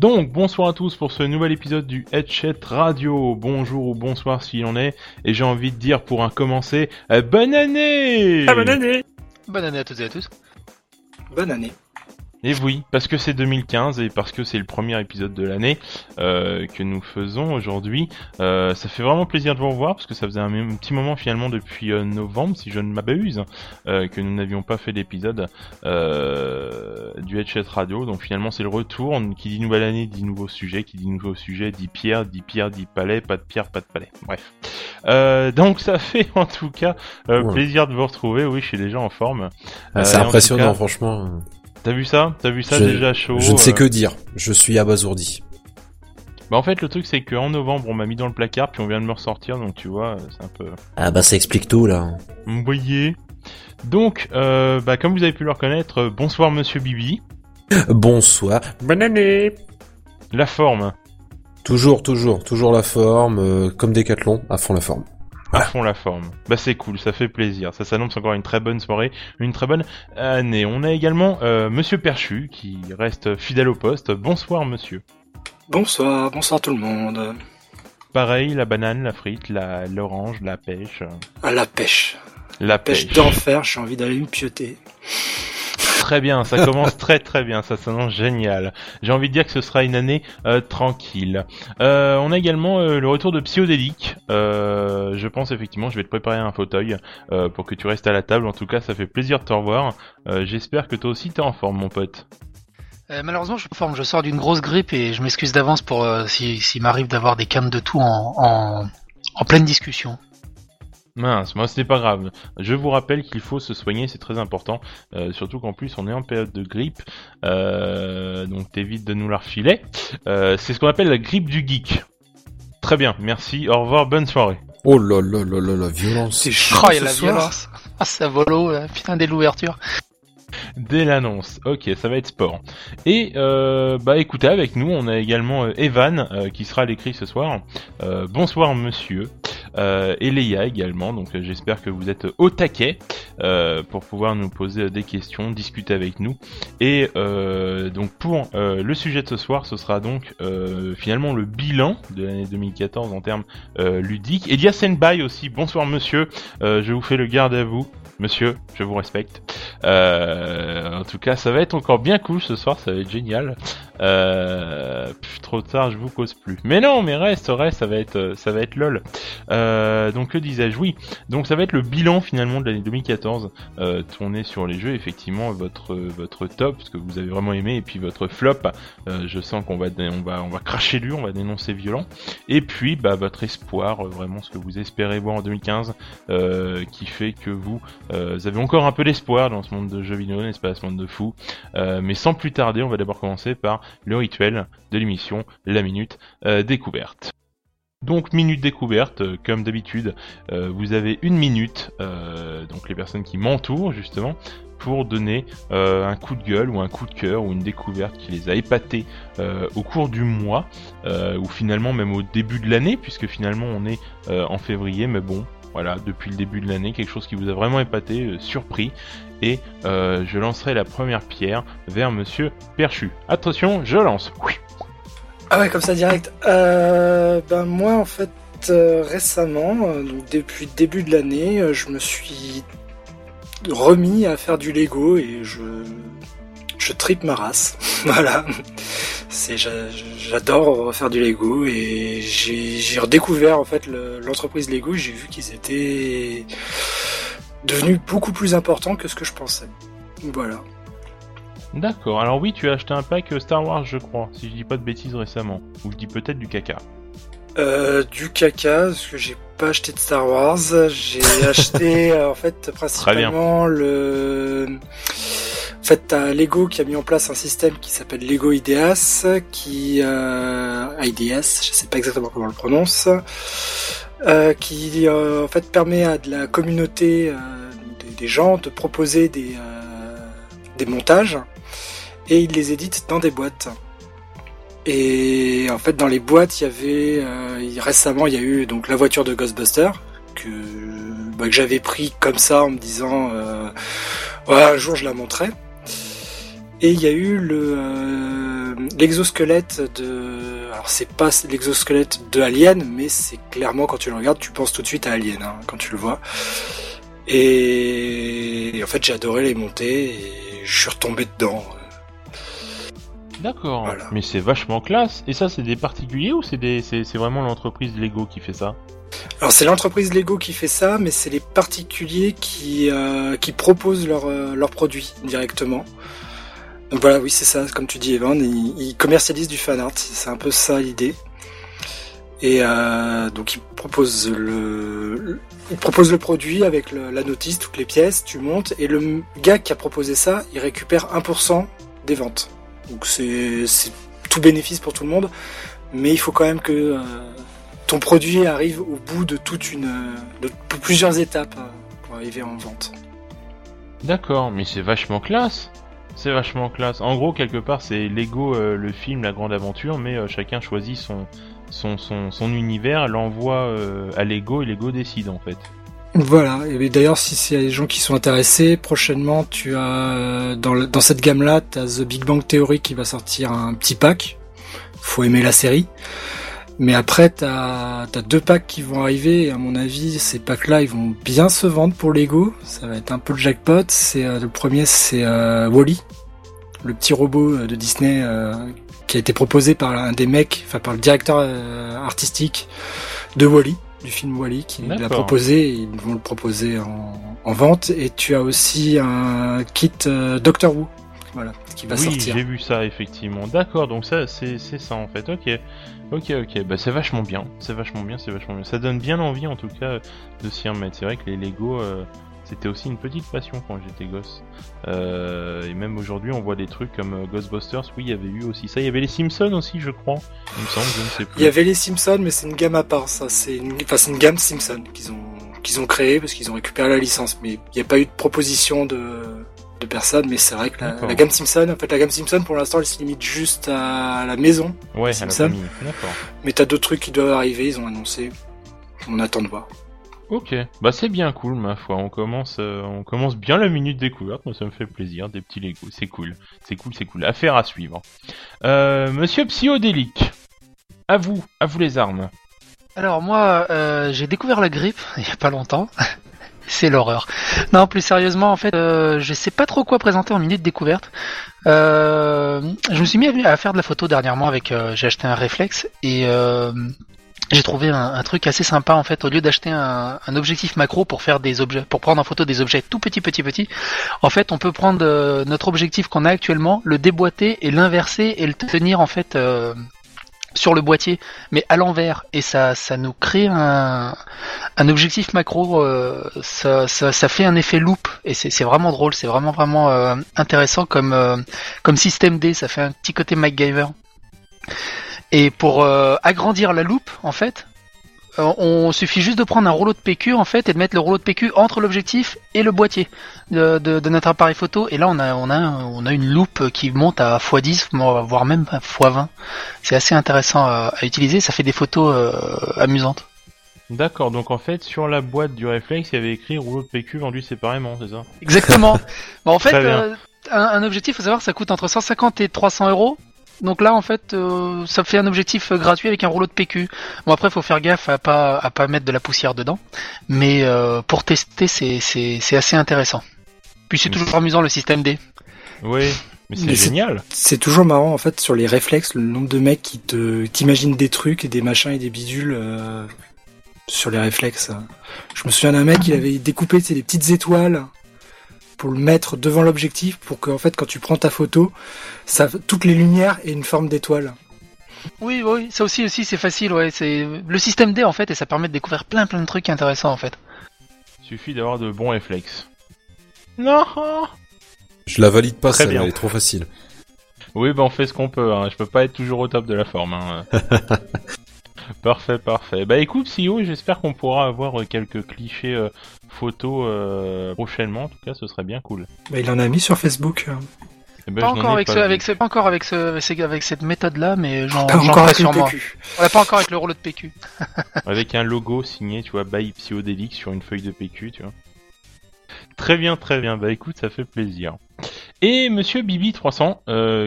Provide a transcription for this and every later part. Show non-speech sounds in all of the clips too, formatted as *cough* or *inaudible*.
Donc, bonsoir à tous pour ce nouvel épisode du Headset Radio. Bonjour ou bonsoir s'il en est. Et j'ai envie de dire pour un commencer, euh, bonne année Ah, bonne année Bonne année à toutes et à tous. Bonne année. Et oui, parce que c'est 2015 et parce que c'est le premier épisode de l'année euh, que nous faisons aujourd'hui. Euh, ça fait vraiment plaisir de vous revoir parce que ça faisait un, un petit moment finalement depuis euh, novembre, si je ne m'abuse, euh, que nous n'avions pas fait d'épisode euh, du Headset Radio. Donc finalement c'est le retour. Qui dit nouvelle année dit nouveau sujet, qui dit nouveau sujet dit pierre, dit pierre, dit palais, pas de pierre, pas de palais. Bref. Euh, donc ça *laughs* fait en tout cas Ouais. plaisir de vous retrouver. Oui, je suis déjà en forme. Ah, c'est impressionnant, cas- franchement. T'as vu ça? T'as vu ça je, déjà chaud je ne sais euh, que dire. Je suis abasourdi. Bah en fait le truc c'est qu'en novembre on m'a mis dans le placard puis on vient de me ressortir donc tu vois c'est un peu... Ah bah ça explique tout là. Vous voyez Donc euh, bah comme vous avez pu le reconnaître, euh, bonsoir monsieur Bibi. Bonsoir. Bonne année. La forme, Toujours, toujours, toujours la forme, euh, comme Décathlon, à fond la forme. À fond la forme. Bah c'est cool, ça fait plaisir. Ça s'annonce encore une très bonne soirée, une très bonne année. On a également euh, monsieur Perchu qui reste fidèle au poste. Bonsoir monsieur. Bonsoir, bonsoir tout le monde. Pareil, la banane, la frite, la l'orange, la pêche. À la pêche. La Pêche pêche. d'enfer, j'ai envie d'aller me pioter. Très bien, ça *laughs* commence très très bien, ça s'annonce génial. J'ai envie de dire que ce sera une année euh, tranquille. Euh, on a également euh, le retour de Psyodélique. Euh, je pense effectivement, je vais te préparer un fauteuil euh, pour que tu restes à la table. En tout cas, ça fait plaisir de te revoir. Euh, J'espère que toi aussi t'es en forme, mon pote. Euh, malheureusement, je suis en forme. Je sors d'une grosse grippe et je m'excuse d'avance pour euh, si- s'il m'arrive d'avoir des cannes de tout en, en, en pleine discussion. Mince, moi c'est pas grave. Je vous rappelle qu'il faut se soigner, c'est très important. Euh, surtout qu'en plus on est en période de grippe, euh, donc t'évites de nous la refiler. Euh, c'est ce qu'on appelle la grippe du geek. Très bien, merci. Au revoir, bonne soirée. Oh là là là là la violence. C'est chaud Oh, ce la soir. violence. Ah, ça volo, putain, dès l'ouverture. Dès l'annonce, ok, ça va être sport. Et euh, bah écoutez, avec nous, on a également Evan euh, qui sera à l'écrit ce soir. Euh, bonsoir monsieur. Euh, et Léa également, donc euh, j'espère que vous êtes au taquet euh, pour pouvoir nous poser des questions, discuter avec nous. Et donc pour le sujet de ce soir, ce sera donc finalement le bilan de l'année 2014 en termes ludiques. Elias Senbai aussi, bonsoir monsieur, je vous fais le garde à vous. Monsieur, je vous respecte. En tout cas, ça va être encore bien cool ce soir, ça va être génial. Euh, trop tard, je vous cause plus. Mais non, mais reste, reste, ça va être, ça va être lol. Donc que disais-je? Oui. Donc ça va être le bilan finalement de l'année 2014, euh, tourné sur les jeux. Effectivement, votre votre top, ce que vous avez vraiment aimé, et puis votre flop. euh, je sens qu'on va on va on va cracher dur, on va dénoncer violent. Et puis bah votre espoir, euh, vraiment ce que vous espérez voir en 2015, euh, qui fait que vous euh, vous avez encore un peu d'espoir dans ce monde de jeux vidéo, n'est-ce pas, ce monde de fou. Euh, mais sans plus tarder, on va d'abord commencer par le rituel de l'émission, la minute euh, découverte. Donc minute découverte, euh, comme d'habitude, euh, vous avez une minute, euh, donc les personnes qui m'entourent justement, pour donner un coup de gueule ou un coup de cœur ou une découverte qui les a épatés au cours du mois, ou finalement même au début de l'année, puisque finalement on est en février, mais bon, voilà, depuis le début de l'année, quelque chose qui vous a vraiment épaté, surpris, et je lancerai la première pierre vers Monsieur Perchu. Attention, je lance. Oui. Ah ouais, comme ça direct. Euh, ben moi en fait euh, récemment, euh, donc depuis le début de l'année, euh, je me suis remis à faire du Lego et je je tripe ma race. *laughs* voilà. C'est j'a- j'adore faire du Lego et j'ai redécouvert en fait le- l'entreprise Lego. J'ai vu qu'ils étaient devenus beaucoup plus importants que ce que je pensais. Voilà. D'accord, alors oui, tu as acheté un pack euh, Star Wars, je crois, si je dis pas de bêtises récemment. Ou je dis peut-être du caca. Euh, du caca, parce que j'ai pas acheté de Star Wars. J'ai *laughs* acheté euh, en fait principalement le. En fait, t'as Lego qui a mis en place un système qui s'appelle Lego Ideas, qui euh, IDS, je sais pas exactement comment on le prononce, euh, qui euh, en fait permet à de la communauté des, des gens de proposer des des montages et ils les éditent dans des boîtes. Et en fait, dans les boîtes, il y avait euh, il- récemment, il y a eu donc la voiture de Ghostbuster que bah, que j'avais pris comme ça en me disant, euh, ouais, un jour je la montrerai. Et il y a eu euh, l'exosquelette de. Alors, c'est pas l'exosquelette de Alien, mais c'est clairement, quand tu le regardes, tu penses tout de suite à Alien, hein, quand tu le vois. Et en fait, j'ai adoré les monter et je suis retombé dedans. D'accord. Mais c'est vachement classe. Et ça, c'est des particuliers ou c'est des... c'est vraiment l'entreprise Lego qui fait ça alors c'est l'entreprise Lego qui fait ça, mais c'est les particuliers qui, euh, qui proposent leurs euh, produits directement. Donc voilà, oui c'est ça, comme tu dis Evan, ils, commercialisent du fan art, c'est un peu ça l'idée. Et euh, donc ils proposent le, ils proposent le produit avec la notice, toutes les pièces, tu montes, et le gars qui a proposé ça, il récupère 1% des ventes. Donc c'est tout bénéfice pour tout le monde, mais il faut quand même que euh, ton produit arrive au bout de toute une, plusieurs étapes euh, pour arriver en vente. D'accord, mais c'est vachement classe. C'est vachement classe. En gros, quelque part, c'est Lego, euh, le film, la grande aventure, mais chacun choisit son, univers, l'envoie à Lego et Lego décide en fait. Voilà, et d'ailleurs, si c'est des gens qui sont intéressés, prochainement, tu as dans, dans cette gamme-là, tu The Big Bang Theory qui va sortir un petit pack. Faut aimer la série. Mais après, t'as as deux packs qui vont arriver. Et à mon avis, ces packs-là, ils vont bien se vendre pour Lego. Ça va être un peu le jackpot. C'est euh, le premier, c'est euh, Wally, le petit robot euh, de Disney qui a été proposé par un des mecs, enfin par le directeur artistique de Wally, du film Wally, qui l'a proposé. ils vont le proposer en, en, vente. Et tu as aussi un kit Doctor Who. Voilà, qui va sortir. Oui, j'ai vu ça effectivement. D'accord, donc ça c'est ça en fait. Ok. Ok, ok, bah c'est vachement bien, c'est vachement bien, c'est vachement bien. Ça donne bien envie en tout cas de s'y remettre. C'est vrai que les Lego, euh, c'était aussi une petite passion quand j'étais gosse. Euh, et même aujourd'hui, on voit des trucs comme euh, Ghostbusters. Oui, il y avait eu aussi ça. Il y avait les Simpsons aussi, je crois. Il me semble, je ne sais plus. Il y avait les Simpsons, mais c'est une gamme à part. Ça, c'est une, enfin, c'est une gamme Simpson qu'ils ont qu'ils ont créé parce qu'ils ont récupéré la licence. Mais il n'y a pas eu de proposition de de personnes, mais c'est vrai que la, gamme Simpson, en fait, la gamme Simpson pour l'instant, elle se limite juste à la maison. Ouais, Simpson. Mais t'as d'autres trucs qui doivent arriver, ils ont annoncé. On attend de voir. Ok, bah c'est bien cool ma foi. On commence, euh, on commence bien la minute découverte. Moi ça me fait plaisir, des petits Lego, c'est cool, c'est cool, c'est cool. Affaire à suivre. Euh, Monsieur Psyodélique, à vous, à vous les armes. Alors moi, euh, j'ai découvert la grippe *laughs* il y a pas longtemps *laughs* c'est l'horreur. Non, plus sérieusement, en fait, je sais pas trop quoi présenter en minute découverte. Je me suis mis à faire de la photo dernièrement avec, j'ai acheté un réflexe et j'ai trouvé un, truc assez sympa en fait. Au lieu d'acheter un, objectif macro pour faire des objets, pour prendre en photo des objets tout petits, petits, petits, en fait, on peut prendre notre objectif qu'on a actuellement, le déboîter et l'inverser et le tenir en fait sur le boîtier, mais à l'envers, et ça, ça nous crée un, un objectif macro, euh, ça, ça, ça, fait un effet loop, et c'est vraiment drôle, c'est vraiment vraiment euh, intéressant comme, euh, comme système D, ça fait un petit côté MacGyver. Et pour agrandir la loupe, en fait, euh, on suffit juste de prendre un rouleau de PQ en fait et de mettre le rouleau de PQ entre l'objectif et le boîtier de, notre appareil photo. Et là on a on a on a une loupe qui monte à x10 voire même à x20 c'est assez intéressant à, utiliser. Ça fait des photos euh, amusantes. D'accord, donc en fait sur la boîte du réflexe il y avait écrit rouleau de PQ vendu séparément, c'est ça? Exactement. *laughs* en fait, euh, un, un, objectif, faut savoir, ça coûte entre 150 et 300 euros. Donc là, en fait, euh, ça fait un objectif gratuit avec un rouleau de PQ. Bon, après, faut faire gaffe à pas à pas mettre de la poussière dedans, mais euh, pour tester, c'est c'est assez intéressant. Puis c'est toujours amusant le système D. Oui, mais c'est génial. C'est toujours marrant en fait sur les réflexes, le nombre de mecs qui te t'imaginent des trucs et des machins et des bidules euh, sur les réflexes. Je me souviens d'un mec, il avait découpé des petites étoiles pour le mettre devant l'objectif pour que en fait quand tu prends ta photo, ça, toutes les lumières aient une forme d'étoile. Oui, oui, ça aussi, aussi c'est facile, ouais. C'est le système D en fait et ça permet de découvrir plein plein de trucs intéressants en fait. Suffit d'avoir de bons réflexes. Non. Je la valide pas, ça, elle est trop facile. Oui, bah on fait ce qu'on peut. Hein. Je peux pas être toujours au top de la forme. Hein. *laughs* *laughs* parfait, parfait. Bah écoute, CEO, j'espère qu'on pourra avoir quelques clichés euh, photos euh, prochainement. En tout cas, ce serait bien cool. Bah, il en a mis sur Facebook. Eh ben, pas, encore avec, ce, avec ce, pas encore avec ce, avec cette méthode-là, mais *laughs* j'en Pas encore avec le PQ. On pas encore avec le rouleau de PQ. *laughs* avec un logo signé, tu vois, by Psyodelic sur une feuille de PQ, tu vois. Très bien, très bien. Bah écoute, ça fait plaisir. Et Monsieur Bibi 300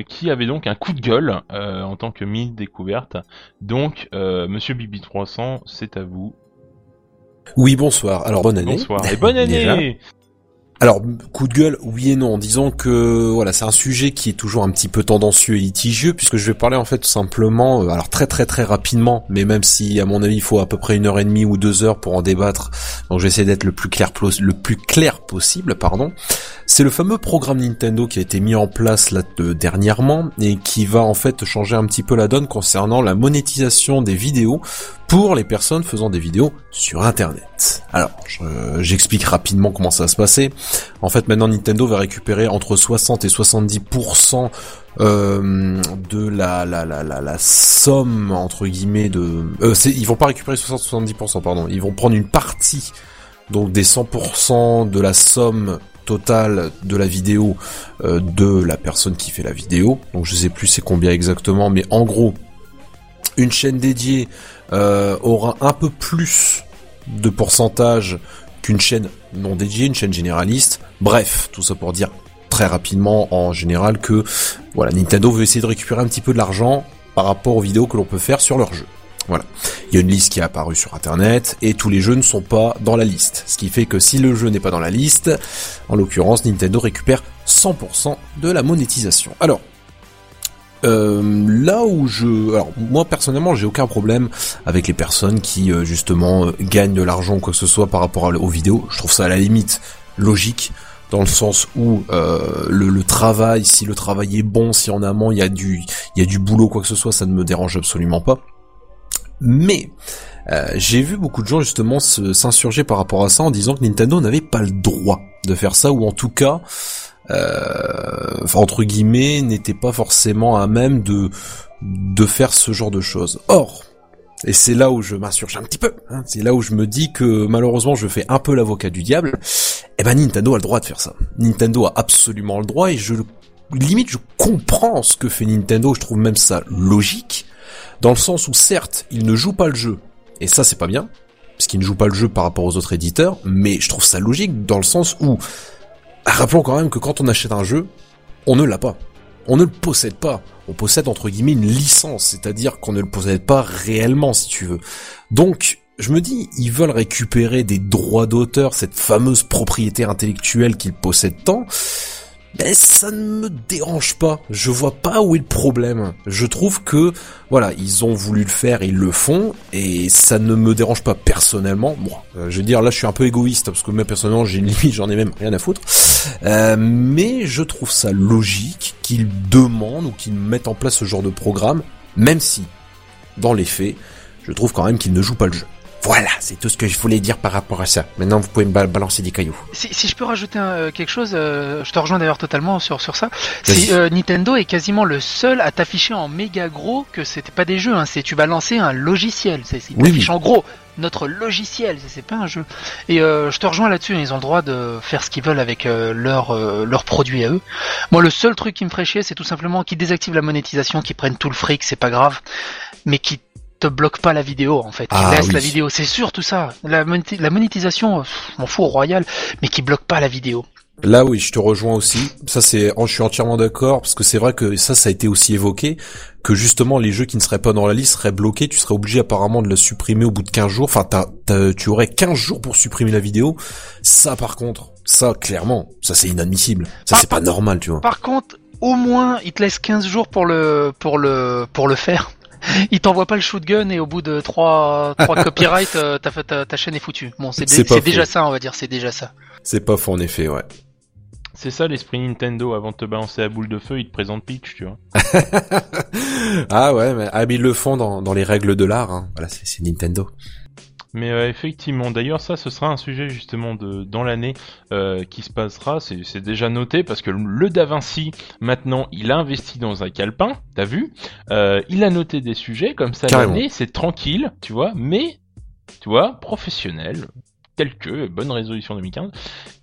qui avait donc un coup de gueule en tant que mine découverte. Donc Monsieur Bibi 300, c'est à vous. Oui, bonsoir. Alors bonne année. Bonsoir et *laughs* bonne année. Alors, coup de gueule, oui et non. Disons que voilà, c'est un sujet qui est toujours un petit peu tendancieux et litigieux, puisque je vais parler en fait tout simplement, euh, alors très très très rapidement, mais même si à mon avis il faut à peu près une heure et demie ou deux heures pour en débattre, donc j'essaie d'être le plus clair le plus clair possible, pardon. C'est le fameux programme Nintendo qui a été mis en place là dernièrement et qui va en fait changer un petit peu la donne concernant la monétisation des vidéos pour les personnes faisant des vidéos sur internet. Alors, j'explique rapidement comment ça va se passer. En fait, maintenant Nintendo va récupérer entre 60 et 70% euh, de la, la, la, la, somme entre guillemets de euh, ils vont pas récupérer 60 70% pardon, ils vont prendre une partie donc des 100% de la somme totale de la vidéo euh, de la personne qui fait la vidéo. Donc je sais plus c'est combien exactement mais en gros une chaîne dédiée euh, aura un peu plus de pourcentage qu'une chaîne non dédiée, une chaîne généraliste. Bref, tout ça pour dire très rapidement en général que voilà, Nintendo veut essayer de récupérer un petit peu de l'argent par rapport aux vidéos que l'on peut faire sur leur jeu. Voilà. Il y a une liste qui est apparue sur internet et tous les jeux ne sont pas dans la liste. Ce qui fait que si le jeu n'est pas dans la liste, en l'occurrence Nintendo récupère 100% de la monétisation. Alors, euh, là où je, alors moi personnellement, j'ai aucun problème avec les personnes qui euh, justement euh, gagnent de l'argent ou quoi que ce soit par rapport aux vidéos. Je trouve ça à la limite logique dans le sens où le, travail, si le travail est bon, si en amont il y a du, il y a du boulot quoi que ce soit, ça ne me dérange absolument pas. Mais j'ai vu beaucoup de gens justement s'insurger par rapport à ça en disant que Nintendo n'avait pas le droit de faire ça ou en tout cas euh, entre guillemets, n'était pas forcément à même de de faire ce genre de choses. Or, et c'est là où je m'insurge un petit peu, hein, c'est là où je me dis que malheureusement je fais un peu l'avocat du diable, eh ben Nintendo a le droit de faire ça. Nintendo a absolument le droit et je limite je comprends ce que fait Nintendo, je trouve même ça logique, dans le sens où certes il ne joue pas le jeu, et ça c'est pas bien, parce qu'il ne joue pas le jeu par rapport aux autres éditeurs, mais je trouve ça logique dans le sens où Rappelons quand même que quand on achète un jeu, on ne l'a pas. On ne le possède pas. On possède entre guillemets une licence, c'est-à-dire qu'on ne le possède pas réellement si tu veux. Donc, je me dis, ils veulent récupérer des droits d'auteur, cette fameuse propriété intellectuelle qu'ils possèdent tant, ben ça ne me dérange pas. Je vois pas où est le problème. Je trouve que voilà, ils ont voulu le faire, ils le font et ça ne me dérange pas personnellement. Moi, euh, je veux dire là, je suis un peu égoïste parce que même personnellement, j'ai une limite, j'en ai même rien à foutre. Euh, mais je trouve ça logique qu'ils demandent ou qu'ils mettent en place ce genre de programme, même si dans les faits, je trouve quand même qu'ils ne jouent pas le jeu. Voilà, c'est tout ce que je voulais dire par rapport à ça. Maintenant, vous pouvez me balancer des cailloux. Si, je peux rajouter euh, quelque chose, euh, je te rejoins d'ailleurs totalement sur, sur ça. Euh, Nintendo est quasiment le seul à t'afficher en méga gros que c'était pas des jeux, hein, c'est tu vas lancer un logiciel. C'est, oui, en gros notre logiciel, c'est pas un jeu. Et je te rejoins là-dessus, ils ont le droit de faire ce qu'ils veulent avec leurs leur produits à eux. Moi, le seul truc qui me ferait chier, c'est tout simplement qu'ils désactivent la monétisation, qu'ils prennent tout le fric, c'est pas grave, mais qui bloque pas la vidéo en fait. Ah, laisse la vidéo, c'est sûr tout ça. La, monétisation, m'en fous au royal, mais qui bloque pas la vidéo. Là oui, je te rejoins aussi. Ça c'est, je suis entièrement d'accord parce que c'est vrai que ça, ça a été aussi évoqué que justement les jeux qui ne seraient pas dans la liste seraient bloqués. Tu serais obligé apparemment de le supprimer au bout de 15 jours. Enfin, tu aurais 15 jours pour supprimer la vidéo. Ça par contre, ça clairement, ça c'est inadmissible. Ça c'est pas normal, tu vois. Par contre, au moins, il te laisse 15 jours pour le pour le pour le faire il t'envoie pas le shotgun et au bout de trois, trois *laughs* copyrights, euh, ta, ta, chaîne est foutue. Bon, c'est déjà ça, on va dire, c'est déjà ça. C'est pas faux en effet, ouais. C'est ça l'esprit Nintendo, avant de te balancer la boule de feu, il te présente Peach, tu vois. *laughs* ah ouais, mais ah, ils le font dans, dans les règles de l'art, hein. voilà, c'est Nintendo. Mais euh, effectivement, d'ailleurs ça ce sera un sujet justement de dans l'année euh, qui se passera, c'est déjà noté parce que le Da Vinci maintenant il a investi dans un calepin, t'as vu? Euh, Il a noté des sujets comme ça l'année, c'est tranquille, tu vois, mais tu vois, professionnel, tel que bonne résolution 2015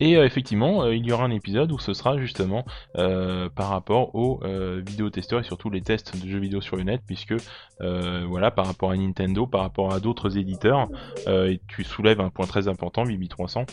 et euh, effectivement euh, il y aura un épisode où ce sera justement euh, par rapport aux vidéotesteurs et surtout les tests de jeux vidéo sur le net puisque voilà par rapport à Nintendo par rapport à d'autres éditeurs et tu soulèves un point très important Bibi 300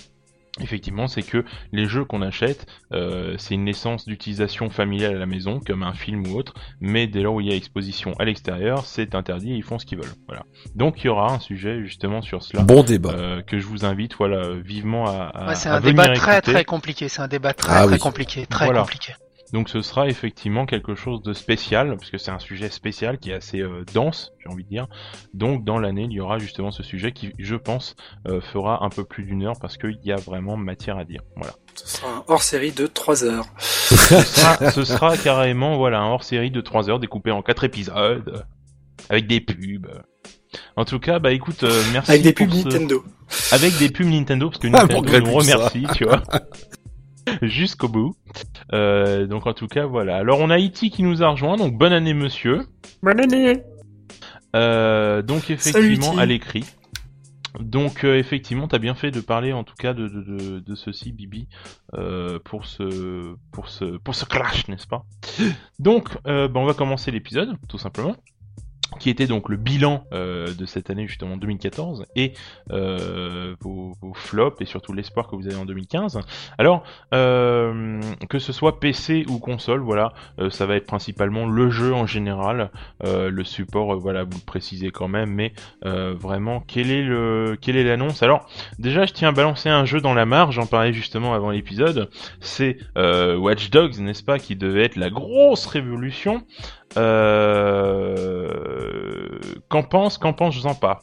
effectivement, c'est que les jeux qu'on achète, euh, c'est une naissance d'utilisation familiale à la maison, comme un film ou autre, mais dès lors où il y a exposition à l'extérieur, c'est interdit et ils font ce qu'ils veulent. Voilà. Donc il y aura un sujet justement sur cela. Bon débat. Euh, que je vous invite, voilà, vivement à. à ouais, c'est un débat très très compliqué. C'est un débat très ah très compliqué, très compliqué. Donc ce sera effectivement quelque chose de spécial, puisque c'est un sujet spécial qui est assez euh, dense, j'ai envie de dire. Donc dans l'année, il y aura justement ce sujet qui, je pense, euh, fera un peu plus d'une heure, parce qu'il y a vraiment matière à dire. Voilà. Ce sera un hors-série de 3 heures. ce, sera, carrément voilà, un hors-série de 3 heures découpé en 4 épisodes, avec des pubs. En tout cas, bah écoute, euh, merci. Avec des pubs Nintendo. Avec des pubs Nintendo, parce que ah, Nintendo nous remercie, tu vois. *laughs* jusqu'au bout. Euh, donc en tout cas voilà. Alors on a Iti qui nous a rejoint, donc bonne année monsieur. Bonne année. Euh, donc effectivement à l'écrit. Donc euh, effectivement, t'as bien fait de parler en tout cas de, de, de, ceci, Bibi, euh, pour ce pour ce pour ce crash, n'est-ce pas? Donc, euh, bah, on va commencer l'épisode, tout simplement qui était donc le bilan euh, de cette année justement 2014 et euh, vos, flops et surtout l'espoir que vous avez en 2015. Alors euh, que ce soit PC ou console, voilà, ça va être principalement le jeu en général, le support, voilà, vous le précisez quand même, mais vraiment est le quelle est l'annonce? Alors déjà, je tiens à balancer un jeu dans la marge, j'en parlais justement avant l'épisode, c'est Watch Dogs, n'est-ce pas, qui devait être la grosse révolution. Euh... Qu'en pense, qu'en pense Jean pas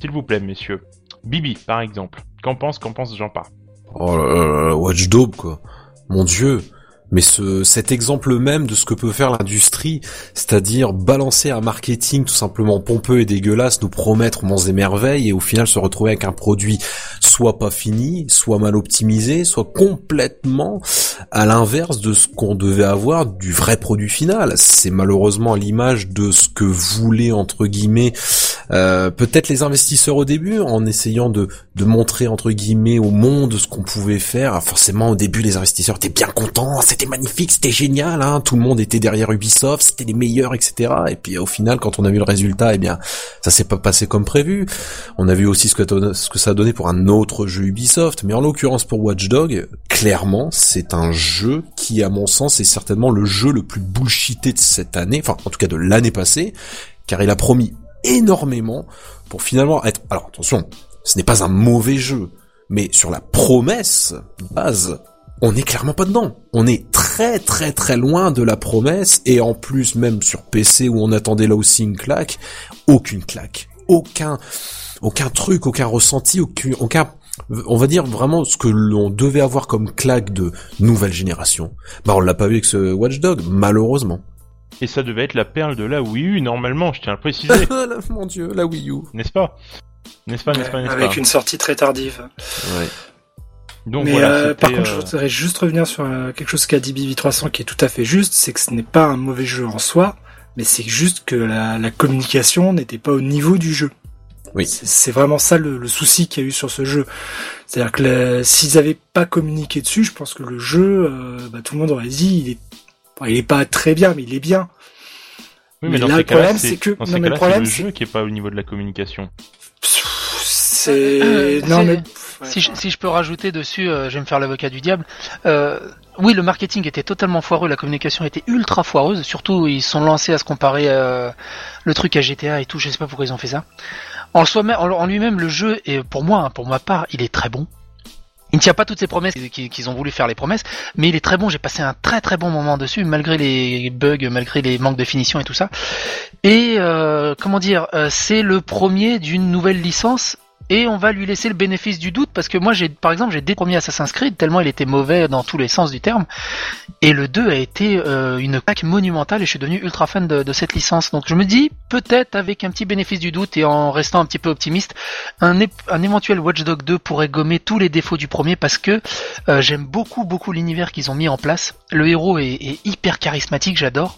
S'il vous plaît, messieurs. Bibi, par exemple. Qu'en pense, qu'en pense Jean pas Oh là là, Watch Dope, quoi. Mon dieu. Mais ce, cet exemple même de ce que peut faire l'industrie, c'est-à-dire balancer un marketing tout simplement pompeux et dégueulasse, nous promettre monts et merveilles, et au final se retrouver avec un produit soit pas fini, soit mal optimisé, soit complètement à l'inverse de ce qu'on devait avoir du vrai produit final. C'est malheureusement à l'image de ce que voulaient entre guillemets euh, peut-être les investisseurs au début, en essayant de, de montrer entre guillemets au monde ce qu'on pouvait faire. forcément au début les investisseurs étaient bien contents, c'était magnifique, c'était génial, hein, tout le monde était derrière Ubisoft, c'était les meilleurs, etc. Et puis au final quand on a vu le résultat, eh bien ça s'est pas passé comme prévu. On a vu aussi ce que, ce que ça a donné pour un autre jeu Ubisoft, mais en l'occurrence pour Watch Dog, clairement c'est un jeu qui à mon sens est certainement le jeu le plus bullshité de cette année, enfin en tout cas de l'année passée, car il a promis énormément pour finalement être... Alors attention, ce n'est pas un mauvais jeu, mais sur la promesse base, on n'est clairement pas dedans. On est très très très loin de la promesse, et en plus même sur PC où on attendait là aussi une claque, aucune claque. Aucun, aucun truc, aucun ressenti, aucun, aucun on va dire vraiment ce que l'on devait avoir comme claque de nouvelle génération. Bah on l'a pas vu avec ce Watchdog, malheureusement. Et ça devait être la perle de la Wii U, normalement, je tiens à le préciser. *laughs* Mon dieu, la Wii U. N'est-ce pas? N'est-ce pas, n'est-ce pas, n'est-ce pas? Avec une sortie très tardive. Ouais. Donc, Mais euh, par contre, je euh, voudrais juste revenir sur euh, quelque chose qu'a dit BB300 qui est tout à fait juste, c'est que ce n'est pas un mauvais jeu en soi, mais c'est juste que la, la communication n'était pas au niveau du jeu. Oui. C'est vraiment ça le, le souci qu'il y a eu sur ce jeu. C'est-à-dire que s'ils avaient pas communiqué dessus, je pense que le jeu, bah, tout le monde aurait dit, il est il est pas très bien, mais il est bien. Oui, mais, là, le problème, c'est que non, mais le problème, c'est le jeu qui est pas au niveau de la communication. C'est euh, non mais si, je, si je peux rajouter dessus, euh, je vais me faire l'avocat du diable. Euh, oui, le marketing était totalement foireux, la communication était ultra foireuse. Surtout, ils sont lancés à se comparer euh, le truc à GTA et tout. Je sais pas pourquoi ils ont fait ça. En, soi, en, lui-même, le jeu, et pour moi, hein, pour ma part, il est très bon. Il ne tient pas toutes ces promesses qu'ils ont voulu faire les promesses, mais il est très bon. J'ai passé un très très bon moment dessus, malgré les bugs, malgré les manques de finition et tout ça. Et euh, comment dire, euh, c'est le premier d'une nouvelle licence et on va lui laisser le bénéfice du doute parce que moi j'ai par exemple j'ai premiers Assassin's Creed tellement il était mauvais dans tous les sens du terme. Et le 2 a été euh, une claque monumentale et je suis devenu ultra fan de, cette licence. Donc je me dis peut-être avec un petit bénéfice du doute et en restant un petit peu optimiste un, éventuel Watch Dog 2 pourrait gommer tous les défauts du premier parce que euh, j'aime beaucoup beaucoup l'univers qu'ils ont mis en place. Le héros est, hyper charismatique j'adore.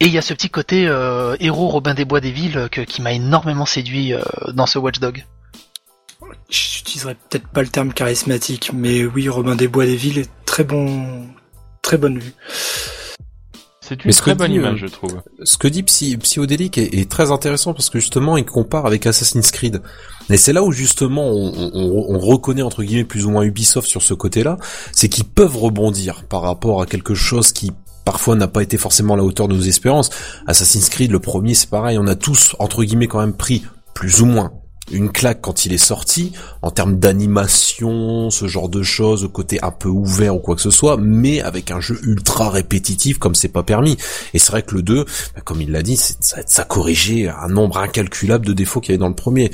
Et il y a ce petit côté euh, héros Robin des Bois des Villes qui m'a énormément séduit dans ce Watch Dog. J'utiliserais peut-être pas le terme charismatique, mais oui, Robin des Bois des Villes est très bon, très bonne vue. C'est une très bonne image, je trouve. Ce que dit Psy, Psyodélique est, est, très intéressant parce que justement, il compare avec Assassin's Creed. Et c'est là où justement on, on, on, reconnaît entre guillemets plus ou moins Ubisoft sur ce côté-là, c'est qu'ils peuvent rebondir par rapport à quelque chose qui parfois n'a pas été forcément à la hauteur de nos espérances. Assassin's Creed, le premier, c'est pareil, on a tous, entre guillemets, quand même pris, plus ou moins, une claque quand il est sorti, en termes d'animation, ce genre de choses, côté un peu ouvert ou quoi que ce soit, mais avec un jeu ultra répétitif comme c'est pas permis. Et c'est vrai que le 2, bah, comme il l'a dit, ça, ça corrigeait un nombre incalculable de défauts qu'il y avait dans le premier.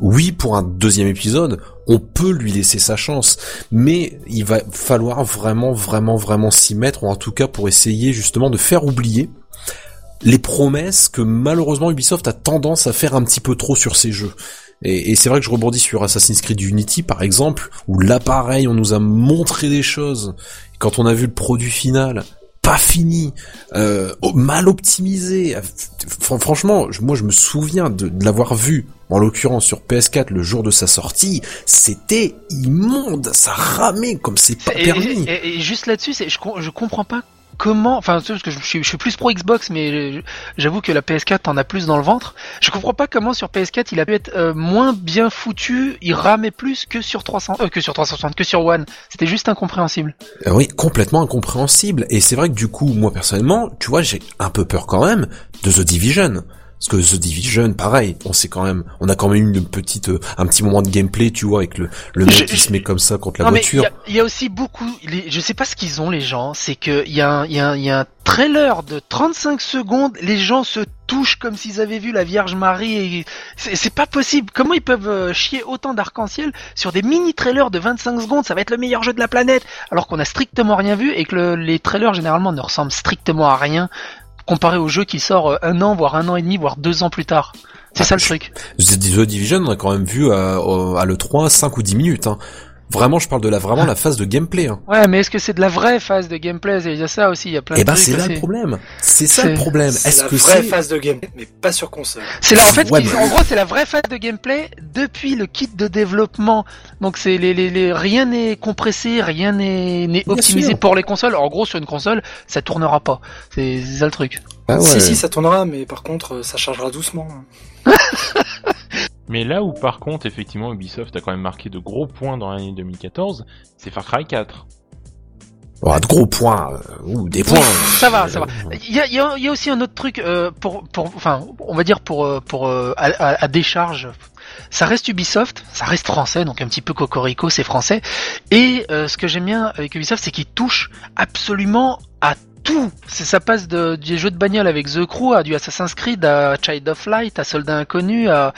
Oui, pour un deuxième épisode, on peut lui laisser sa chance, mais il va falloir vraiment, vraiment, vraiment s'y mettre, ou en tout cas pour essayer justement de faire oublier les promesses que malheureusement Ubisoft a tendance à faire un petit peu trop sur ses jeux. Et, c'est vrai que je rebondis sur Assassin's Creed Unity par exemple, où l'appareil on nous a montré des choses. quand on a vu le produit final, pas fini, euh, mal optimisé. Franchement, moi je me souviens de, l'avoir vu, en l'occurrence sur PS4 le jour de sa sortie, c'était immonde, ça ramait comme c'est pas permis. Et, juste là-dessus, je, je comprends pas comment, enfin, parce que je suis, plus pro Xbox, mais j'avoue que la PS4 en a plus dans le ventre. Je comprends pas comment sur PS4 il a pu être euh, moins bien foutu, il ramait plus que sur 300, euh, que sur 360, que sur One. C'était juste incompréhensible. Euh, oui, complètement incompréhensible. Et c'est vrai que du coup, moi personnellement, tu vois, j'ai un peu peur quand même de The Division. Parce que The Division, pareil, on sait quand même, on a quand même eu une petite, euh, un petit moment de gameplay, tu vois, avec le, le mec qui se met comme ça contre la voiture. Il y, a aussi beaucoup, je sais pas ce qu'ils ont les gens, c'est que il y a un, il y a y a un trailer de 35 secondes, les gens se touchent comme s'ils avaient vu la Vierge Marie et c'est pas possible. Comment ils peuvent euh, chier autant d'arc-en-ciel sur des mini trailers de 25 secondes? Ça va être le meilleur jeu de la planète, alors qu'on a strictement rien vu et que les trailers généralement ne ressemblent strictement à rien comparé au jeu qui sort euh, un an, voire un an et demi, voire deux ans plus tard. C'est ça le truc. The Division, on a quand même vu à, à l'E3 5 ou 10 minutes. Hein. Vraiment, je parle de la vraiment la phase de gameplay. Hein. Ouais, mais est-ce que c'est de la vraie phase de gameplay? Il y a ça aussi, il y a plein. Eh de ben, c'est là le problème. C'est ça le problème. Est-ce que c'est la vraie phase de gameplay, mais pas sur console C'est là en fait, en gros, c'est la vraie phase de gameplay depuis le kit de développement. Donc c'est les, les, les, rien n'est compressé, rien n'est n'est optimisé pour les consoles. En gros, sur une console, ça tournera pas. C'est ça le truc. Ah Si si, ça tournera, mais par contre, ça chargera doucement. *laughs* Mais là où par contre effectivement Ubisoft a quand même marqué de gros points dans l'année 2014, c'est Far Cry 4. Oh, de gros points euh, ou des points. Ça va, ça va. Il y a, y a, aussi un autre truc euh, pour, pour, enfin, on va dire pour, euh, pour à, à, décharge. Ça reste Ubisoft, ça reste français, donc un petit peu cocorico, c'est français. Et ce que j'aime bien avec Ubisoft, c'est qu'il touche absolument à tout. Ça passe de, des jeux de bagnole avec The Crew à du Assassin's Creed, à Child of Light, à Soldat Inconnu, à,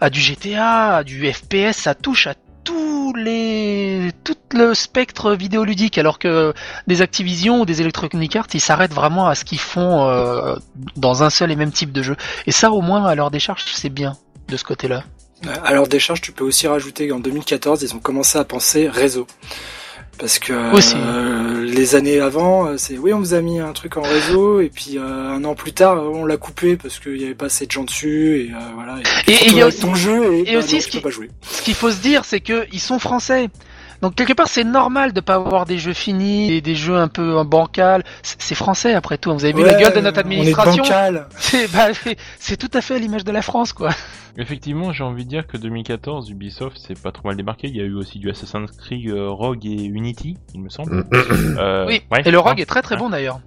à du GTA, à du FPS. Ça touche à tous les tout le spectre vidéoludique alors que des Activision ou des Electronic Arts ils s'arrêtent vraiment à ce qu'ils font euh, dans un seul et même type de jeu et ça au moins à leur décharge c'est bien de ce côté là à leur décharge tu peux aussi rajouter qu'en 2014 ils ont commencé à penser réseau parce que euh, les années avant, euh, c'est oui, on vous a mis un truc en réseau et puis euh, un an plus tard, on l'a coupé parce qu'il n'y avait pas assez de gens dessus et voilà. Et il y a aussi ton jeu et, bah, aussi ce qu'il faut se dire, c'est que ils sont français. Donc quelque part c'est normal de pas avoir des jeux finis et des jeux un peu bancal. C'est français après tout. Vous avez vu la gueule de notre administration? *laughs* Bah, c'est tout à fait à l'image de la France quoi. Effectivement, j'ai envie de dire que 2014, Ubisoft c'est pas trop mal démarqué. Il y a eu aussi du Assassin's Creed euh, Rogue et Unity, il me semble. euh, oui. et le Rogue est très très bon d'ailleurs.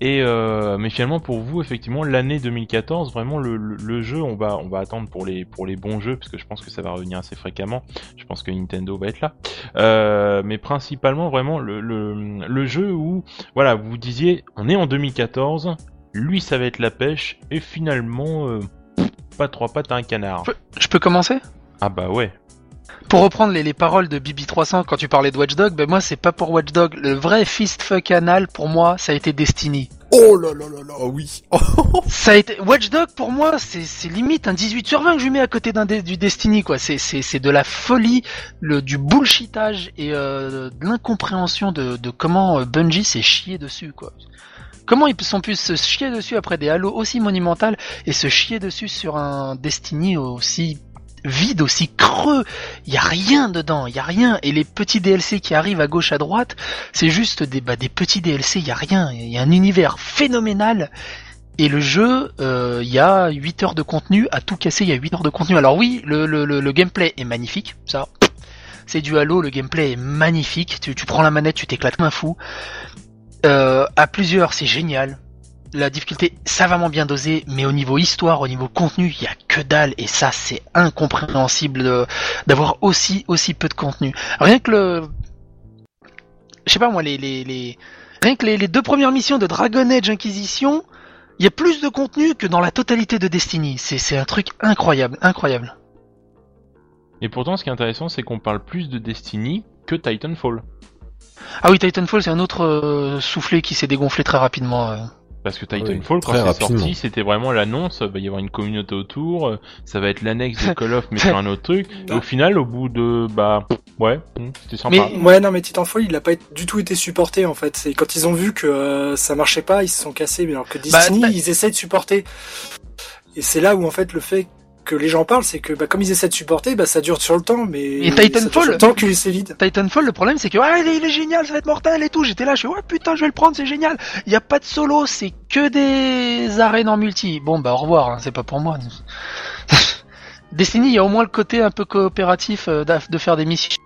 Et euh, mais finalement pour vous effectivement l'année 2014 vraiment le, le, jeu on va on va attendre pour les pour les bons jeux parce que je pense que ça va revenir assez fréquemment. Je pense que Nintendo va être là. Euh, mais principalement vraiment le, le, le jeu où voilà vous disiez on est en 2014 lui ça va être la pêche et finalement euh, pas trois pattes à un canard. Je peux commencer? Ah bah ouais. Pour reprendre les, les, paroles de Bibi300 quand tu parlais de Watchdog, ben moi c'est pas pour Watchdog. Le vrai fist fuck anal pour moi ça a été Destiny. Oh là là là là, oui. *laughs* ça a été Watchdog pour moi c'est limite un 18 sur 20 que je mets à côté d'un du Destiny quoi. C'est c'est de la folie, le du bullshitage et euh, de l'incompréhension de, de comment euh, Bungie s'est chié dessus quoi. Comment ils sont pu se chier dessus après des Halo aussi monumentales et se chier dessus sur un Destiny aussi vide, aussi creux. Il y a rien dedans, il y a rien. Et les petits DLC qui arrivent à gauche à droite, c'est juste des bah, des petits DLC. Il y a rien. Il y a un univers phénoménal. Et le jeu, euh, il y a 8 heures de contenu, à tout casser, il y a 8 heures de contenu. Alors oui, le, le, le, gameplay est magnifique, ça. C'est du Halo, le gameplay est magnifique. Tu, tu prends la manette, tu t'éclates comme un fou. Euh, à plusieurs, c'est génial la difficulté savamment bien dosée, mais au niveau histoire, au niveau contenu, il y a que dalle et ça c'est incompréhensible d'avoir aussi aussi peu de contenu. Rien que le, je sais pas moi les les, les... rien que les, les, deux premières missions de Dragon Age Inquisition, il y a plus de contenu que dans la totalité de Destiny. C'est c'est un truc incroyable, incroyable. Et pourtant, ce qui est intéressant, c'est qu'on parle plus de Destiny que Titanfall. Ah oui, Titanfall, c'est un autre euh, soufflet qui s'est dégonflé très rapidement. Euh. Parce que Titanfall, quand c'est sorti, c'était vraiment l'annonce, il va y avoir une communauté autour, euh, ça va être l'annexe de Call of mais sur un autre truc. Et au *laughs* final, au bout de, bah, ouais, c'était sympa. Mais, ouais, non, mais Titanfall, il a pas du tout été supporté, en fait. C'est quand ils ont vu que euh, ça marchait pas, ils se sont cassés, mais alors que bah, Destiny, ils essaient de supporter. Et c'est là où, en fait, le fait que les gens parlent, c'est que bah, comme ils essaient de supporter, bah, ça dure sur le temps, mais et Titanfall, tant que c'est vide. Titanfall, le problème c'est que ah, il, est, génial, ça va être mortel et tout. J'étais là, je fais ouais putain, je vais le prendre, c'est génial. Il y a pas de solo, c'est que des arènes en multi. Bon bah au revoir, hein, c'est pas pour moi. *laughs* Destiny, il y a au moins le côté un peu coopératif euh, de faire des missions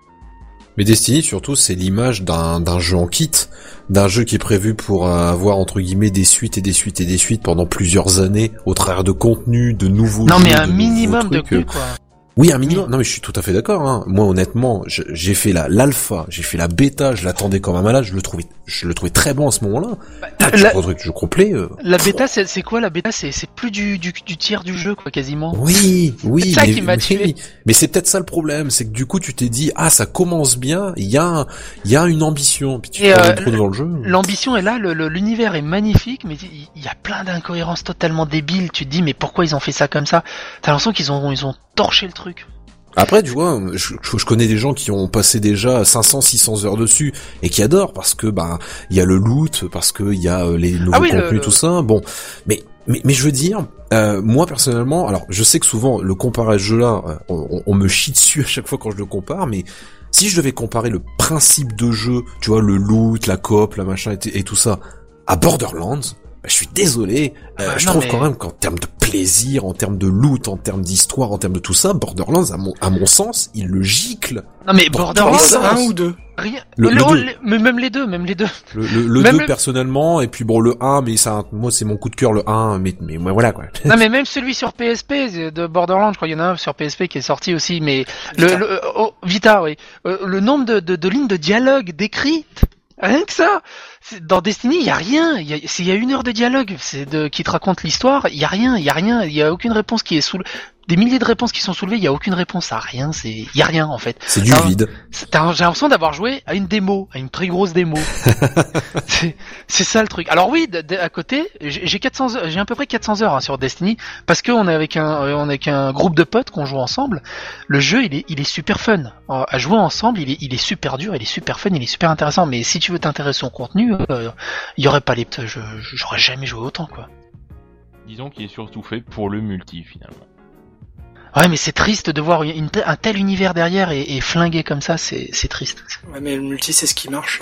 mais Destiny, surtout, c'est l'image d'un jeu en kit, d'un jeu qui est prévu pour avoir entre guillemets des suites et des suites et des suites pendant plusieurs années, au travers de contenu, de nouveaux. Non, mais un minimum de contenu, quoi. Oui, un minimum. Non, mais je suis tout à fait d'accord. Hein. Moi, honnêtement, j'ai fait la l'alpha, j'ai fait la bêta, je l'attendais comme un malade. Je le trouvais, je le trouvais très bon à ce moment-là. Bah, la, truc, je complet. Euh, la bêta, c'est quoi la bêta? C'est plus du, du, du tiers du jeu, quoi, quasiment. Oui, oui. C'est ça qui m'a tué. Mais c'est peut-être ça le problème, c'est que du coup, tu t'es dit, ah, ça commence bien. Il y a, il y a une ambition. Puis tu Et euh, trop le jeu. L'ambition est là. L'univers est magnifique, mais il y a plein d'incohérences totalement débiles. Tu te dis, mais pourquoi ils ont fait ça comme ça? T'as l'impression qu'ils ont, ils ont torcher le truc. Après, tu vois, je, je, connais des gens qui ont passé déjà 500, 600 heures dessus et qui adorent parce que bah il y a le loot, parce que il y a euh, les nouveaux ah contenus, tout ça. Bon, mais mais, mais je veux dire, euh, moi personnellement, alors je sais que souvent le comparage jeu-là, euh, on, me chie dessus *laughs* à chaque fois quand je le compare, mais si je devais comparer le principe de jeu, tu vois, le loot, la coop, la machin et tout ça, à Borderlands, je suis désolé, euh, bah, je trouve quand même qu'en termes de plaisir, en termes de loot, en termes d'histoire, en termes de tout ça, Borderlands, à mon, à mon sens, il le gicle. Non mais Borderlands, un ou deux Rien. Le, le, même les deux, même les deux. Le, le, 2 personnellement, et puis bon le 1, mais ça, moi c'est mon coup de cœur le 1, mais, mais voilà quoi. Non mais même celui sur PSP de Borderlands, je crois qu'il y en a un sur PSP qui est sorti aussi, mais Vita. le, oh, Vita, oui. Euh, le nombre de, de, de lignes de dialogue décrites Rien que ça. Dans Destiny, il y a rien. Il y y a une heure de dialogue, c'est qui te raconte l'histoire. Il y a rien. Il y a rien. Il y a aucune réponse qui est sous des milliers de réponses qui sont soulevées, il y a aucune réponse à rien, c'est il y a rien en fait. C'est du vide. J'ai l'impression d'avoir joué à une démo, à une très grosse démo. *laughs* c'est ça le truc. Alors oui, à côté, j'ai 400 j'ai à peu près 400 heures hein, sur Destiny parce qu'on est avec un on est avec un groupe de potes qu'on joue ensemble. Le jeu, il est il est super fun. À jouer ensemble, il est il est super dur, il est super fun, il est super intéressant, mais si tu veux t'intéresser au contenu, euh, il y aurait pas les je j'aurais jamais joué autant quoi. Disons qu'il est surtout fait pour le multi finalement. Ouais, mais c'est triste de voir un tel univers derrière et, flingué comme ça, c'est triste. Ouais, mais le multi, c'est ce qui marche.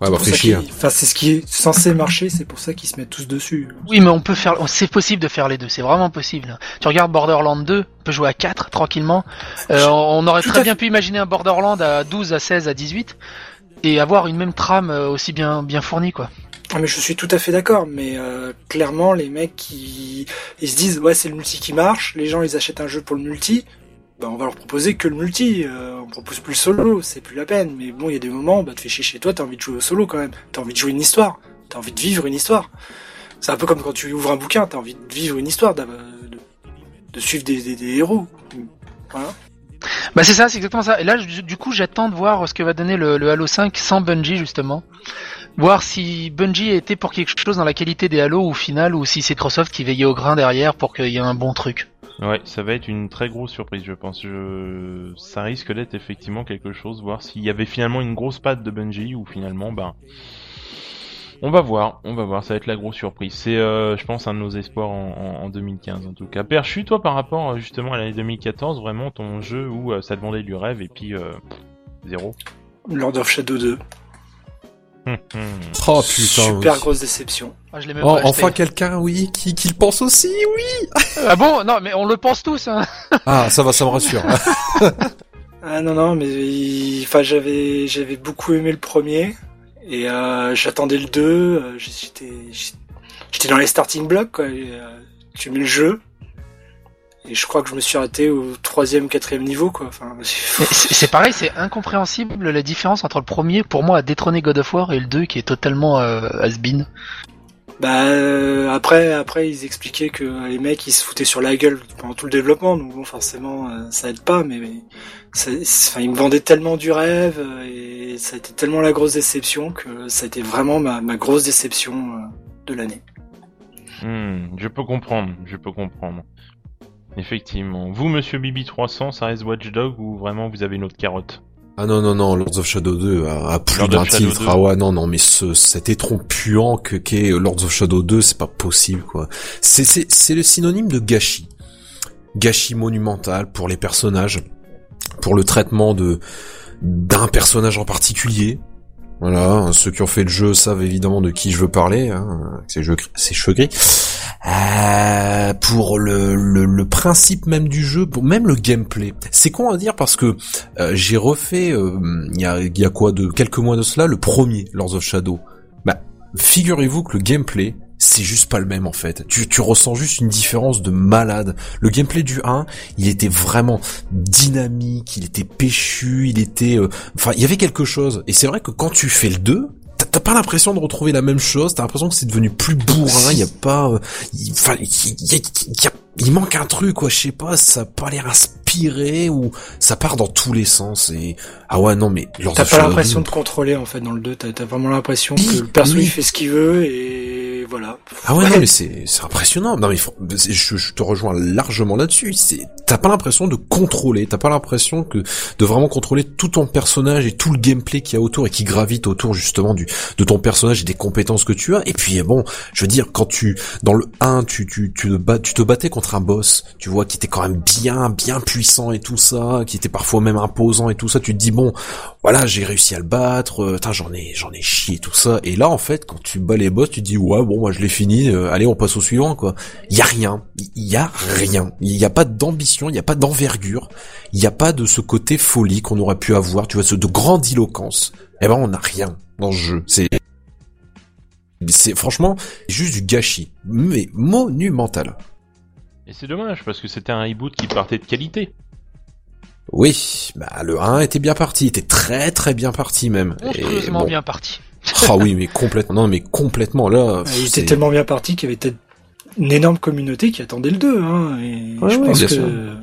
Ouais, bah, chier. Enfin, c'est ce qui est censé marcher, c'est pour ça qu'ils se mettent tous dessus. Oui, mais on peut faire, c'est possible de faire les deux, c'est vraiment possible. Tu regardes Borderlands 2, on peut jouer à 4 tranquillement. Euh, on aurait très bien pu imaginer un Borderlands à 12, à 16, à 18 et avoir une même trame euh, aussi bien bien fournie, quoi. Ah mais je suis tout à fait d'accord, mais euh, clairement les mecs qui ils se disent ouais c'est le multi qui marche, les gens ils achètent un jeu pour le multi, bah on va leur proposer que le multi, euh, on propose plus le solo, c'est plus la peine. Mais bon il y a des moments, bah te fais chier chez toi, t'as envie de jouer au solo quand même, t'as envie de jouer une histoire, t'as envie de vivre une histoire. C'est un peu comme quand tu ouvres un bouquin, t'as envie de vivre une histoire, de, suivre des, des, héros. Voilà. Bah c'est ça, c'est exactement ça. Et là, du coup, j'attends de voir ce que va donner le, le Halo 5 sans Bungie justement voir si Bungie était pour quelque chose dans la qualité des Halo au final ou si c'est Microsoft qui veillait au grain derrière pour qu'il y ait un bon truc. Ouais, ça va être une très grosse surprise, je pense. Je... Ça risque d'être effectivement quelque chose, voir s'il y avait finalement une grosse patte de Bungie ou finalement, ben, On va voir, on va voir, ça va être la grosse surprise. C'est, euh, je pense, un de nos espoirs en, 2015 en tout cas. Perchu, toi, par rapport euh, justement à l'année 2014, vraiment ton jeu où euh, ça demandait du rêve et puis zéro Lord of Shadow 2. Oh putain. Super grosse déception. Ah, oh, enfin quelqu'un, oui, qui, qui le pense aussi, oui. ah bon? Non, mais on le pense tous. Hein. *laughs* ah, ça va, ça me rassure. *laughs* ah non, non, mais enfin j'avais j'avais beaucoup aimé le premier. Et euh, j'attendais le 2, euh, j'étais j'étais dans les starting blocks quoi. Euh, j'ai mis le jeu et je crois que je me suis arrêté au troisième, quatrième niveau quoi. Enfin, c'est pareil, c'est incompréhensible la différence entre le premier pour moi à détrôner God of War et le 2 qui est totalement euh, has-been. Bah euh, après après ils expliquaient que les mecs ils se foutaient sur la gueule pendant tout le développement donc bon forcément euh, ça aide pas mais, enfin ils me vendaient tellement du rêve euh, et ça a été tellement la grosse déception que ça a été vraiment ma, ma grosse déception de l'année. Hmm, je peux comprendre, je peux comprendre. Effectivement. Vous, monsieur Bibi 300, ça reste Watchdog ou vraiment vous avez une autre carotte ah non non non Lords of Shadow 2 a, plus d'un titre. ah ouais non non mais ce cet étron puant que qu'est Lords of Shadow 2 c'est pas possible quoi. C'est c'est c'est le synonyme de gâchis. Gâchis monumental pour les personnages pour le traitement de d'un personnage en particulier voilà, ceux qui ont fait le jeu savent évidemment de qui je veux parler, hein, c'est cheveux gris. Euh, pour le, le, principe même du jeu, pour même le gameplay. C'est con à dire parce que euh, j'ai refait, euh, il y, a, y a quoi de quelques mois de cela, le premier Lords of Shadow. Bah, figurez-vous que le gameplay, c'est juste pas le même en fait. Tu, tu ressens juste une différence de malade. Le gameplay du 1, il était vraiment dynamique, il était péchu, il était... Euh, enfin, il y avait quelque chose. Et c'est vrai que quand tu fais le 2, t'as pas l'impression de retrouver la même chose, t'as l'impression que c'est devenu plus bourrin, il y a pas... Euh, enfin, il, manque un truc, quoi, je sais pas, ça a pas l'air inspiré ou ça part dans tous les sens et... Ah ouais, non mais... T'as pas l'impression de contrôler en fait dans le 2, t'as as vraiment l'impression que le perso il fait ce qu'il veut et voilà. Ah ouais, *laughs* non, mais c'est impressionnant. Non mais je, je, te rejoins largement là-dessus. C'est t'as pas l'impression de contrôler, t'as pas l'impression que de vraiment contrôler tout ton personnage et tout le gameplay qu'il y a autour et qui gravite autour justement du de ton personnage et des compétences que tu as. Et puis bon, je veux dire quand tu dans le 1, tu tu tu te, tu te battais contre un boss, tu vois qui était quand même bien bien puissant et tout ça, qui était parfois même imposant et tout ça, tu te dis bon, voilà, j'ai réussi à le battre, euh, j'en ai j'en ai chié tout ça et là en fait quand tu bats les boss, tu dis ouais, bon moi je l'ai fini, euh, allez on passe au suivant quoi. Y a rien, y a rien. Il y a pas d'ambition, il n'y a pas d'envergure, il n'y a pas de ce côté folie qu'on aurait pu avoir, tu vois, ce de grandiloquence. Eh ben on n'a rien dans ce jeu. C'est c'est franchement juste du gâchis, mais monumental. Et c'est dommage parce que c'était un reboot qui partait de qualité. Oui, bah le 1 était bien parti, était très très bien parti même. Monstrueusement bien parti. ah oui, mais complètement, non mais complètement là. Il était tellement bien parti qu'il y avait peut-être une énorme communauté qui attendait le 2. Hein, et je pense que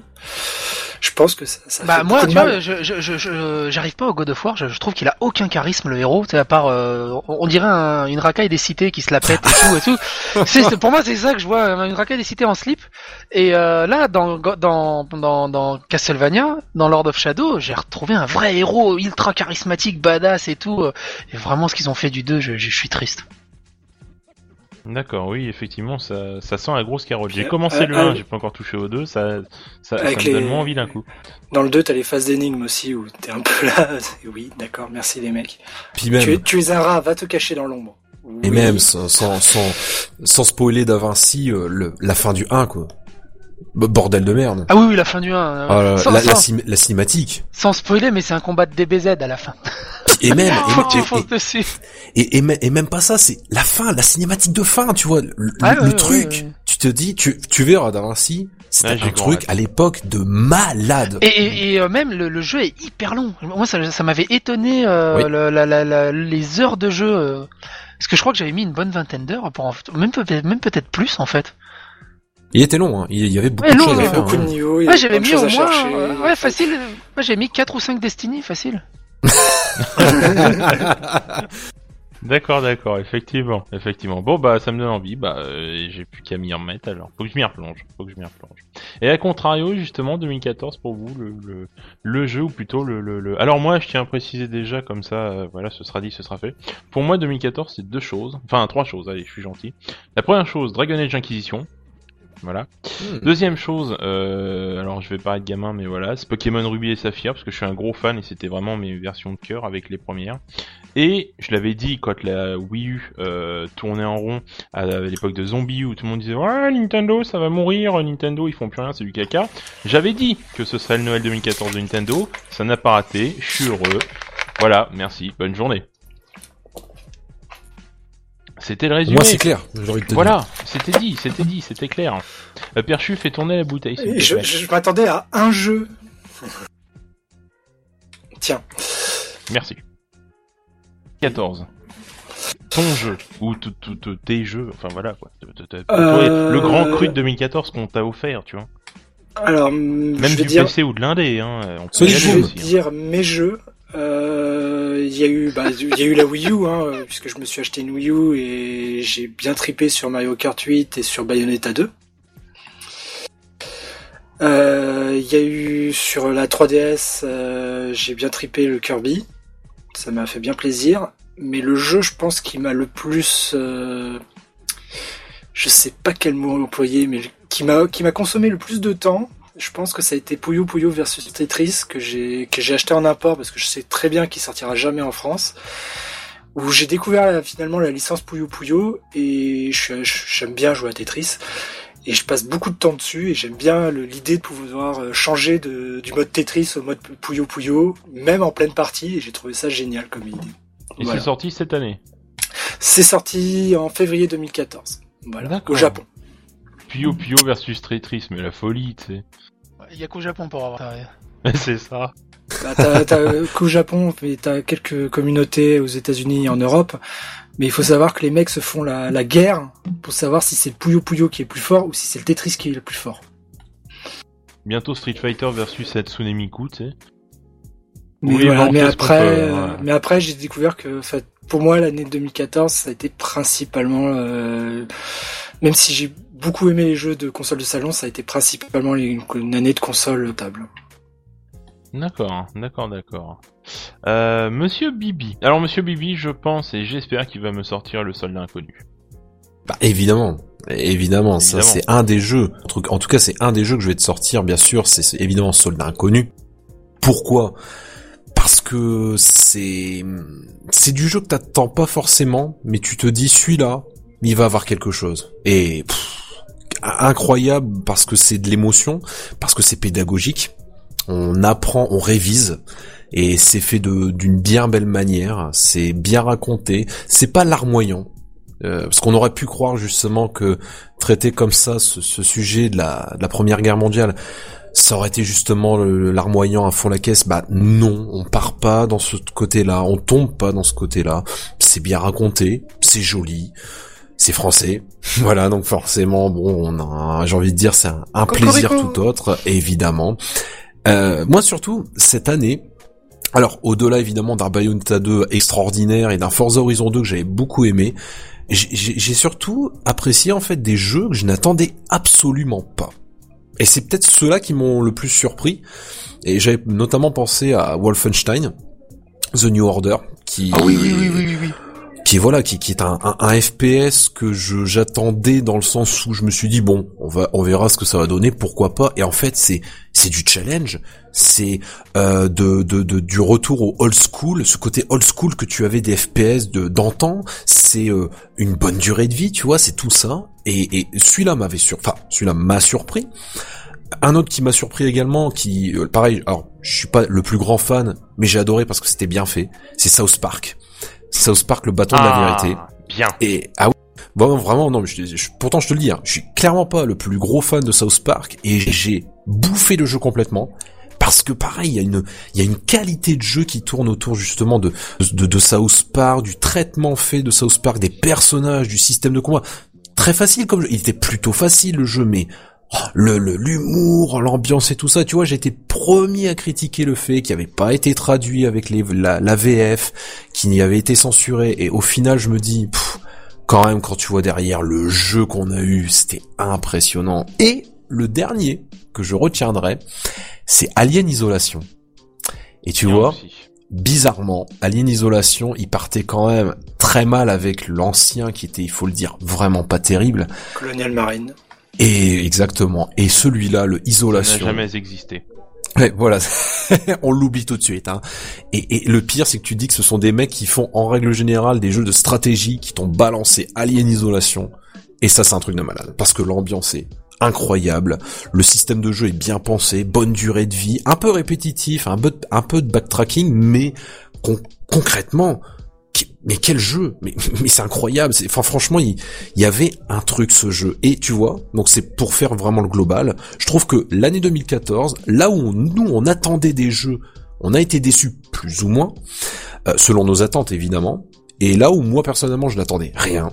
je pense que ça, ça bah moi tu vois je je j'arrive pas au God of War je, trouve qu'il a aucun charisme le héros tu à part euh, on dirait une racaille des cités qui se la pète et tout et tout. *laughs* C'est pour moi c'est ça que je vois une racaille des cités en slip. Et euh, là dans dans dans dans Castlevania dans Lord of Shadow j'ai retrouvé un vrai héros ultra charismatique badass et tout et vraiment ce qu'ils ont fait du 2 je, je suis triste D'accord, oui, effectivement, ça, ça sent la grosse carotte. J'ai commencé le 1, euh, j'ai pas encore touché au 2, ça, ça, ça me donne moins envie d'un coup. Dans le 2, t'as les phases d'énigmes aussi où t'es un peu là. *laughs* Oui, d'accord, merci les mecs. Puis même... tu, es, tu es un rat, va te cacher dans l'ombre. Et même, sans, sans, sans, spoiler d'Avinci, euh, le, la fin du 1, quoi. Bordel de merde. Ah oui, oui la fin du 1. Ah, la, la, cinématique. Sans spoiler, mais c'est un combat de DBZ à la fin. Et même, *laughs* et, et, même pas ça, c'est la fin, la cinématique de fin, tu vois, le, ah truc. tu te dis, tu, tu verras Da Vinci, c'était un truc à l'époque de malade. Et, et, euh, même le, jeu est hyper long. Moi, ça, ça m'avait étonné euh, la, la, les heures de jeu. Euh, parce que je crois que j'avais mis une bonne vingtaine d'heures, pour même, même peut-être plus en fait. Il était long, hein. il y avait beaucoup de choses à faire. Beaucoup de hein. niveaux, ouais, j'avais mis au moins, ouais, facile. Moi, j'ai mis 4 ou 5 Destiny, facile. *laughs* D'accord, d'accord, effectivement, effectivement. Bon bah ça me donne envie, bah euh, j'ai plus qu'à m'y remettre alors. Faut que je m'y replonge, faut que je m'y replonge. Et à contrario, justement, 2014 pour vous, le, le, le jeu ou plutôt le, le, Alors moi, je tiens à préciser déjà comme ça, euh, voilà, ce sera dit, ce sera fait. Pour moi, 2014, c'est deux choses, enfin trois choses. Allez, je suis gentil. La première chose, Dragon Age Inquisition, voilà. Hmm. Deuxième chose, euh, alors je vais pas être gamin, mais voilà, c'est Pokémon Ruby et Saphir, parce que je suis un gros fan et c'était vraiment mes versions de cœur avec les premières. Et je l'avais dit quand la Wii U euh, tournait en rond à, l'époque de Zombie où tout le monde disait ouais Nintendo ça va mourir, Nintendo ils font plus rien, c'est du caca. J'avais dit que ce serait le Noël 2014 de Nintendo, ça n'a pas raté, je suis heureux. Voilà, merci, bonne journée. C'était le résumé. Moi, c'est clair. voilà, c'était dit, c'était dit, c'était clair. Euh, Perchu fait tourner la bouteille. Je, m'attendais à un jeu. Tiens. Merci. 14. Ton jeu, ou tes jeux, enfin voilà quoi. Le grand cru de 2014 qu'on t'a offert, tu vois. Alors, même du PC ou de l'indé, hein. On je vais hein. dire mes jeux. Euh, il y a eu, bah, y a eu la Wii U, hein, puisque je me suis acheté une Wii U et j'ai bien tripé sur Mario Kart 8 et sur Bayonetta 2. Euh, il y a eu sur la 3DS, euh, j'ai bien tripé le Kirby, ça m'a fait bien plaisir. Mais le jeu, je pense, qui m'a le plus, je sais pas quel mot employer, mais qui m'a qui m'a consommé le plus de temps, je pense que ça a été Puyo Puyo versus Tetris que j'ai que j'ai acheté en import parce que je sais très bien qu'il sortira jamais en France. Où j'ai découvert finalement la licence Puyo Puyo et j'aime bien jouer à Tetris et je passe beaucoup de temps dessus et j'aime bien l'idée de pouvoir euh, changer de, du mode Tetris au mode Puyo Puyo même en pleine partie et j'ai trouvé ça génial comme idée. Et c'est sorti cette année C'est sorti en février 2014. Voilà, au Japon. Puyo Puyo versus Tetris, mais la folie, tu sais. Il y a qu'au Japon pour avoir ça. *laughs* c'est ça. Bah, t'as, qu'au Japon, mais t'as quelques communautés aux États-Unis et en Europe. Mais il faut savoir que les mecs se font la, guerre pour savoir si c'est le Puyo Puyo qui est plus fort ou si c'est le Tetris qui est le plus fort. Bientôt Street Fighter versus Hatsune Miku, tu sais. Mais, après, mais après, j'ai découvert que, pour moi, l'année 2014, ça a été principalement, euh, même si j'ai beaucoup aimé les jeux de console de salon, ça a été principalement une, année de console table. D'accord, d'accord, d'accord. Euh, Monsieur Bibi. Alors Monsieur Bibi, je pense et j'espère qu'il va me sortir le soldat inconnu. Bah évidemment, évidemment, ça c'est un des jeux. En tout cas, c'est un des jeux que je vais te sortir, bien sûr. C'est évidemment soldat inconnu. Pourquoi? Parce que c'est c'est du jeu que t'attends pas forcément, mais tu te dis celui-là, il va avoir quelque chose. Et incroyable parce que c'est de l'émotion, parce que c'est pédagogique. On apprend, on révise et c'est fait d'une bien belle manière. C'est bien raconté. C'est pas larmoyant. Euh, parce qu'on aurait pu croire justement que traiter comme ça ce, sujet de la, de la, Première Guerre mondiale, ça aurait été justement larmoyant à fond la caisse. Bah non, on part pas dans ce côté-là, on tombe pas dans ce côté-là. C'est bien raconté, c'est joli c'est français. *laughs* voilà, donc forcément, bon, on a, j'ai envie de dire, c'est un, plaisir tout autre, évidemment. Euh, moi surtout, cette année, alors au-delà évidemment d'un Bayonetta 2 extraordinaire et d'un Forza Horizon 2 que j'avais beaucoup aimé, j'ai surtout apprécié en fait des jeux que je n'attendais absolument pas. Et c'est peut-être ceux-là qui m'ont le plus surpris. Et j'avais notamment pensé à Wolfenstein, The New Order, qui... Ah oui, oui, oui, oui, oui qui voilà qui, qui est un, un, FPS que je j'attendais dans le sens où je me suis dit bon on va on verra ce que ça va donner pourquoi pas. Et en fait c'est c'est du challenge. C'est euh, de, de, de, du retour au old school ce côté old school que tu avais des FPS de d'antan. C'est euh, une bonne durée de vie tu vois c'est tout ça. Et, et celui-là m'avait sur enfin celui-là m'a surpris. Un autre qui m'a surpris également, qui euh, pareil, alors je suis pas le plus grand fan, mais j'ai adoré parce que c'était bien fait. C'est South Park. South Park, le bâton de la ah, vérité. Bien. Et ah oui. Bon, vraiment, non, je, pourtant je te le dis, hein, je suis clairement pas le plus gros fan de South Park et j'ai bouffé le jeu complètement parce que pareil, il y a une il y a une qualité de jeu qui tourne autour justement de, de de South Park, du traitement fait de South Park, des personnages, du système de combat. Très facile comme jeu. Il était plutôt facile le jeu, mais le l'humour, l'ambiance et tout ça, tu vois, j'étais premier à critiquer le fait qu'il avait pas été traduit avec les, la, la VF, qu'il n'y avait été censuré, et au final, je me dis, quand même, quand tu vois derrière le jeu qu'on a eu, c'était impressionnant. Et le dernier que je retiendrai, c'est Alien Isolation. Et tu vois, bizarrement, Alien Isolation, il partait quand même très mal avec l'ancien qui était, il faut le dire, vraiment pas terrible. Colonial Marine. Et exactement. Et celui-là, le Isolation. n'a jamais existé. Ouais, voilà, *laughs* on l'oublie tout de suite. Hein. Et, et, le pire, c'est que tu dis que ce sont des mecs qui font en règle générale des jeux de stratégie qui t'ont balancé Alien Isolation. Et ça, c'est un truc de malade. Parce que l'ambiance est incroyable. Le système de jeu est bien pensé, bonne durée de vie, un peu répétitif, un peu, un peu de backtracking, mais concrètement, mais quel jeu Mais, c'est incroyable. Enfin, franchement, il, y avait un truc ce jeu. Et tu vois, donc c'est pour faire vraiment le global. Je trouve que l'année 2014, là où nous on attendait des jeux, on a été déçus plus ou moins, euh, selon nos attentes évidemment. Et là où moi personnellement je n'attendais rien,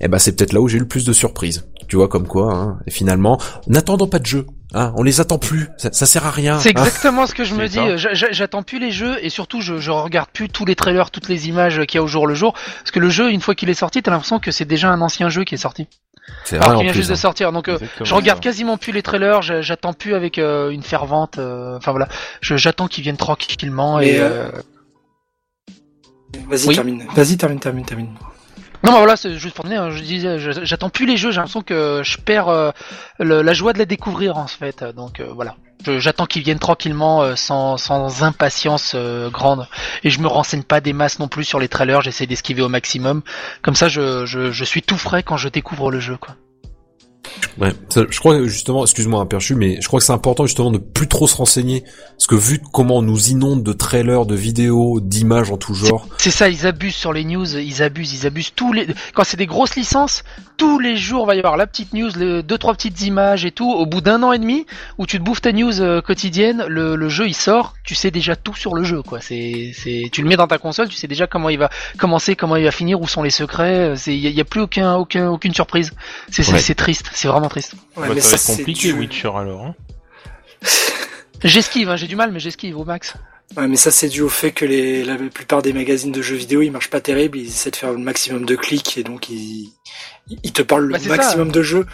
eh ben c'est peut-être là où j'ai eu le plus de surprises. Tu vois comme quoi, hein, et finalement, n'attendons pas de jeux. Hein, on les attend plus, ça, ça sert à rien. C'est hein. exactement ce que je me dis. J'attends plus les jeux et surtout je, je regarde plus tous les trailers, toutes les images qu'il y a au jour le jour, parce que le jeu, une fois qu'il est sorti, t'as l'impression que c'est déjà un ancien jeu qui est sorti. C'est vrai. Vient juste de hein. sortir, donc euh, je regarde quasiment plus les trailers, j'attends plus avec euh, une fervente. Euh, enfin voilà, j'attends qu'ils viennent tranquillement et. Vas-y termine. Vas-y termine, termine, termine. Non, voilà, c'est juste pour hein, je disais, j'attends plus les jeux, j'ai l'impression que je perds euh, la joie de les découvrir en fait. Donc euh, voilà, j'attends qu'ils viennent tranquillement, euh, sans, impatience grande, et je me renseigne pas des masses non plus sur les trailers. J'essaie d'esquiver au maximum, comme ça, je, je, je suis tout frais quand je découvre le jeu, quoi. Ouais, je crois justement, excuse-moi un perchu, mais je crois que c'est important justement de plus trop se renseigner, parce que vu comment on nous inonde de trailers, de vidéos, d'images en tout genre. C'est ça, ils abusent sur les news, ils abusent, ils abusent tous les. Quand c'est des grosses licences, tous les jours va y avoir la petite news, les deux trois petites images et tout. Au bout d'un an et demi, où tu te bouffes ta news euh, quotidienne, le, le, jeu il sort, tu sais déjà tout sur le jeu, quoi. C'est, c'est, tu le mets dans ta console, tu sais déjà comment il va commencer, comment il va finir, où sont les secrets. Il y, y, a plus aucun, aucun, aucune surprise. C'est, c'est triste, c'est vraiment triste. Ouais, bah, mais ça, va être compliqué Witcher alors. Hein *laughs* j'esquive, hein, j'ai du mal, mais j'esquive au max. Ouais, mais ça c'est dû au fait que les, la plupart des magazines de jeux vidéo ils marchent pas terrible, ils essaient de faire le maximum de clics et donc ils, ils te parlent le bah, maximum de jeux.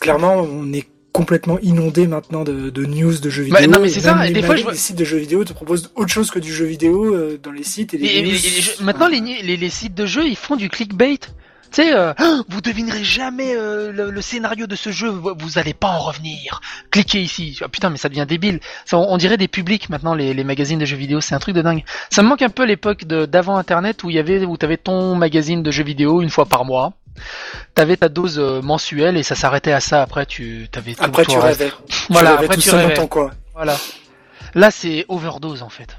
clairement, on est complètement inondé maintenant de, de news de jeux bah, vidéo. non mais c'est ça. Et des fois, je... les sites de jeux vidéo te proposent autre chose que du jeu vidéo euh, dans les sites. Et, les maintenant, les, les, les, sites de jeux, ils font du clickbait. Tu sais, euh, *gasps* vous devinerez jamais euh, le, scénario de ce jeu, vous allez pas en revenir. Cliquez ici. Ah, putain, mais ça devient débile. Ça, on, dirait des publics maintenant, les, les magazines de jeux vidéo. C'est un truc de dingue. Ça me manque un peu l'époque d'avant Internet où il y avait, où t'avais ton magazine de jeux vidéo une fois par mois. T'avais ta dose euh, mensuelle et ça s'arrêtait à ça. Après, tu t'avais tout, Après, tu rêvais. Voilà, après tu rêvais. quoi. Voilà. Là, c'est overdose en fait.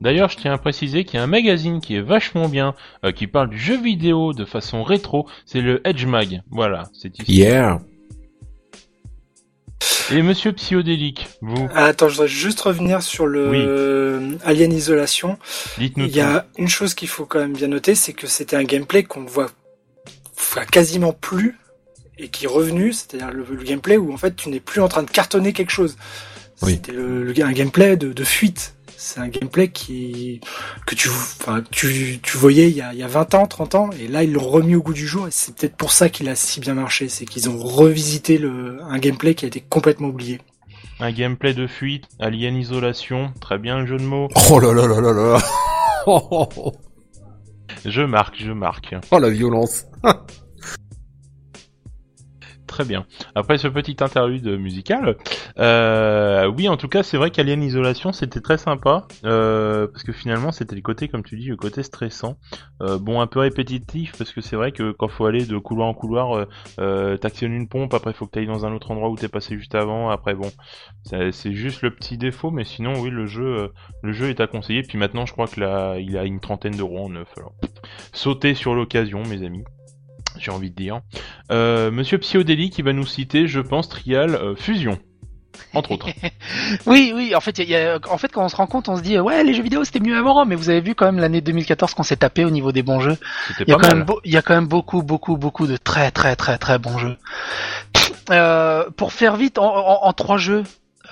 D'ailleurs, je tiens à préciser qu'il y a un magazine qui est vachement bien, euh, qui parle du jeu vidéo de façon rétro, c'est le Edge Mag. Voilà, c'est ici. Yeah. Et Monsieur Psyodélique, vous ah, Attends, je voudrais juste revenir sur le Alien Isolation. Dites-nous. Il y a une chose qu'il faut quand même bien noter, c'est que c'était un gameplay qu'on voit quasiment plus et qui est revenu, c'est-à-dire le, gameplay où en fait tu n'es plus en train de cartonner quelque chose. C'était le, un gameplay de, de fuite c'est un gameplay qui que tu enfin, tu, tu voyais il y, a, il y a 20 ans, 30 ans, et là ils l'ont remis au goût du jour, et c'est peut-être pour ça qu'il a si bien marché, c'est qu'ils ont revisité le, un gameplay qui a été complètement oublié. Un gameplay de fuite, alien isolation, très bien le jeu de mots. Oh là là là là là Je marque, je marque. Oh la violence *laughs* très bien. Après ce petit interlude musical, euh, oui, en tout cas, c'est vrai qu'Alien Isolation, c'était très sympa, euh, parce que finalement, c'était le côté, comme tu dis, le côté stressant. Euh, bon, un peu répétitif, parce que c'est vrai que quand faut aller de couloir en couloir, t'actionnes une pompe, après faut que t'ailles dans un autre endroit où t'es passé juste avant, après bon, c'est juste le petit défaut, mais sinon, oui, le jeu, le jeu est à conseiller. Puis maintenant, je crois que là, il a une trentaine d'euros en neuf. Alors, sautez sur l'occasion, mes amis j'ai envie de dire. Euh, Monsieur Psyodéli qui va nous citer, je pense, Trial euh, Fusion. Entre autres. *laughs* oui, oui, en fait, y a, en fait, quand on se rend compte, on se dit, ouais, les jeux vidéo c'était mieux avant, mais vous avez vu quand même l'année 2014 qu'on s'est tapé au niveau des bons jeux. Il y, a quand même il y a quand même beaucoup, beaucoup, beaucoup de très, très, très, très bons jeux. Euh, pour faire vite, en, trois jeux,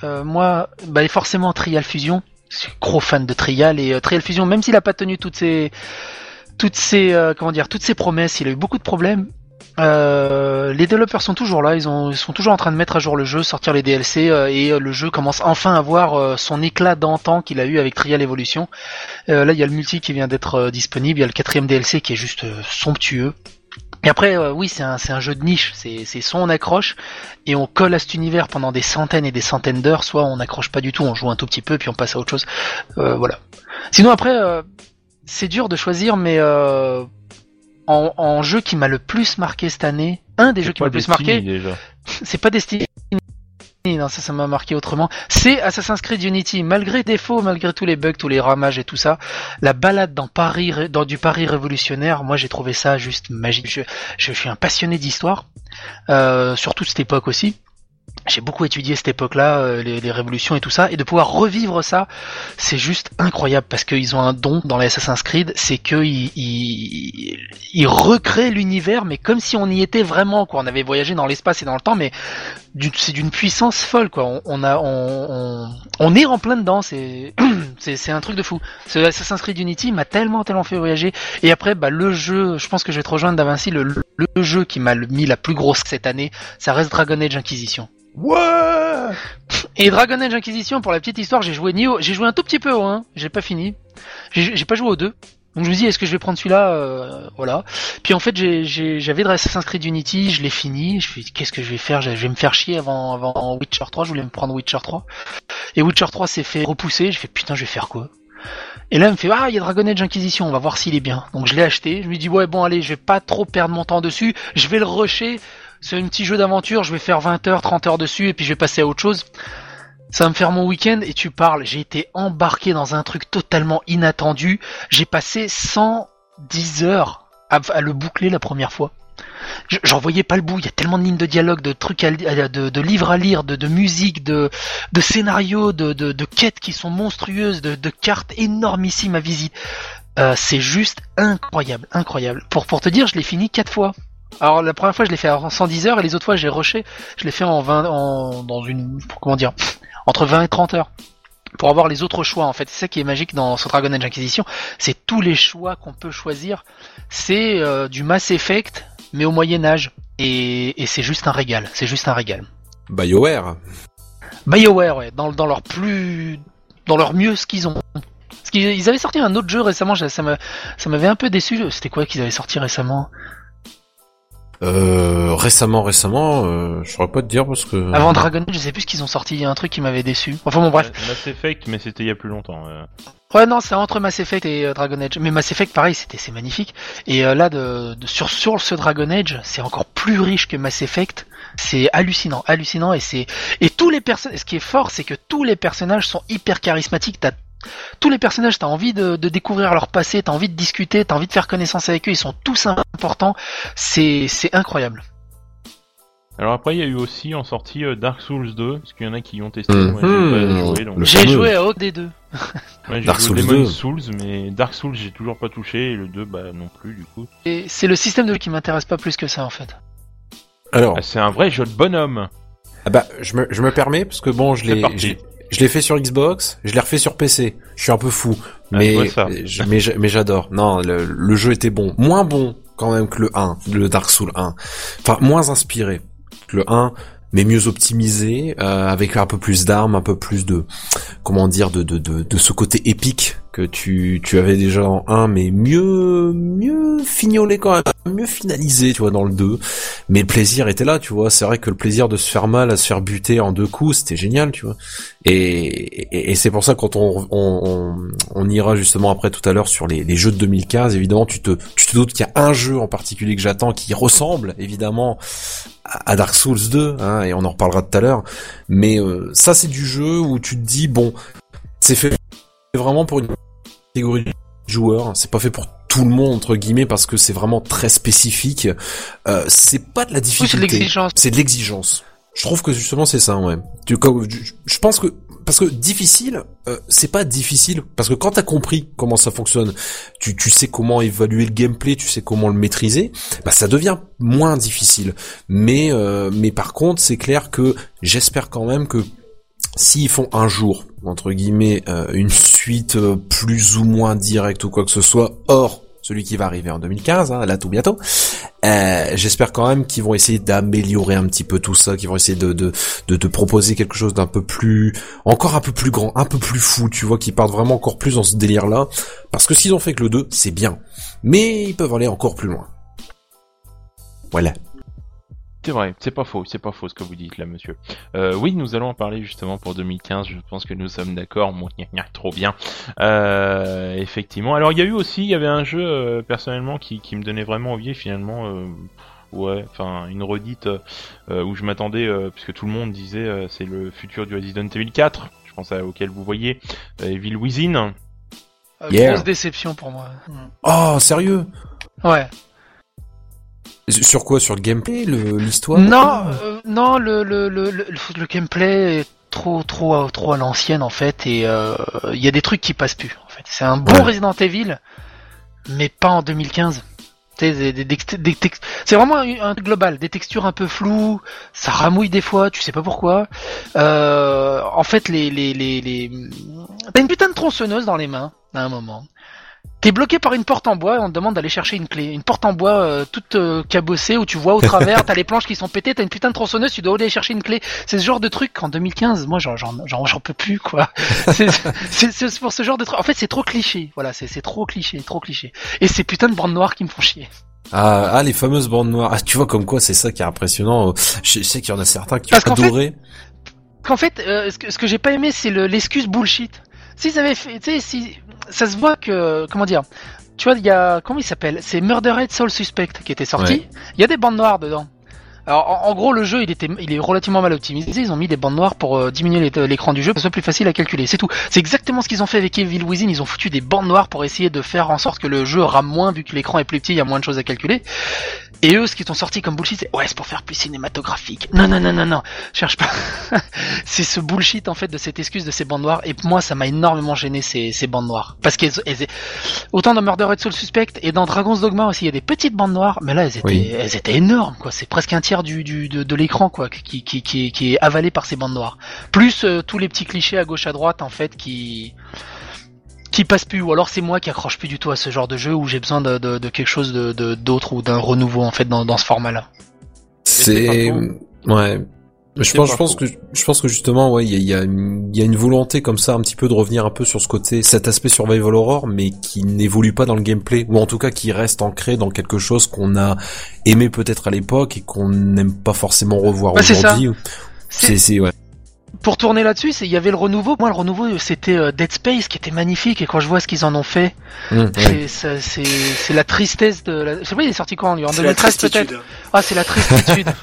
euh, moi, bah, forcément Trial Fusion. Je suis gros fan de Trial et Trial Fusion, même s'il a pas tenu toutes ses, toutes ses, comment dire, toutes ses promesses, il a eu beaucoup de problèmes. Euh, les développeurs sont toujours là, ils, ont, sont toujours en train de mettre à jour le jeu, sortir les DLC euh, et euh, le jeu commence enfin à avoir son éclat d'antan qu'il a eu avec Trial Evolution. là, il y a le multi qui vient d'être disponible, il y a le quatrième DLC qui est juste somptueux. Et après, oui, c'est un, un, jeu de niche, c'est soit on accroche et on colle à cet univers pendant des centaines et des centaines d'heures, soit on n'accroche pas du tout, on joue un tout petit peu puis on passe à autre chose. voilà. Sinon après, c'est dur de choisir, mais en, jeu qui m'a le plus marqué cette année, un des jeux qui m'a le plus marqué, *laughs* c'est pas Destiny. Non, ça, ça m'a marqué autrement. C'est Assassin's Creed Unity. Malgré défauts, malgré tous les bugs, tous les ramages et tout ça, la balade dans Paris, dans du Paris révolutionnaire, moi j'ai trouvé ça juste magique. Je, je suis un passionné d'histoire, euh, surtout cette époque aussi j'ai beaucoup étudié cette époque-là, euh, les, révolutions et tout ça, et de pouvoir revivre ça, c'est juste incroyable parce qu'ils ont un don dans les Assassin's Creed, c'est qu'ils ils, recréent l'univers, mais comme si on y était vraiment, quoi. On avait voyagé dans l'espace et dans le temps, mais c'est d'une puissance folle, quoi. On, a, on, on, est en plein dedans, *clears throat* c'est, c'est, un truc de fou. Ce Assassin's Creed Unity m'a tellement, tellement fait voyager. Et après, bah, le jeu, je pense que je vais te rejoindre d'Avinci, le, le jeu qui m'a mis la plus grosse cette année, ça reste Dragon Age Inquisition. Ouais Et Dragon Age Inquisition, pour la petite histoire, j'ai joué ni j'ai joué un tout petit peu au 1, j'ai pas fini. J'ai pas joué au 2. Donc je me dis est-ce que je vais prendre celui-là euh, voilà. Puis en fait j'avais Assassin's Creed Unity, je l'ai fini, je qu'est-ce que je vais faire? Je vais me faire chier avant avant Witcher 3, je voulais me prendre Witcher 3. Et Witcher 3 s'est fait repousser, je fais putain, je vais faire quoi? Et là, il me fait ah, il y a Dragon Age Inquisition, on va voir s'il est bien. Donc je l'ai acheté. Je me dis ouais bon allez, je vais pas trop perdre mon temps dessus. Je vais le rusher c'est un petit jeu d'aventure, je vais faire 20 heures, 30 heures dessus et puis je vais passer à autre chose. Ça va me faire mon week-end et tu parles, j'ai été embarqué dans un truc totalement inattendu. J'ai passé 110 heures à, le boucler la première fois. J'en voyais pas le bout, il y a tellement de lignes de dialogue, de trucs, à, de, livres à lire, de, musique, de, scénarios, de, quêtes qui sont monstrueuses, de, cartes énormissimes à visiter. Euh, c'est juste incroyable, incroyable. Pour, pour te dire, je l'ai fini quatre fois. Alors la première fois je l'ai fait en 110 heures et les autres fois j'ai rushé, je l'ai fait en 20 en dans une comment dire entre 20 et 30 heures pour avoir les autres choix en fait. C'est ça qui est magique dans ce Dragon Age Inquisition, c'est tous les choix qu'on peut choisir. C'est euh, du Mass Effect mais au Moyen Âge et, et c'est juste un régal, c'est juste un régal. BioWare. BioWare ouais, dans, dans leur plus dans leur mieux ce qu'ils ont. Parce qu'ils avaient sorti un autre jeu récemment, ça m'avait un peu déçu. C'était quoi qu'ils avaient sorti récemment? Euh, récemment, récemment, euh, je saurais pas te dire parce que. Avant Dragon Age, je sais plus ce qu'ils ont sorti. Il y a un truc qui m'avait déçu. Enfin bon, bref. Mass Effect, mais c'était il y a plus longtemps. Ouais, non, c'est entre Mass Effect et euh, Dragon Age. Mais Mass Effect, pareil, c'était c'est magnifique. Et euh, là, de, sur sur ce Dragon Age, c'est encore plus riche que Mass Effect. C'est hallucinant, hallucinant. Et c'est et tous les personnages. Ce qui est fort, c'est que tous les personnages sont hyper charismatiques. T'as tous les personnages, t'as envie de, découvrir leur passé, t'as envie de discuter, t'as envie de faire connaissance avec eux, ils sont tous importants, c'est incroyable. Alors après, il y a eu aussi en sortie euh, Dark Souls 2, parce qu'il y en a qui ont testé. Mmh. j'ai joué à des deux. *laughs* Dark Souls 2. Souls, mais Dark Souls, j'ai toujours pas touché, et le 2, bah non plus, du coup. Et c'est le système de jeu qui m'intéresse pas plus que ça, en fait. Alors. Ah, c'est un vrai jeu de bonhomme. Ah bah, je me, je me permets, parce que bon, je l'ai, je l'ai fait sur Xbox, je l'ai refait sur PC. Je suis un peu fou, ah, mais mais, mais j'adore. Non, le, jeu était bon, moins bon quand même que le 1, le Dark Souls 1. Enfin, moins inspiré que le 1, mais mieux optimisé, euh, avec un peu plus d'armes, un peu plus de comment dire de, de, de, de ce côté épique que tu, tu avais déjà en 1, mais mieux mieux fignolé quand même, mieux finalisé, tu vois, dans le 2. Mais le plaisir était là, tu vois. C'est vrai que le plaisir de se faire mal, à se faire buter en deux coups, c'était génial, tu vois. Et, et, c'est pour ça quand on, on, on, ira justement après tout à l'heure sur les, les, jeux de 2015, évidemment, tu te, tu te doutes qu'il y a un jeu en particulier que j'attends qui ressemble évidemment à Dark Souls 2, hein, et on en reparlera tout à l'heure. Mais euh, ça, c'est du jeu où tu te dis bon, c'est fait vraiment pour une catégorie de joueurs. C'est pas fait pour tout le monde entre guillemets parce que c'est vraiment très spécifique. Euh, c'est pas de la difficulté, c'est de l'exigence. Je trouve que justement c'est ça, ouais. je pense que parce que difficile, euh, c'est pas difficile parce que quand t'as compris comment ça fonctionne, tu, tu sais comment évaluer le gameplay, tu sais comment le maîtriser, bah ça devient moins difficile. Mais euh, mais par contre, c'est clair que j'espère quand même que s'ils font un jour entre guillemets euh, une suite plus ou moins directe ou quoi que ce soit, hors celui qui va arriver en 2015, hein, là tout bientôt. Euh, J'espère quand même qu'ils vont essayer d'améliorer un petit peu tout ça, qu'ils vont essayer de de, de, proposer quelque chose d'un peu plus, encore un peu plus grand, un peu plus fou, tu vois, qui partent vraiment encore plus dans ce délire-là. Parce que s'ils ont fait que le 2, c'est bien, mais ils peuvent aller encore plus loin. Voilà. C'est vrai, c'est pas faux, c'est pas faux ce que vous dites là, monsieur. Euh, oui, nous allons en parler justement pour 2015. Je pense que nous sommes d'accord. Bon, trop bien. Euh, effectivement. Alors, il y a eu aussi, il y avait un jeu euh, personnellement qui, qui, me donnait vraiment envie finalement. Euh, ouais, enfin une redite euh, où je m'attendais, puisque tout le monde disait c'est le futur du Resident Evil 4. Je pense à, auquel vous voyez Evil Within. Grosse déception pour moi. Oh, sérieux? Ouais. Sur quoi? Sur le gameplay, l'histoire? Non, euh, non, le, le, le, le, gameplay est trop trop trop à l'ancienne en fait et il euh, y a des trucs qui passent plus en fait. C'est un bon Resident Evil, mais pas en 2015. C'est vraiment un truc global, des textures un peu floues, ça ramouille des fois, tu sais pas pourquoi. Euh, en fait, les les les, les... t'as une putain de tronçonneuse dans les mains à un moment. T'es bloqué par une porte en bois et on te demande d'aller chercher une clé. Une porte en bois euh, toute euh, cabossée où tu vois au *laughs* travers, t'as les planches qui sont pétées, t'as une putain de tronçonneuse, tu dois aller chercher une clé. C'est ce genre de truc qu'en 2015, moi j'en j'en peux plus quoi. *laughs* c'est pour ce genre de truc. En fait c'est trop cliché. Voilà, c'est trop cliché, trop cliché. Et ces putains de bandes noires qui me font chier. Ah, ah les fameuses bandes noires. Ah, tu vois comme quoi c'est ça qui est impressionnant. Je sais qu'il y en a certains qui ont adoré. Qu'en fait, euh, ce que, ce que j'ai pas aimé c'est l'excuse bullshit. S'ils avaient fait, tu sais, si ça se voit que, comment dire, tu vois, il y a, comment il s'appelle C'est Murdered Soul Suspect qui était sorti. Il y a des bandes noires dedans. Alors en, gros le jeu il était il est relativement mal optimisé, ils ont mis des bandes noires pour euh, diminuer l'écran du jeu pour que ce soit plus facile à calculer, c'est tout. C'est exactement ce qu'ils ont fait avec Evil Within, ils ont foutu des bandes noires pour essayer de faire en sorte que le jeu rame moins vu que l'écran est plus petit, il y a moins de choses à calculer. Et eux, ce qu'ils ont sorti comme bullshit, c'est ouais, c'est pour faire plus cinématographique. Non, non, non, non, non, cherche pas. *laughs* c'est ce bullshit en fait de cette excuse de ces bandes noires. Et moi, ça m'a énormément gêné ces, ces bandes noires, parce qu'elles, autant dans Murder Red Soul Suspect et dans Dragon's Dogma aussi, il y a des petites bandes noires, mais là, elles étaient, elles étaient énormes, quoi. C'est presque un tiers du, du de, de l'écran, quoi, qui, qui, qui, qui, est avalé par ces bandes noires. Plus euh, tous les petits clichés à gauche à droite, en fait, qui qui passe plus, ou alors c'est moi qui accroche plus du tout à ce genre de jeu où j'ai besoin de, de, quelque chose de d'autre ou d'un renouveau en fait dans, dans ce format-là. C'est ouais. Je pense, je pense que je pense que justement, ouais, il y a, y, a y a, une volonté comme ça, un petit peu de revenir un peu sur ce côté, cet aspect survival horror, mais qui n'évolue pas dans le gameplay, ou en tout cas qui reste ancré dans quelque chose qu'on a aimé peut-être à l'époque et qu'on n'aime pas forcément revoir bah, aujourd'hui. C'est c'est ouais pour tourner là-dessus, il y avait le renouveau. Moi, le renouveau, c'était euh, Dead Space qui était magnifique. Et quand je vois ce qu'ils en ont fait, mmh, c'est la tristesse de. La... Je sais pas, il est sorti quand lui En 2013 peut-être. Ah, c'est la tristitude. *laughs*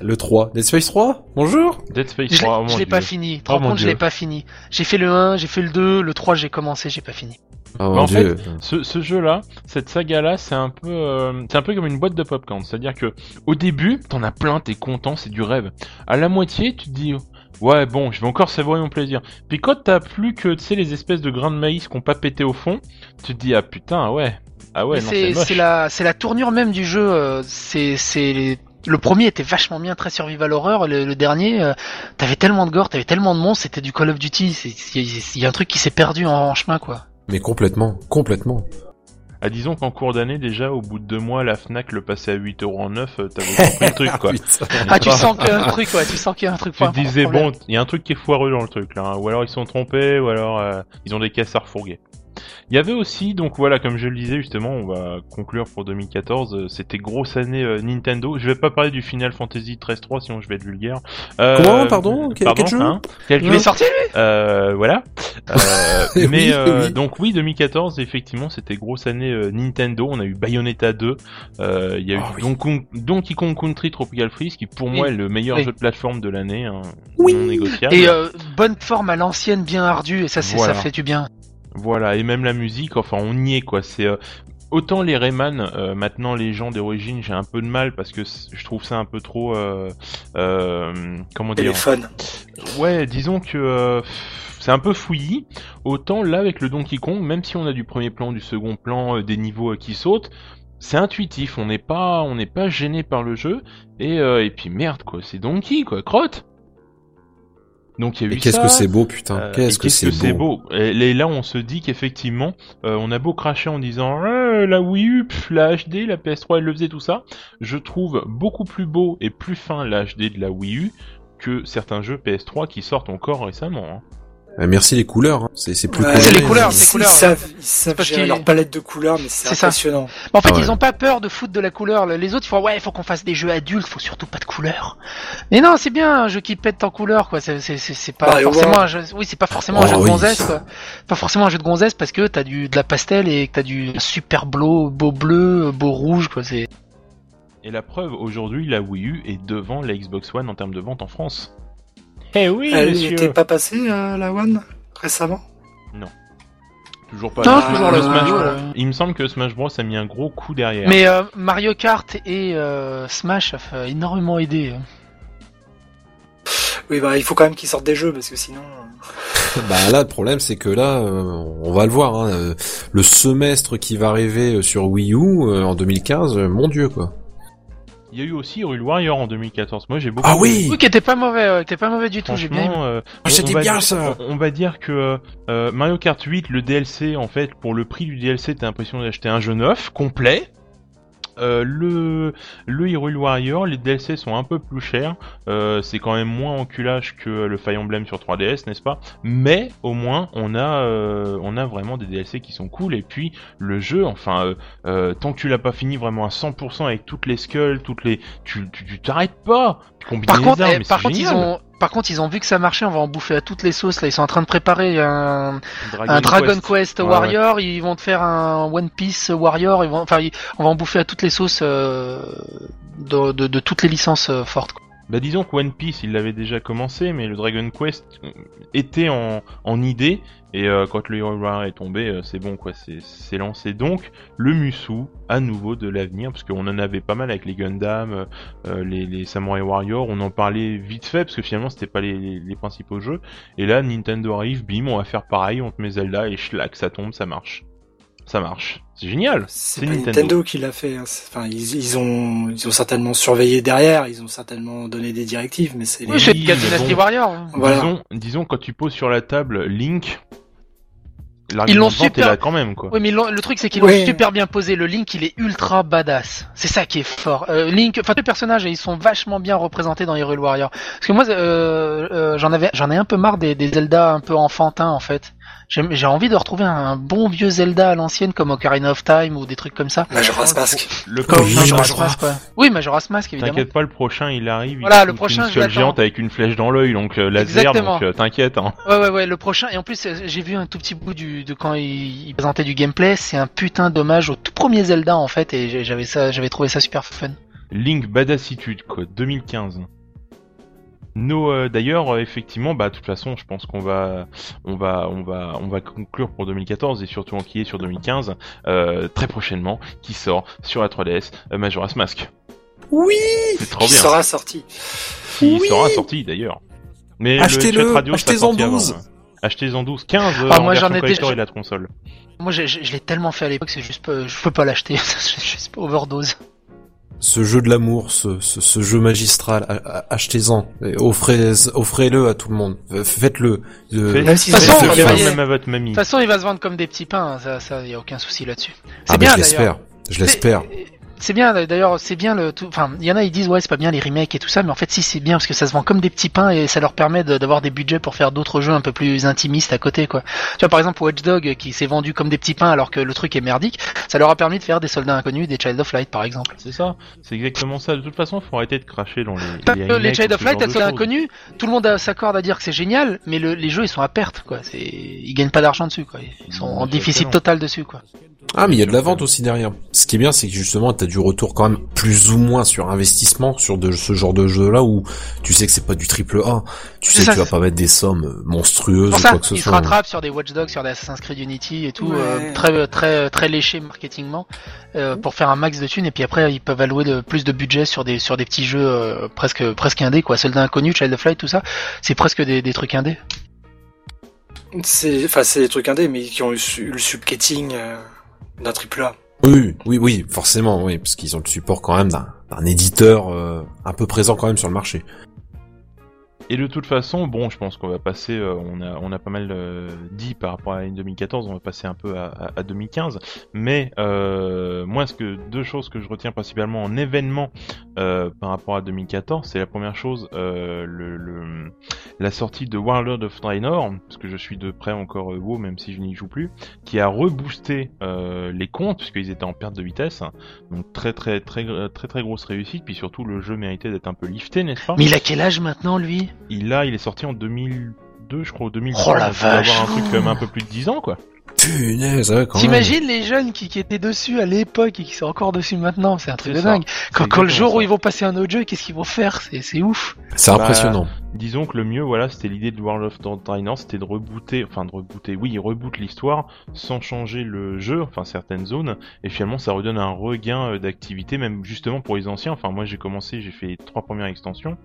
le 3. Dead Space 3 Bonjour Dead Space 3, je l'ai pas fini. Par oh, contre, je l'ai pas fini. J'ai fait le 1, j'ai fait le 2, le 3, j'ai commencé, j'ai pas fini. Oh en fait, ce, jeu-là, cette saga-là, c'est un peu, euh, c'est un peu comme une boîte de popcorn. C'est-à-dire que au début, t'en as plein, t'es content, c'est du rêve. À la moitié, tu te dis, ouais, bon, je vais encore savourer mon plaisir. Puis quand t'as plus que, tu sais, les espèces de grains de maïs qu'on pas pété au fond, tu te dis, ah putain, ouais, ah ouais, c'est la, c'est la tournure même du jeu. Euh, c'est, c'est le premier était vachement bien, très survival horror. Le, le dernier, euh, t'avais tellement de gore, t'avais tellement de monstres, c'était du Call of Duty. Il y, a un truc qui s'est perdu en chemin, quoi. Mais complètement, complètement. Ah, disons qu'en cours d'année, déjà, au bout de deux mois, la Fnac le passait à 8 euros en neuf, euh, t'avais compris le truc, *laughs* quoi. ah, tu sens qu'il y a un truc, ouais, tu sens qu'il y a un truc. Tu te disais, bon, il y a un truc qui est foireux dans le truc, là. Hein. Ou alors ils sont trompés, ou alors euh, ils ont des caisses à refourguer. Il y avait aussi, donc voilà, comme je le disais justement, on va conclure pour 2014, euh, c'était grosse année euh, Nintendo. Je vais pas parler du Final Fantasy 13-3, sinon je vais être vulgaire. Euh, Comment, pardon Quel, jeu hein Il est sorti euh, Voilà. *laughs* Euh, mais donc oui, 2014, effectivement, c'était grosse année Nintendo. On a eu Bayonetta 2, il y a eu oh, Donkey, Kong, Country Tropical Freeze, qui pour moi est le meilleur jeu de plateforme de l'année, hein, non négociable. Et bonne forme à l'ancienne, bien ardue, et ça, c'est ça fait du bien. Voilà, et même la musique, enfin on y est quoi. C'est euh, autant les Rayman, euh, maintenant les gens d'origine, j'ai un peu de mal parce que je trouve ça un peu trop, euh, comment dire, téléphone. Ouais, disons que c'est un peu fouillis. Autant là avec le Donkey Kong, même si on a du premier plan, du second plan, des niveaux qui sautent, c'est intuitif. On n'est pas, on n'est pas gêné par le jeu. Et et puis merde quoi, c'est Donkey quoi, crotte. Donc il y a eu Qu'est-ce que c'est beau, putain. Qu'est-ce que c'est beau. Et là, on se dit qu'effectivement, euh, on a beau cracher en disant ah, la Wii U, la HD, la PS3, elle le faisait tout ça. Je trouve beaucoup plus beau et plus fin la HD de la Wii U que certains jeux PS3 qui sortent encore récemment. Hein. Euh, merci les couleurs, hein. c'est plus ouais, les couleurs, les couleurs. Ils savent, ils savent gérer leur palette de couleurs, mais c'est impressionnant. en fait, ah ils ont pas peur de foutre de la couleur. Les autres, ils font ouais, il faut qu'on fasse des jeux adultes, faut surtout pas de couleurs. Mais non, c'est bien un jeu qui pète en couleur, quoi. C'est c'est pas bah, forcément un jeu. Oui, c'est pas forcément un jeu de oh, gonzesse, quoi. Pas forcément un jeu de gonzesse parce que t'as du de la pastel et que t'as du super beau, beau bleu, beau rouge, quoi. C'est. Et la preuve, aujourd'hui, la Wii U est devant la Xbox One en termes de vente en France. Eh oui, Elle n'était pas passée, euh, la One, récemment? Non. Toujours pas. Non, toujours le Smash Bros. Il me semble que Smash Bros a mis un gros coup derrière. Mais euh, Mario Kart et euh, Smash a énormément aidé. Hein. Oui, bah il faut quand même qu'ils sortent des jeux parce que sinon. bah là, le problème c'est que là, on va le voir, hein, le semestre qui va arriver sur Wii U en 2015, mon dieu quoi. Il y a eu aussi Rule Warrior en 2014. Moi, j'ai beaucoup. Ah oui. Oui, qui était pas mauvais, qui était pas mauvais du tout. J'ai bien. Euh, ah, C'était bien ça. On, va dire que euh, Mario Kart 8, le DLC, en fait, pour le prix du DLC, t'as l'impression d'acheter un jeu neuf, complet. Euh, le, le Hyrule Warrior, les DLC sont un peu plus chers. Euh, c'est quand même moins enculage que le Fire Emblem sur 3DS, n'est-ce pas? Mais au moins, on a, euh, on a vraiment des DLC qui sont cool. Et puis le jeu, enfin, tant que tu l'as pas fini vraiment à 100% avec toutes les skulls, toutes les, tu t'arrêtes pas. par contre, eh, par contre ils ont par contre, ils ont vu que ça marchait, on va en bouffer à toutes les sauces. Là, ils sont en train de préparer un Dragon, Quest, Warrior. Ils vont te faire un One Piece Warrior. Ils vont, enfin, on va en bouffer à toutes les sauces euh, de, toutes les licences euh, fortes. Bah disons que One Piece il l'avait déjà commencé, mais le Dragon Quest euh, était en, en idée, et euh, quand le War est tombé, euh, c'est bon quoi, c'est lancé. Donc le Musu, à nouveau de l'avenir, parce qu'on en avait pas mal avec les Gundam, les, les, Samurai Warrior, on en parlait vite fait, parce que finalement c'était pas les, les, principaux jeux, et là Nintendo arrive, bim, on va faire pareil, on te met Zelda, et schlack, ça tombe, ça marche ça marche. C'est génial. C'est Nintendo. qui l'a fait. Hein. Enfin, ils, ont, ils ont certainement surveillé derrière. Ils ont certainement donné des directives, mais c'est. Oui, c'est Dynasty Warrior. Hein. Disons, disons, quand tu poses sur la table Link. Ils l'ont super. Là quand même quoi. Oui, mais le truc c'est qu'ils l'ont super bien posé. Le Link, il est ultra badass. C'est ça qui est fort. Euh, Link, enfin tous les personnages, ils sont vachement bien représentés dans Hyrule Warrior. Parce que moi, euh, euh, j'en avais, j'en ai un peu marre des, des Zelda un peu enfantins en fait. J'ai envie de retrouver un bon vieux Zelda à l'ancienne comme Ocarina of Time ou des trucs comme ça. Majora's Mask. Le comme Majora's Mask. Oui, Majora's Mask évidemment. T'inquiète pas, le prochain il arrive. Voilà, le prochain une géante avec une flèche dans l'œil, donc euh, laser, donc euh, t'inquiète. Hein. Ouais, ouais, ouais. Le prochain et en plus euh, j'ai vu un tout petit bout du de quand il, il présentait du gameplay. C'est un putain d'hommage au tout premier Zelda en fait et j'avais ça, j'avais trouvé ça super fun. Link Badassitude quoi, 2015. No, euh, d'ailleurs, euh, effectivement, bah, de toute façon, je pense qu'on va, on va, on va, on va conclure pour 2014 et surtout enquiller sur 2015 euh, très prochainement, qui sort sur la 3DS Majora's Mask. Oui. C'est trop qui sera sorti. Qui sera sorti d'ailleurs. Mais achetez-le, achetez-en 12. Achetez-en 12, 15 ah, moi j'en ai déjà... et la console. Moi je, je, l'ai tellement fait à l'époque, c'est juste pas, je peux pas l'acheter, *laughs* c'est juste overdose ce jeu de l'amour, ce, ce, jeu magistral, achetez-en, offrez-le à tout le monde, faites-le. de toute façon, il va se vendre comme des petits pains, ça, ça, y a aucun souci là-dessus. C'est ah, bien, je l'espère, je l'espère. C'est bien, d'ailleurs, c'est bien le tout. Enfin, il y en a, ils disent ouais, c'est pas bien les remakes et tout ça, mais en fait, si c'est bien parce que ça se vend comme des petits pains et ça leur permet d'avoir des budgets pour faire d'autres jeux un peu plus intimistes à côté, quoi. Tu vois, par exemple, Watch Dog qui s'est vendu comme des petits pains alors que le truc est merdique, ça leur a permis de faire des soldats inconnus, des Child of Light, par exemple. C'est ça, c'est exactement ça. De toute façon, faut arrêter de cracher dans les. les, les Child of Light, les soldats inconnus, tout le monde s'accorde à dire que c'est génial, mais les jeux ils sont à perte, quoi. C'est, ils gagnent pas d'argent dessus, quoi. Ils sont en déficit total dessus, quoi. Ah, mais il y a de la vente aussi derrière. Ce qui est bien, c'est que justement, t'as du du retour quand même plus ou moins sur investissement sur de ce genre de jeu là où tu sais que c'est pas du triple A, tu sais que tu vas pas mettre des sommes monstrueuses ou quoi que ce soit. se rattrapent sur des Watch Dogs, sur des Assassin's Creed Unity et tout, euh, très très très léché marketingement euh, pour faire un max de thunes et puis après ils peuvent allouer de, plus de budget sur des sur des petits jeux euh, presque presque indés quoi, Soldat inconnu, Child of Light, tout ça, c'est presque des, des trucs indés. C'est, enfin, c'est des trucs indés, mais qui ont eu le subcutting euh, d'un triple A. Oui, oui, oui, forcément, oui, parce qu'ils ont le support quand même d'un, éditeur euh, un peu présent quand même sur le marché. Et de toute façon, bon, je pense qu'on va passer, euh, on, a, on a pas mal euh, dit par rapport à l'année 2014, on va passer un peu à, à, 2015. Mais euh, moi, ce que deux choses que je retiens principalement en événement euh, par rapport à 2014, c'est la première chose, le, le, la sortie de Warlord of Draenor, parce que je suis de près encore WoW, même si je n'y joue plus, qui a reboosté les comptes puisqu'ils étaient en perte de vitesse. Donc très très très très très, très grosse réussite. Puis surtout, le jeu méritait d'être un peu lifté, n'est-ce pas? Mais il a quel âge maintenant, lui? Il là, il est sorti en 2002, je crois, ou 2003. Oh la vache avoir un truc quand même un peu plus de 10 ans, quoi. Punaise, ouais, quand T'imagines les jeunes qui, qui, étaient dessus à l'époque et qui sont encore dessus maintenant, c'est un truc de dingue. Quand, quand le jour où ils vont passer un autre jeu, qu'est-ce qu'ils vont faire? C'est ouf. C'est impressionnant. Bah, disons que le mieux, voilà, c'était l'idée de World of Draenor, c'était de rebooter, enfin de rebooter, oui, reboot l'histoire sans changer le jeu, enfin certaines zones, et finalement ça redonne un regain euh, d'activité, même justement pour les anciens. Enfin moi j'ai commencé, j'ai fait les trois premières extensions,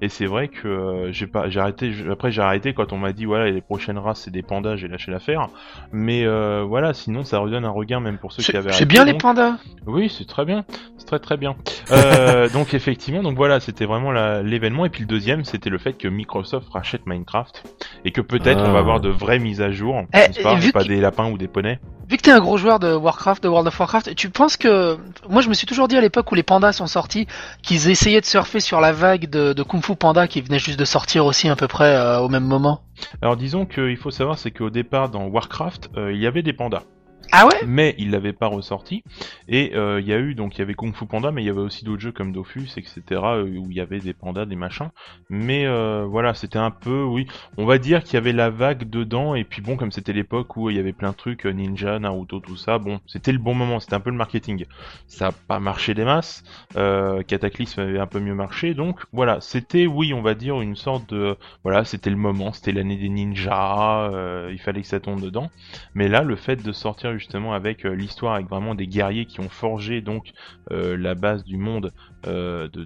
et c'est vrai que euh, j'ai pas, j'ai arrêté, après j'ai arrêté quand on m'a dit voilà les prochaines races c'est des pandas, j'ai lâché l'affaire, mais euh, voilà, sinon ça redonne un regain même pour ceux qui avaient. C'est bien les pandas. Oui, c'est très bien, c'est très très bien. Euh, *laughs* donc effectivement, donc voilà, c'était vraiment l'événement, et puis le deuxième, c'était le fait que Microsoft rachète Minecraft et que peut-être on va avoir de vraies mises à jour, eh, pas, pas des lapins ou des poneys. Vu que t'es un gros joueur de Warcraft, de World of Warcraft, tu penses que moi je me suis toujours dit à l'époque où les pandas sont sortis qu'ils essayaient de surfer sur la vague de, de, Kung Fu Panda qui venait juste de sortir aussi à peu près euh, au même moment? Alors disons qu'il faut savoir c'est qu'au départ dans Warcraft euh, il y avait des pandas. Ah ouais Mais il l'avait pas ressorti. Et euh, il y a eu, donc il y avait Kung Fu Panda, mais il y avait aussi d'autres jeux comme Dofus, etc., euh, où il y avait des pandas, des machins. Mais euh, voilà, c'était un peu, oui, on va dire qu'il y avait la vague dedans, et puis bon, comme c'était l'époque où il y avait plein de trucs, Ninja, Naruto, tout ça, bon, c'était le bon moment, c'était un peu le marketing. Ça a pas marché des masses, Cataclysme avait un peu mieux marché, donc voilà, c'était, oui, on va dire, une sorte de, voilà, c'était le moment, c'était l'année des ninjas, il fallait que ça tombe dedans. Mais là, le fait de sortir justement avec euh, l'histoire, avec vraiment des guerriers qui ont forgé donc euh, la base du monde euh, de,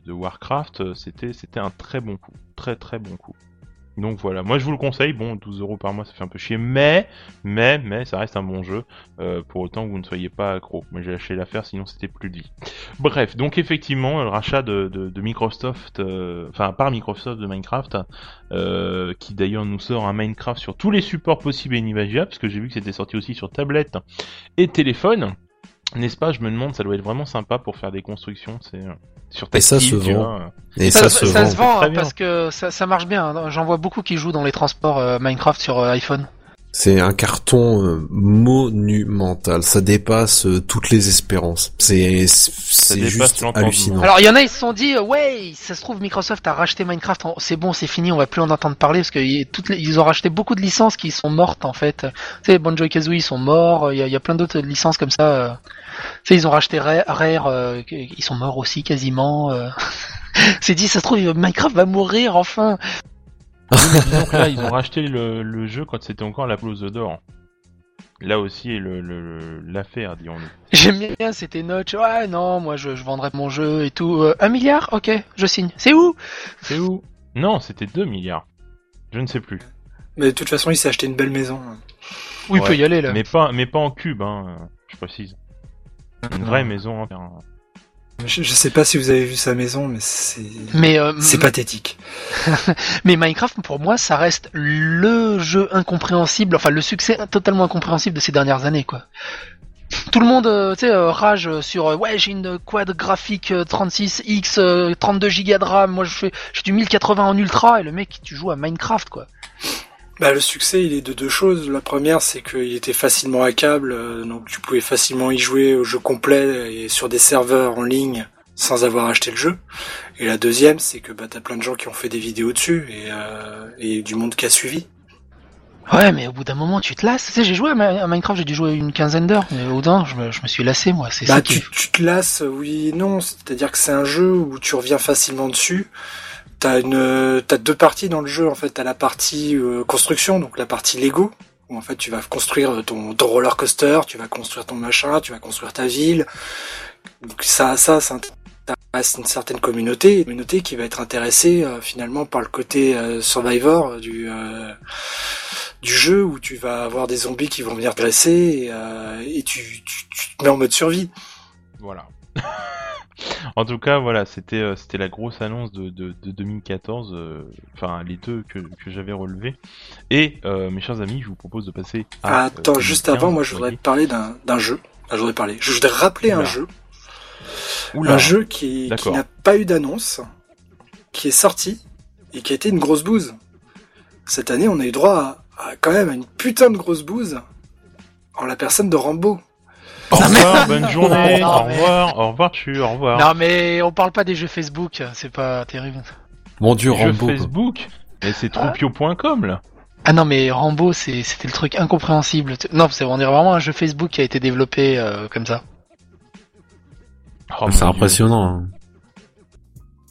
de, Warcraft, c'était c'était un très bon coup, très très bon coup. Donc voilà, moi je vous le conseille, bon 12 euros par mois ça fait un peu chier, mais, mais, mais ça reste un bon jeu, pour autant que vous ne soyez pas accro. Moi j'ai lâché l'affaire sinon c'était plus de vie. Bref, donc effectivement le rachat de, de, Microsoft, enfin par Microsoft de Minecraft, qui d'ailleurs nous sort un Minecraft sur tous les supports possibles et inimaginables, parce que j'ai vu que c'était sorti aussi sur tablette et téléphone. N'est-ce pas Je me demande, ça doit être vraiment sympa pour faire des constructions. C'est sur et ça se vend. Et ça, se vend, hein, parce que ça, marche bien. Hein. J'en vois beaucoup qui jouent dans les transports euh, Minecraft sur euh, iPhone. C'est un carton euh, monumental. Ça dépasse toutes les espérances. C'est c'est juste hallucinant. Alors il y en a ils se sont dit ouais ça se trouve Microsoft a racheté Minecraft. C'est bon c'est fini on va plus en entendre parler parce que toutes ils ont racheté beaucoup de licences qui sont mortes en fait. Tu sais Banjo Kazooie ils sont morts. Il y a plein d'autres licences comme ça. Sais ils ont racheté Rare. ils sont morts aussi quasiment. *laughs* c'est dit, ça se trouve, Minecraft va mourir enfin. Donc là, ils ont racheté le, jeu quand c'était encore la pelouse d'or. Là aussi est l'affaire, le, dirons-nous. J'aime bien, c'était Notch. Ouais, non, moi je, je vendrais mon jeu et tout. Euh, un milliard? Ok, je signe. C'est où? C'est où? Non, c'était 2 milliards. Je ne sais plus. Mais de toute façon, il s'est acheté une belle maison. Oui, il peut y aller là. Mais pas, mais pas en cube, hein, je précise. Une vraie maison. Hein, je, sais pas si vous avez vu sa maison, mais c'est mais euh, c'est pathétique. *laughs* mais Minecraft, pour moi, ça reste le jeu incompréhensible, enfin le succès totalement incompréhensible de ces dernières années, quoi. Tout le monde, euh, tu sais, euh, rage sur ouais j'ai une quad graphique 36x, 32 Go de RAM, moi je fais j'ai du 1080 en ultra et le mec tu joues à Minecraft quoi. Bah, le succès, il est de deux choses. La première, c'est qu'il était facilement hackable, euh, donc tu pouvais facilement y jouer au jeu complet et sur des serveurs en ligne sans avoir acheté le jeu. Et la deuxième, c'est que bah, t'as plein de gens qui ont fait des vidéos dessus et, euh, et du monde qui a suivi. Ouais, mais au bout d'un moment, tu te lasses. Tu sais, j'ai joué à, Minecraft, j'ai dû jouer une quinzaine d'heures, mais au je me, je me suis lassé, moi. C'est bah, ça tu, tu te lasses, oui non. C'est-à-dire que c'est un jeu où tu reviens facilement dessus. T'as une, t'as deux parties dans le jeu, en fait. T'as la partie euh, construction, donc la partie Lego, où en fait tu vas construire ton, ton roller coaster, tu vas construire ton machin, tu vas construire ta ville. Donc ça, ça, ça une certaine communauté, une communauté qui va être intéressée euh, finalement par le côté euh, survivor du du jeu où tu vas avoir des zombies qui vont venir dresser et, et tu, tu, tu, te mets en mode survie. Voilà. *laughs* en tout cas, voilà, c'était euh, c'était la grosse annonce de, de, 2014, euh, enfin les deux que, que j'avais relevés. Et euh, mes chers amis, je vous propose de passer à. Attends, juste avant, moi je voudrais te parler d'un jeu. je voudrais parler. Je voudrais rappeler un jeu. Un jeu qui, qui n'a pas eu d'annonce, qui est sorti et qui a été une grosse bouse. Cette année, on a eu droit à, quand même à une putain de grosse bouse en la personne de Rambo. Au revoir, bonne journée, au revoir, au revoir tu, au revoir. Non mais on parle pas des jeux Facebook, c'est pas terrible. Mon dieu, Rambo. Facebook Mais c'est troupio.com là. Ah non mais Rambo c'était le truc incompréhensible. Non, c'est on dirait vraiment un jeu Facebook qui a été développé euh, comme ça. Oh, c'est impressionnant. Hein.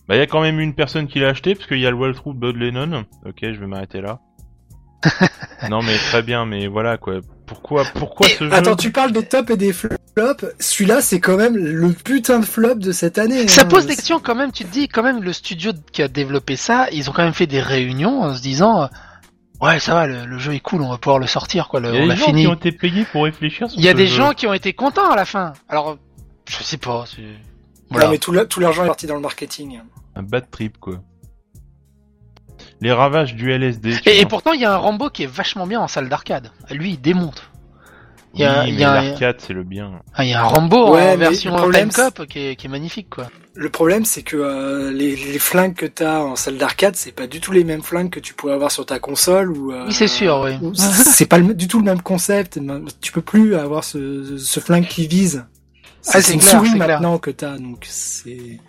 Bah il y a quand même une personne qui l'a acheté parce qu'il y a le de Bud Lennon. Ok, je vais m'arrêter là. *laughs* non mais très bien, mais voilà quoi. Pourquoi, pourquoi ce jeu Attends, tu parles des tops et des flops. Celui-là, c'est quand même le putain de flop de cette année. Ça hein. pose des questions quand même. Tu te dis quand même le studio qui a développé ça, ils ont quand même fait des réunions en se disant. Ouais, ça va, le, jeu est cool, on va pouvoir le sortir, quoi. Le, Il y a des gens qui ont été payés pour réfléchir. Il y a des gens qui ont été contents à la fin. Alors, je sais pas. Voilà. Non, mais tout l'argent est parti dans le marketing. Un bad trip, quoi les ravages du LSD. Et, pourtant, il y a un Rambo qui est vachement bien en salle d'arcade. Lui, il démonte. Il y a, l'arcade, c'est le bien. Ah, il y a un Rambo en version Time Cop qui est, magnifique, quoi. Le problème, c'est que euh, les, flingues que t'as en salle d'arcade, c'est pas du tout les mêmes flingues que tu pourrais avoir sur ta console ou. Euh, oui, c'est sûr, oui. c'est pas du tout le même concept. Tu peux plus avoir ce, ce flingue qui vise. Ah, c'est une souris maintenant que t'as, donc c'est.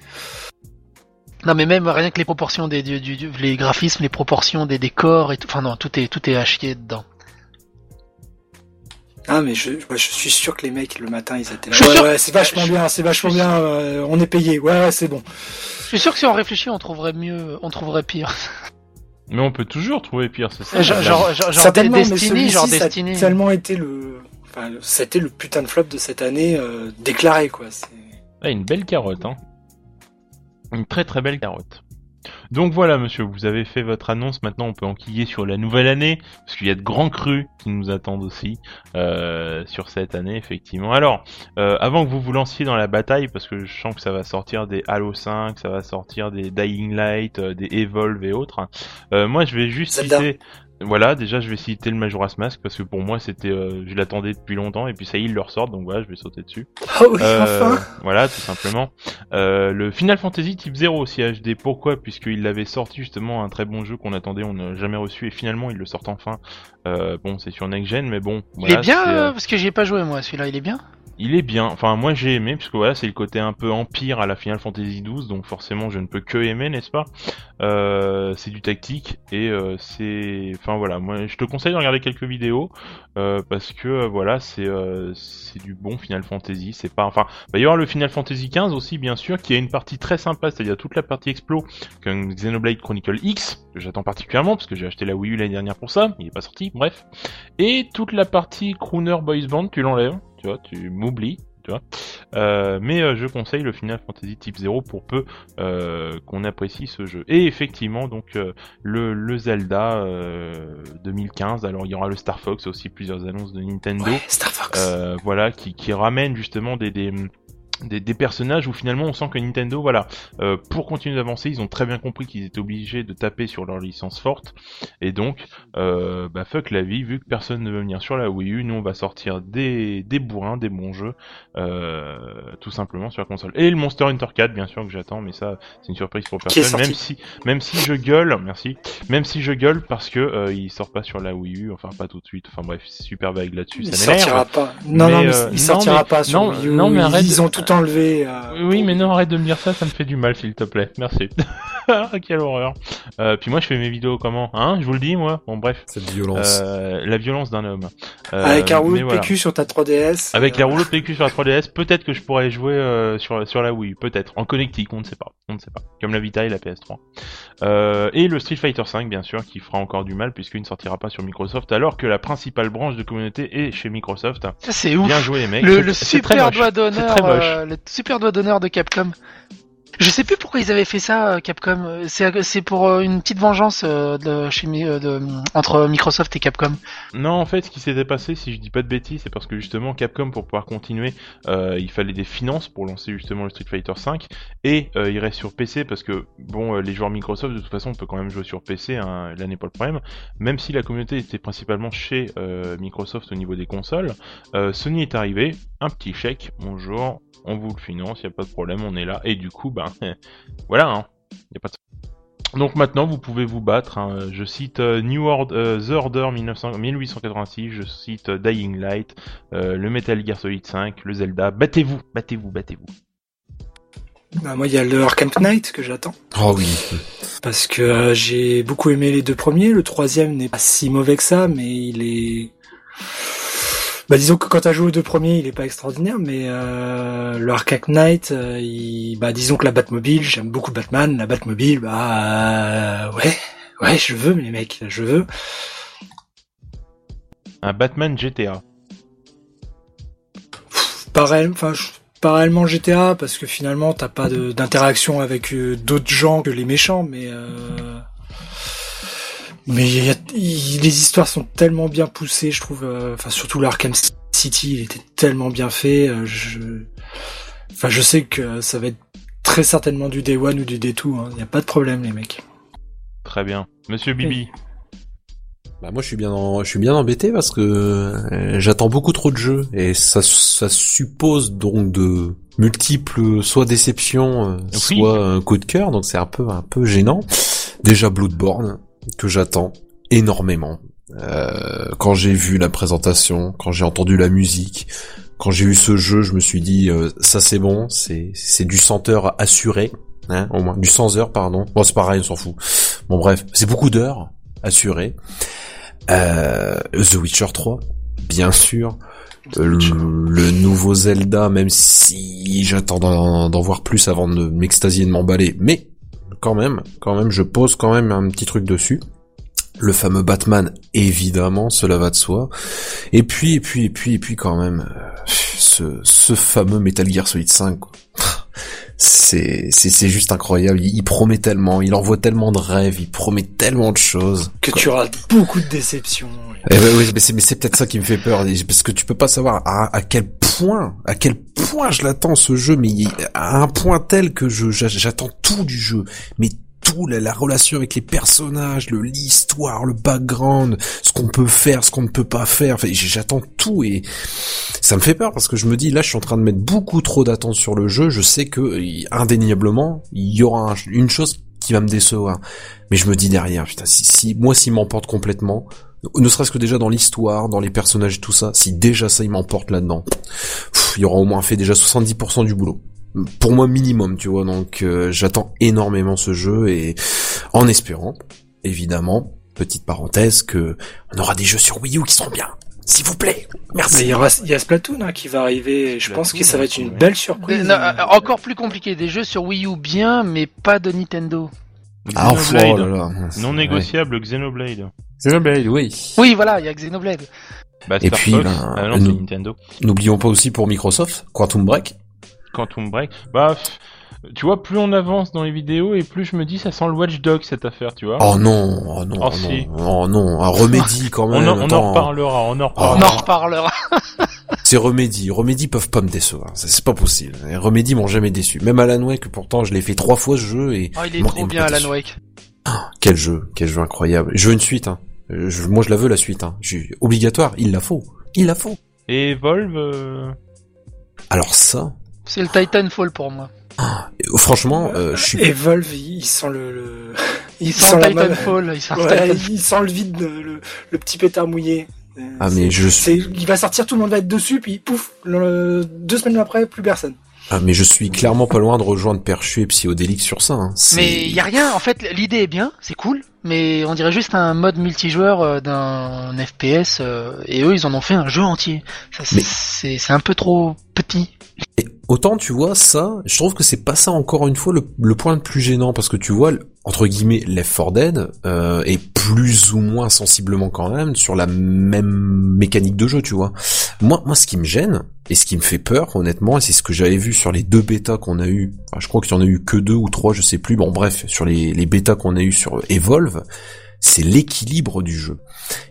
Non, mais même rien que les proportions des, du, les graphismes, les proportions des décors et tout. Enfin non, tout est tout est à chier dedans. Ah mais je, je suis sûr que les mecs le matin ils étaient là. Ouais, ouais c'est vachement bien, c'est vachement bien. Euh, on est payé. Ouais, ouais c'est bon. Je suis sûr que si on réfléchit, on trouverait mieux, on trouverait pire. Mais on peut toujours trouver pire, c'est ça. Genre, genre, genre Certainement, Destiny, genre Destiny. Ça a tellement été le, enfin, c'était le putain de flop de cette année euh, déclaré quoi. Ah, une belle carotte, hein. Une très très belle carotte. Donc voilà monsieur, vous avez fait votre annonce, maintenant on peut enquiller sur la nouvelle année, parce qu'il y a de grands crus qui nous attendent aussi euh, sur cette année effectivement. Alors, euh, avant que vous vous lanciez dans la bataille, parce que je sens que ça va sortir des Halo 5, ça va sortir des Dying Light, euh, des Evolve et autres, hein, moi je vais juste citer voilà, déjà je vais citer le Majora's Mask parce que pour moi c'était, euh, je l'attendais depuis longtemps et puis ça y est, il le ressort donc voilà, je vais sauter dessus. Oh oui, euh, Voilà, tout simplement. Euh, le Final Fantasy Type 0 aussi HD, pourquoi? Puisqu'il l'avait sorti justement un très bon jeu qu'on attendait, on n'a jamais reçu et finalement il le sort enfin. bon, c'est sur Next Gen, mais bon. il est bien parce que j'y ai pas joué moi, celui-là, il est bien? Il est bien. Enfin, moi j'ai aimé, puisque voilà, c'est le côté un peu empire à la Final Fantasy XII, donc forcément je ne peux que aimer, n'est-ce pas? Euh, C'est du tactique et euh, c'est, enfin voilà, moi je te conseille de regarder quelques vidéos euh, parce que voilà, c'est du bon Final Fantasy. C'est pas, enfin, il va y avoir le Final Fantasy XV aussi, bien sûr, qui a une partie très sympa, c'est-à-dire toute la partie explo, comme Xenoblade Chronicle X, que j'attends particulièrement parce que j'ai acheté la Wii U l'année dernière pour ça, il est pas sorti, bref, et toute la partie Crooner Boys Band, tu l'enlèves tu vois, tu m'oublies, tu vois. Euh, mais euh, je conseille le Final Fantasy Type 0 pour peu euh, qu'on apprécie ce jeu. Et effectivement, donc le, le, Zelda 2015. Alors il y aura le Star Fox aussi, plusieurs annonces de Nintendo. Star Fox. voilà, qui, qui ramène justement des, des des, des, personnages où finalement on sent que Nintendo, voilà, euh, pour continuer d'avancer, ils ont très bien compris qu'ils étaient obligés de taper sur leur licence forte, et donc, euh, bah fuck la vie, vu que personne ne veut venir sur la Wii U, nous on va sortir des, des bourrins, des bons jeux, euh, tout simplement sur la console. Et le Monster Hunter 4, bien sûr que j'attends, mais ça c'est une surprise pour personne, même si, même si je gueule, merci, même si je gueule parce que euh, il sort pas sur la Wii U, enfin pas tout de suite, enfin bref, super vague là-dessus, ça Il sortira pas. Non, non, mais il sortira pas sur Wii U. Non, mais arrête, ils ont tout enlevé. Oui, mais non, arrête de me dire ça, ça me fait du mal, s'il te plaît. Merci. *laughs* Quelle horreur. Euh, puis moi, je fais mes vidéos comment Hein Je vous le dis, moi. Bon, bref. Cette violence. Euh, la violence d'un homme. Euh, Avec un rouleau de PQ sur ta 3DS. Avec la rouleau de PQ sur la 3DS, peut-être que je pourrais jouer sur sur la Wii, peut-être en connectique, on ne sait pas, on ne sait pas. Comme la Vita et la PS3. et le Street Fighter 5, bien sûr, qui fera encore du mal puisqu'il ne sortira pas sur Microsoft, alors que la principale branche de communauté est chez Microsoft. C'est ouf. Bien joué, les mecs. Le, super doigt d'honneur, le super doigt d'honneur de Capcom. Je sais plus pourquoi ils avaient fait ça, euh, Capcom. C'est pour euh, une petite vengeance euh, entre Microsoft et Capcom. Non, en fait, ce qui s'était passé, si je dis pas de bêtises, c'est parce que justement Capcom, pour pouvoir continuer, il fallait des finances pour lancer justement le Street Fighter V, et il reste sur PC parce que bon, les joueurs Microsoft, de toute façon, on peut quand même jouer sur PC, hein, là n'est pas le problème. Même si la communauté était principalement chez Microsoft au niveau des consoles, Sony est arrivé, un petit chèque, bonjour, on vous le finance, il a pas de problème, on est là. Et du coup, ben *laughs* voilà, hein, y a pas de... Donc maintenant, vous pouvez vous battre. Hein. Je cite euh, New Order, euh, The Order 1886, je cite euh, Dying Light, le Metal Gear Solid 5, le Zelda. Battez-vous, battez-vous, battez-vous. Bah, moi, il y a le Arkham Knight que j'attends. Oh oui. Parce que j'ai beaucoup aimé les deux premiers. Le troisième n'est pas si mauvais que ça, mais il est bah disons que quand t'as joué aux deux premiers, il est pas extraordinaire, mais euh, le Arkham Knight, euh, il... bah disons que la Batmobile, j'aime beaucoup Batman, la Batmobile, bah euh, ouais, ouais, je veux les mecs, je veux. Un Batman GTA. Pareil, enfin pas réellement GTA parce que finalement t'as pas d'interaction avec euh, d'autres gens que les méchants, mais mais les histoires sont tellement bien poussées, je trouve. Euh, enfin, surtout l'Arkham City, il était tellement bien fait. Euh, je, enfin, je sais que ça va être très certainement du Day One ou du Day 2. Il hein. n'y a pas de problème, les mecs. Très bien, Monsieur Bibi. Bah moi je suis bien je suis bien embêté parce que euh, j'attends beaucoup trop de jeux et ça ça suppose donc de multiples soit déceptions soit un coup de cœur donc c'est un peu un peu gênant. Déjà Bloodborne, que j'attends énormément. Euh, quand j'ai vu la présentation, quand j'ai entendu la musique, quand j'ai eu ce jeu, je me suis dit euh, ça c'est bon, c'est c'est du 100 heures assuré, hein, au moins du 100 heures pardon. Bon c'est pareil, on s'en fout. Bon bref, c'est beaucoup d'heures assurées. Euh, The Witcher 3, bien sûr. Le, le, nouveau Zelda, même si j'attends d'en voir plus avant de m'extasier de m'emballer, mais quand même, quand même, je pose quand même un petit truc dessus. Le fameux Batman, évidemment, cela va de soi. Et puis, et puis, et puis, et puis, quand même, euh, ce, ce fameux Metal Gear Solid 5. C'est, c'est, c'est juste incroyable. Il, promet tellement, il envoie tellement de rêves, il promet tellement de choses. Que tu auras beaucoup de déceptions. Eh ben oui, mais c'est, peut-être ça qui me fait peur, parce que tu peux pas savoir à, à quel point, à quel point je l'attends ce jeu, mais à un point tel que je, j'attends tout du jeu, mais tout, la, relation avec les personnages, l'histoire, le background, ce qu'on peut faire, ce qu'on ne peut pas faire. Enfin, j'attends tout et ça me fait peur parce que je me dis là, je suis en train de mettre beaucoup trop d'attentes sur le jeu. Je sais que indéniablement, il y aura une chose qui va me décevoir. Mais je me dis derrière, putain, si, si moi s'il m'emporte complètement, ne serait-ce que déjà dans l'histoire, dans les personnages et tout ça, si déjà ça il m'emporte là-dedans, il y aura au moins fait déjà 70% du boulot pour moi minimum, tu vois. Donc euh, j'attends énormément ce jeu et en espérant, évidemment, petite parenthèse, que on aura des jeux sur Wii U qui seront bien. S'il vous plaît, merci. il y, aura, il y a Splatoon hein, qui va arriver. je pense que ça va être une belle surprise. Euh, encore plus compliqué, des jeux sur Wii U bien, mais pas de Nintendo. Ah, oh là là. Non négociable, Xenoblade. Xenoblade, oui. Oui, voilà, il y a Xenoblade. Bah, et puis, ben, ah Nintendo. N'oublions pas aussi pour Microsoft, Quantum Break. Quantum Break. Bah, tu vois, plus on avance dans les vidéos et plus je me dis ça sent le Watch Dog cette affaire, tu vois. Oh non, oh non, oh, oh non, oh non, un Remedy *laughs* quand même. on, en, reparlera, on en reparlera. On en reparlera. *laughs* c'est Remedy, Remedy peuvent pas me décevoir, c'est pas possible. Remedy m'ont jamais déçu. Même Alan Wake, pourtant je l'ai fait trois fois ce jeu et. Oh, il est trop bien Alan Wake. Ah, quel jeu, quel jeu incroyable. Je veux une suite, hein. Moi je la veux la suite, hein. obligatoire, il la faut, il la faut. Et Evolve. Euh, Alors ça. C'est le Titanfall pour moi. Ah, franchement, euh, je suis. Evolve, il sent le. le... *laughs* Il, sent, Titanfall, il sent, il sent le vide, le, le petit pétard mouillé. Ah mais je suis. Il va sortir, tout le monde va être dessus, puis pouf, deux semaines après, plus personne. Ah, mais je suis clairement pas loin de rejoindre Perchu et Psyodélique sur ça. Hein. Mais il y a rien, en fait, l'idée est bien, c'est cool, mais on dirait juste un mode multijoueur euh, d'un FPS, euh, et eux ils en ont fait un jeu entier. C'est un peu trop petit. Et autant tu vois ça, je trouve que c'est pas ça encore une fois le, point le plus gênant parce que tu vois entre guillemets Left 4 Dead euh, est plus ou moins sensiblement quand même sur la même mécanique de jeu, tu vois. Moi, moi, ce qui me gêne et ce qui me fait peur, honnêtement, c'est ce que j'avais vu sur les deux bêtas qu'on a eu, je crois qu'il y en a eu que deux ou trois, je sais plus. Bon, bref, sur les, les bêtas qu'on a eu sur Evolve, c'est l'équilibre du jeu.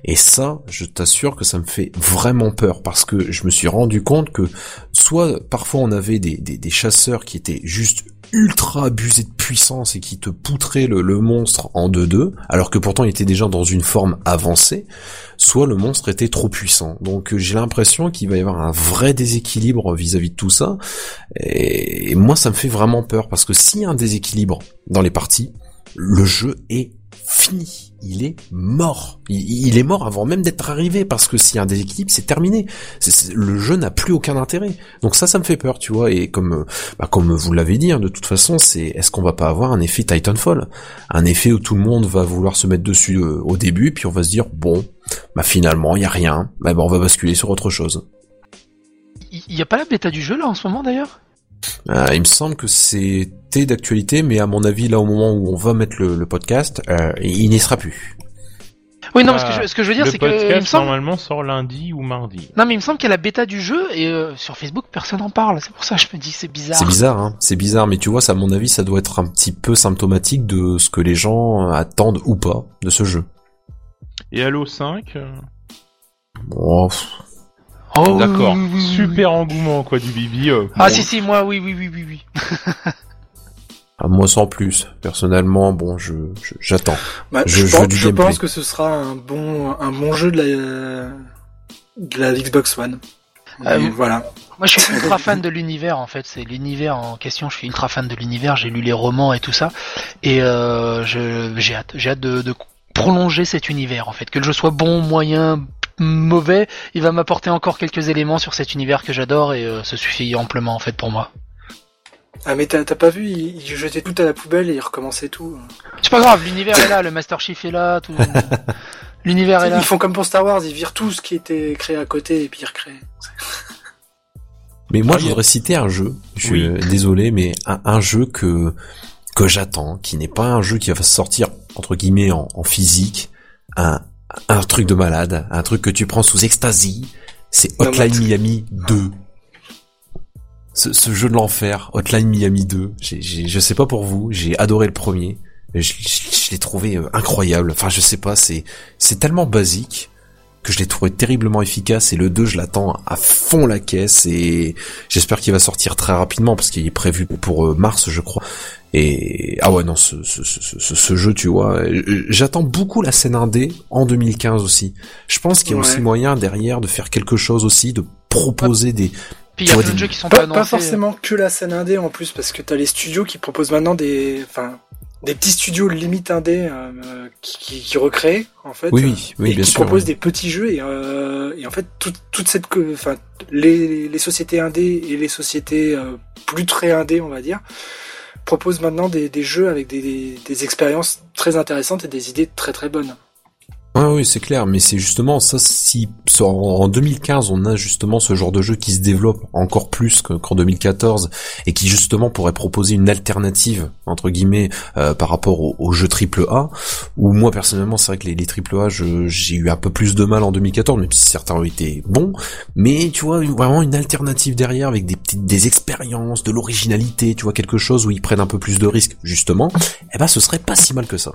Et ça, je t'assure que ça me fait vraiment peur parce que je me suis rendu compte que soit parfois on avait des, chasseurs qui étaient juste ultra abusés de puissance et qui te poutraient le, monstre en 2-2, alors que pourtant il était déjà dans une forme avancée, soit le monstre était trop puissant. Donc j'ai l'impression qu'il va y avoir un vrai déséquilibre vis-à-vis de tout ça. et moi ça me fait vraiment peur parce que s'il y a un déséquilibre dans les parties, le jeu est fini il est mort. Il, est mort avant même d'être arrivé parce que s'il y a un déséquilibre, c'est terminé. le jeu n'a plus aucun intérêt. Donc ça, ça me fait peur, tu vois. Et comme, bah, comme vous l'avez dit, hein, de toute façon, c'est est-ce qu'on va pas avoir un effet Titanfall, un effet où tout le monde va vouloir se mettre dessus euh, au début, puis on va se dire bon, bah finalement, il y a rien. Bah, bah, on va basculer sur autre chose. Il y a pas la bêta du jeu là en ce moment d'ailleurs? Euh, il me semble que c'était d'actualité, mais à mon avis, là, au moment où on va mettre le, podcast, euh, il n'y sera plus. Oui, non, ce, que je, ce que je veux dire, c'est que. Le podcast, normalement, sort lundi ou mardi. Non, mais il me semble qu'il y a la bêta du jeu, et euh, sur Facebook, personne n'en parle. C'est pour ça que je me dis, c'est bizarre. C'est bizarre, hein. C'est bizarre, mais tu vois, ça, à mon avis, ça doit être un petit peu symptomatique de ce que les gens attendent ou pas de ce jeu. Et Halo 5 Bon, Oh, D'accord. Super engouement quoi du Bibi. Euh, ah si si moi oui oui oui oui oui. *laughs* ah, moi sans plus. Personnellement bon je j'attends. Bah, je, je, pense, que ce sera un bon un bon jeu de la de la Xbox One. Euh, voilà. Moi je suis *laughs* ultra fan de l'univers en fait. C'est l'univers en question. Je suis ultra fan de l'univers. J'ai lu les romans et tout ça et euh, j'ai hâte j'ai hâte de, de prolonger cet univers en fait. Que le jeu soit bon, moyen, mauvais, il va m'apporter encore quelques éléments sur cet univers que j'adore et euh, ça suffit amplement en fait pour moi. Ah mais t'as pas vu, il, jetait tout à la poubelle et il recommençait tout. C'est pas grave, l'univers est là, le Master Chief est là, tout. *laughs* l'univers est là. Ils font comme pour Star Wars, ils virent tout ce qui était créé à côté et puis ils recréent. Mais moi, je voudrais citer un jeu. Je suis désolé, mais un, jeu que que j'attends, qui n'est pas un jeu qui va sortir entre guillemets en, en physique, un, un truc de malade, un truc que tu prends sous ecstasy, c'est Hotline Miami 2. Ce, jeu de l'enfer, Hotline Miami 2, j'ai, je sais pas pour vous, j'ai adoré le premier, je, je, l'ai trouvé euh, incroyable, enfin je sais pas, c'est, c'est tellement basique que je l'ai trouvé terriblement efficace et le 2 je l'attends à fond la caisse et j'espère qu'il va sortir très rapidement parce qu'il est prévu pour euh, mars je crois et ah ouais non, ce, ce, ce, ce jeu, tu vois, j'attends beaucoup la scène indé en 2015 aussi. Je pense qu'il y a aussi moyen derrière de faire quelque chose aussi, de proposer des puis il y a plein de jeux qui sont pas, pas, forcément que la scène indé en plus, parce que t'as les studios qui proposent maintenant des, enfin, des petits studios limite indé euh, qui, qui, qui, recréent en fait, oui, oui, oui et bien qui proposent des petits jeux et, euh, et en fait toute toute cette, enfin, les, les sociétés indé et les sociétés euh, plus très indé, on va dire, propose maintenant des, jeux avec des, des, des, expériences très intéressantes et des idées très très bonnes. Ah oui, c'est clair, mais c'est justement ça. Si en 2015 on a justement ce genre de jeu qui se développe encore plus qu'en 2014 et qui justement pourrait proposer une alternative entre guillemets euh, par rapport aux, jeux triple A, où moi personnellement c'est vrai que les, les triple A j'ai eu un peu plus de mal en 2014, même si certains ont été bons, mais tu vois vraiment une alternative derrière avec des petites des expériences, de l'originalité, tu vois quelque chose où ils prennent un peu plus de risques justement, eh ben ce serait pas si mal que ça.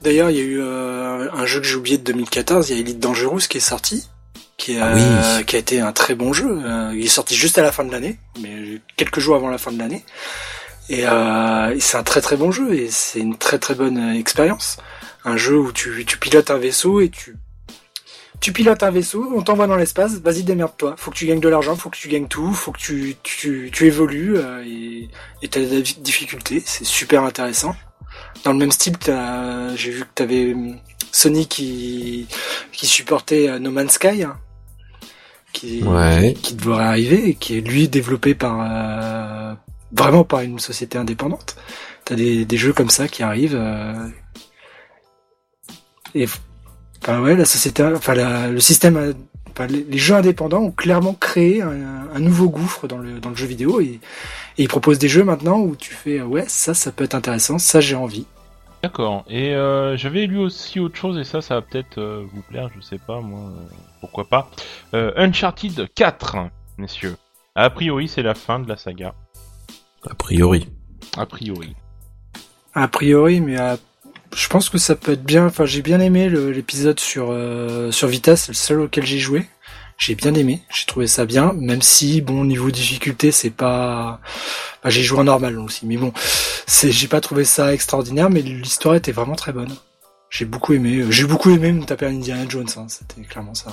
D'ailleurs, il y a eu euh, un jeu que j'ai oublié de 2014, il y a Elite Dangerous qui est sorti, qui, ah euh, qui a été un très bon jeu. Euh, il est sorti juste à la fin de l'année, mais quelques jours avant la fin de l'année. Et, c'est un très très bon jeu et c'est une très très bonne expérience. Un jeu où tu, tu pilotes un vaisseau et tu tu pilotes un vaisseau, on t'envoie dans l'espace, vas-y démerde-toi. Faut que tu gagnes de l'argent, faut que tu gagnes tout, faut que tu, tu, tu évolues et t'as des difficultés. C'est super intéressant dans le même style, j'ai vu que tu avais hum, Sony qui, qui supportait euh, No Man's Sky. qui, qui devrait arriver et qui est lui développé par vraiment par une société indépendante. T'as des, des jeux comme ça qui arrivent et enfin ouais la société, enfin le système les, jeux indépendants ont clairement créé un, nouveau gouffre dans le, dans le jeu vidéo et, et, ils proposent des jeux maintenant où tu fais ouais ça ça peut être intéressant, ça j'ai envie. D'accord. Et euh, j'avais lu aussi autre chose et ça ça va peut-être euh, vous plaire, je sais pas moi, euh, pourquoi pas. Uncharted 4, messieurs. A priori c'est la fin de la saga. A priori. A priori. A priori, mais à je pense que ça peut être bien. Enfin, j'ai bien aimé l'épisode sur euh, sur Vita, c'est le seul auquel j'ai joué. J'ai bien aimé, j'ai trouvé ça bien, même si bon niveau difficulté c'est pas. Bah, j'ai joué en normal aussi, mais bon, j'ai pas trouvé ça extraordinaire, mais l'histoire était vraiment très bonne. J'ai beaucoup aimé, j'ai beaucoup aimé me taper un Indiana Jones, hein, c'était clairement ça.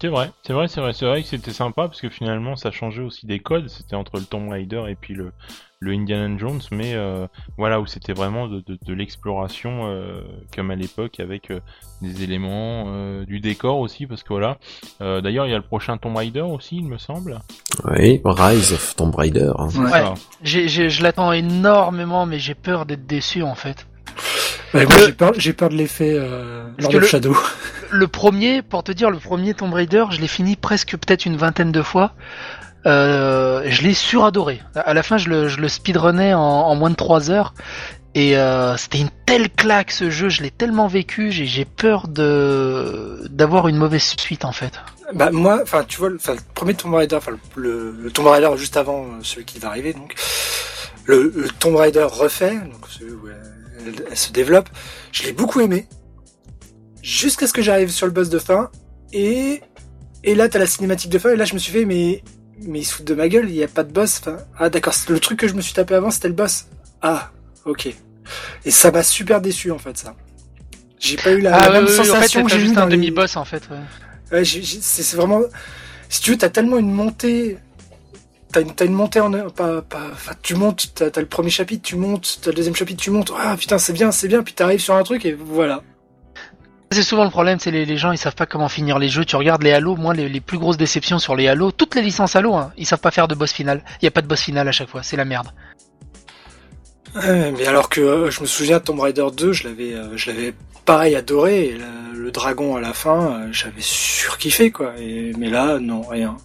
C'est vrai, c'est vrai, c'est vrai, c'est vrai que c'était sympa parce que finalement ça changeait aussi des codes. C'était entre le Tomb Raider et puis le, le Indiana Jones, mais euh, voilà où c'était vraiment de, de, l'exploration euh, comme à l'époque avec euh, des éléments du décor aussi parce que voilà. D'ailleurs il y a le prochain Tomb Raider aussi, il me semble. Oui, Rise of Tomb Raider. Hein. Ouais. je l'attends énormément, mais j'ai peur d'être déçu en fait. moi j'ai peur, de l'effet euh, Lord Shadow. Le premier, pour te dire, le premier Tomb Raider, je l'ai fini presque peut-être une vingtaine de fois. Euh, je l'ai suradoré. À la fin, je le, je speedrunnais en, moins de 3 heures. Et euh, c'était une telle claque ce jeu, je l'ai tellement vécu, j'ai peur d'avoir une mauvaise suite en fait. Bah moi, enfin tu vois, le premier Tomb Raider, le, Tomb Raider juste avant euh, celui qui va arriver, donc le, Tomb Raider refait, donc celui où elle, se développe, je l'ai beaucoup aimé, jusqu'à ce que j'arrive sur le boss de fin, et et là t'as la cinématique de fin, et là je me suis fait mais mais ils se foutent de ma gueule, il n'y a pas de boss. Enfin, ah d'accord, le truc que je me suis tapé avant, c'était le boss. Ah, ok. Et ça m'a super déçu en fait ça. J'ai pas eu la, ah, même sensation que j'ai juste un demi-boss en fait. Ouais, c'est vraiment. Si tu veux, t'as tellement une montée. T'as une, une montée en. Pas, pas, tu montes, t'as as le premier chapitre, tu montes, t'as le deuxième chapitre, tu montes. Ah putain, c'est bien, c'est bien. Puis t'arrives sur un truc et voilà. C'est souvent le problème, c'est les, les gens ils savent pas comment finir les jeux. Tu regardes les Halo, moi les, les plus grosses déceptions sur les Halo, toutes les licences Halo, hein, ils savent pas faire de boss final. Il y a pas de boss final à chaque fois, c'est la merde. mais alors que euh, je me souviens Tomb Raider 2, je l'avais, euh, je l'avais pareil adoré. le, dragon à la fin, euh, j'avais surkiffé quoi. Et, mais là, non, rien.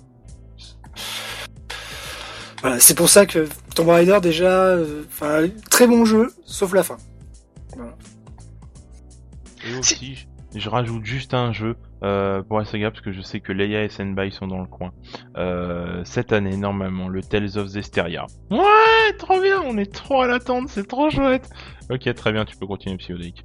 Voilà, c'est pour ça que Tomb Raider déjà, enfin très bon jeu, sauf la fin. Voilà. Et aussi, je rajoute juste un jeu euh, pour la saga parce que je sais que Leia et Senbai sont dans le coin. Euh, cette année, normalement, le Tales of Zesteria. Ouais, trop bien, on est trop à l'attente, c'est trop chouette. Ok, très bien, tu peux continuer, Psyodéique.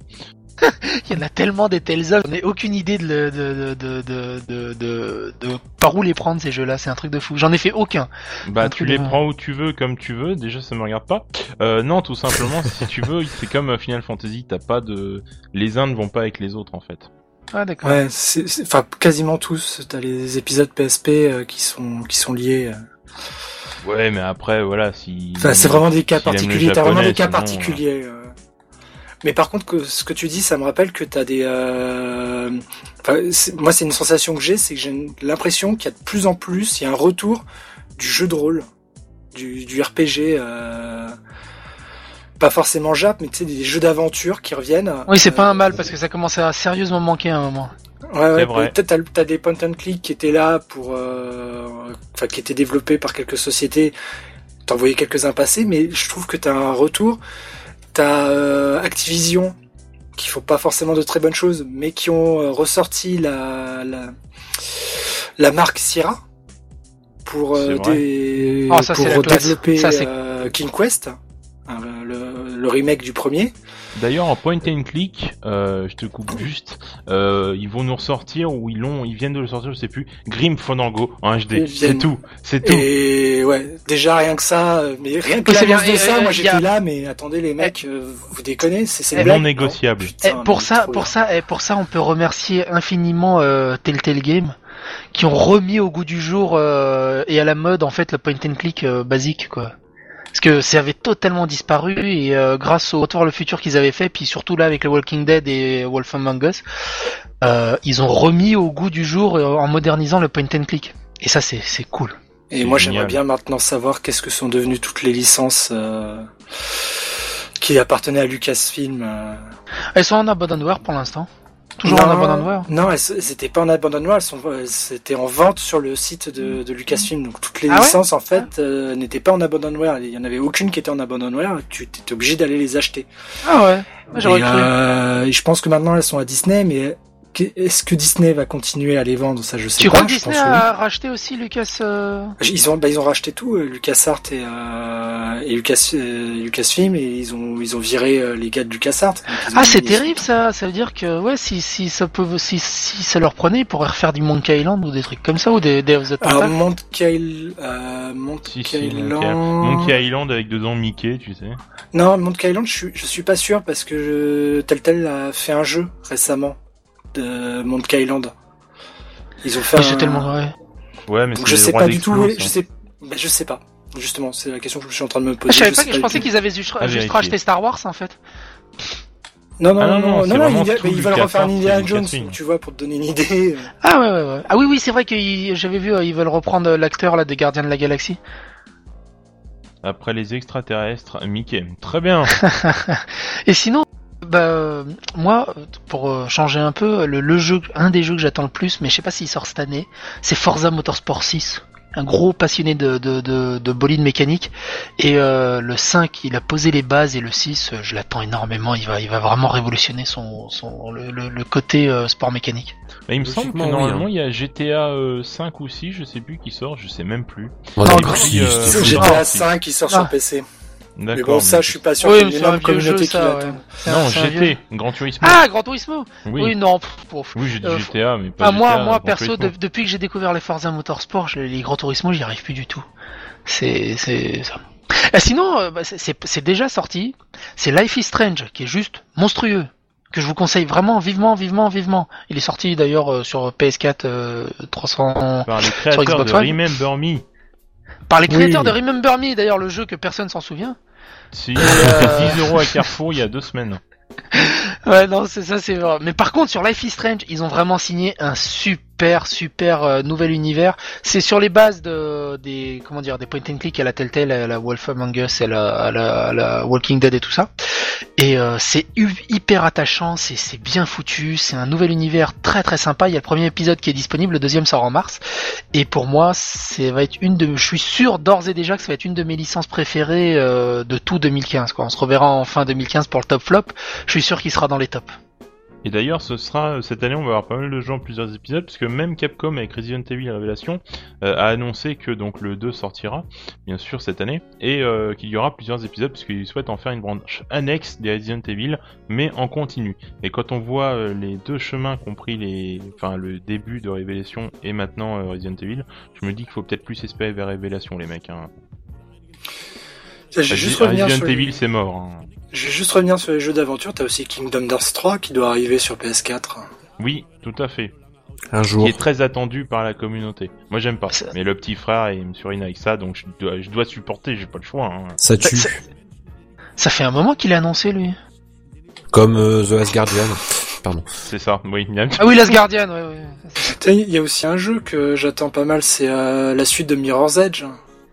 *laughs* Il y en a tellement des Tales of, on n'a aucune idée de, de, de, de, de, par où les prendre ces jeux-là, c'est un truc de fou. J'en ai fait aucun. Bah tu les prends où tu veux, comme tu veux, déjà ça me regarde pas. Euh, non, tout simplement, si tu veux, *laughs* c'est comme euh, Final Fantasy, t'as pas de... Les uns ne vont pas avec les autres en fait. Ah d'accord. Ouais, c'est, enfin quasiment tous, t'as les épisodes PSP euh, qui sont qui sont liés. Ouais, mais après voilà, si. Enfin, c'est vraiment des cas particuliers. T'as vraiment des cas particuliers. Mais par contre, ce que tu dis, ça me rappelle que tu as des. Euh... moi, c'est une sensation que j'ai, c'est que j'ai l'impression qu'il y a de plus en plus, il y a un retour du jeu de rôle, du, du RPG. Euh... Pas forcément Jap, mais tu sais, des jeux d'aventure qui reviennent. Oui, c'est pas un mal parce que ça commençait à sérieusement manquer à un moment. Ouais, ouais peut-être t'as, des point and click qui étaient là pour, euh, enfin, qui étaient développés par quelques sociétés. T'en voyais quelques-uns passer, mais je trouve que t'as un retour T'as euh, Activision qui font pas forcément de très bonnes choses, mais qui ont euh, ressorti la, la, marque Sierra pour, euh, des, oh, pour développer King Quest, le, remake du premier. D'ailleurs, en point and click, euh, je te coupe juste, euh, ils vont nous ressortir ou ils l'ont, ils viennent de le sortir, je sais plus, Grim Fandango en HD. C'est tout, c'est tout. Et ouais, déjà rien que ça, mais rien que l'annonce de ça, moi j'étais là, mais attendez les mecs, euh, vous déconnez, c'est non négociable. pour ça, pour ça, pour ça, on peut remercier infiniment euh, Telltale Game qui ont remis au goût du jour et à la mode en fait le point and click basique quoi. Parce que ça avait totalement disparu et euh, grâce au Retour le futur qu'ils avaient fait, puis surtout là avec le Walking Dead et Wolf Among Us, euh, ils ont remis au goût du jour en modernisant le point and click. Et ça c'est cool. Et moi j'aimerais bien maintenant savoir qu'est-ce que sont devenues toutes les licences qui appartenaient à Lucasfilm. Elles sont en abandonware pour l'instant. Toujours en abandonware Non, c'était pas en abandonware, c'était en vente sur le site de, de Lucasfilm. Donc toutes les ah licences en fait ah. euh, n'étaient pas en abandonware. Il y en avait aucune qui était en abandonware. Tu étais obligé d'aller les acheter. Ah ouais. J'aurais cru. Euh, je pense que maintenant elles sont à Disney, mais est-ce que Disney va continuer à les vendre? Ça, je sais tu pas. Tu crois que Disney a racheté aussi Lucas euh Ils ont, bah, ils ont racheté tout, euh, LucasArts et, euh, et Lucas, euh, Lucasfilm, et ils ont, ils ont viré les gars de LucasArts. Ah, c'est terrible ça. Ça veut dire que ouais, si, si ça peut, si, si ça leur prenait, ils pourraient refaire du Monkey Island ou des trucs comme ça ou des, des of the Alors, Monkey, euh, Monkey, Island. Monkey Island avec dedans Mickey, tu sais. Non, Monkey Island, je suis, je suis pas sûr parce que tel tel a fait un jeu récemment de Monkey Island. Ils ont fait. un... tellement vrai. Ouais, mais je sais pas du tout. Je sais, bah, je sais pas. Justement, c'est la question que je suis en train de me poser. je savais pas, je pensais qu'ils avaient juste, racheté Star Wars en fait. Non, non, ah, non, non, non, non, ils, veulent refaire un Indiana Jones, tu vois, pour te donner une idée. Ah ouais, ouais, ouais. Ah oui, oui, c'est vrai que j'avais vu, ils veulent reprendre l'acteur là des Gardiens de la Galaxie. Après les extraterrestres, Mickey. Très bien. *laughs* Et sinon, bah moi, pour euh, changer un peu, le, jeu, un des jeux que j'attends le plus, mais je sais pas s'il sort cette année, c'est Forza Motorsport 6. Un gros passionné de, de, de, de bolide mécanique. Et euh, le 5, il a posé les bases et le 6, je l'attends énormément. Il va, il va vraiment révolutionner son, son le, le, côté euh, sport mécanique. Bah, il me semble que normalement hein. il y a GTA 5 ou 6, je sais plus qui sort, je sais même plus. GTA 5 qui sort sur PC. Mais bon, ça, je suis pas sûr qu'il y ait une communauté qui l'attend. Non, GT, Grand Turismo. Ah, Grand Turismo Oui, oui non. Oui, j'ai dit euh, GTA, mais pas ah, Moi, moi perso, depuis que j'ai découvert les Forza Motorsport, les Grand Turismo, j'y arrive plus du tout. C'est, c'est ça. Et sinon, euh, bah, c'est déjà sorti. C'est Life is Strange, qui est juste monstrueux que je vous conseille vraiment vivement, vivement, vivement. Il est sorti d'ailleurs euh, sur PS4 300 par les créateurs de Remember Me. Par les créateurs de Remember Me, d'ailleurs le jeu que personne s'en souvient. Si, 10 euh, *laughs* euros à Carrefour il y a deux semaines. ouais, non, c'est ça, c'est vrai. Mais par contre, sur Life is Strange, ils ont vraiment signé un super, super euh, nouvel univers. C'est sur les bases de des comment dire des point and click à la Telltale, à la Wolf Among Us, à la, à la, Walking Dead et tout ça. Et euh, c'est hyper attachant, c'est bien foutu, c'est un nouvel univers très très sympa. Il y a le premier épisode qui est disponible, le deuxième sort en mars. Et pour moi, c'est va être une de, je suis sûr d'ores et déjà que ça va être une de mes licences préférées euh, de tout 2015. Quoi. On se reverra en fin 2015 pour le top flop. Je suis sûr qu'il sera dans les tops. Et d'ailleurs, ce sera cette année, on va avoir pas mal de gens plusieurs épisodes, puisque même Capcom avec Resident Evil Révélation euh, a annoncé que donc le 2 sortira, bien sûr cette année, et euh, qu'il y aura plusieurs épisodes, puisqu'ils souhaitent en faire une branche annexe des Resident Evil, mais en continu. Et quand on voit euh, les deux chemins compris les, enfin le début de Révélation et maintenant Resident Evil, je me dis qu'il faut peut-être plus espérer vers Révélation, les mecs. Hein. Resident Evil, c'est mort. Hein. Je vais juste revenir sur les jeux d'aventure. T'as aussi Kingdom Hearts 3 qui doit arriver sur PS4. Oui, tout à fait. Un jour. Qui est très attendu par la communauté. Moi j'aime pas. Mais le petit frère il me surine avec ça, donc je dois, je dois supporter, j'ai pas le choix. Hein. Ça tue. Ça, fait un moment qu'il est annoncé lui. Comme euh, The Last Guardian. Pardon. C'est ça, oui. Ah oui, Last Guardian, oui, oui. Il y a aussi un jeu que j'attends pas mal, c'est euh, la suite de Mirror's Edge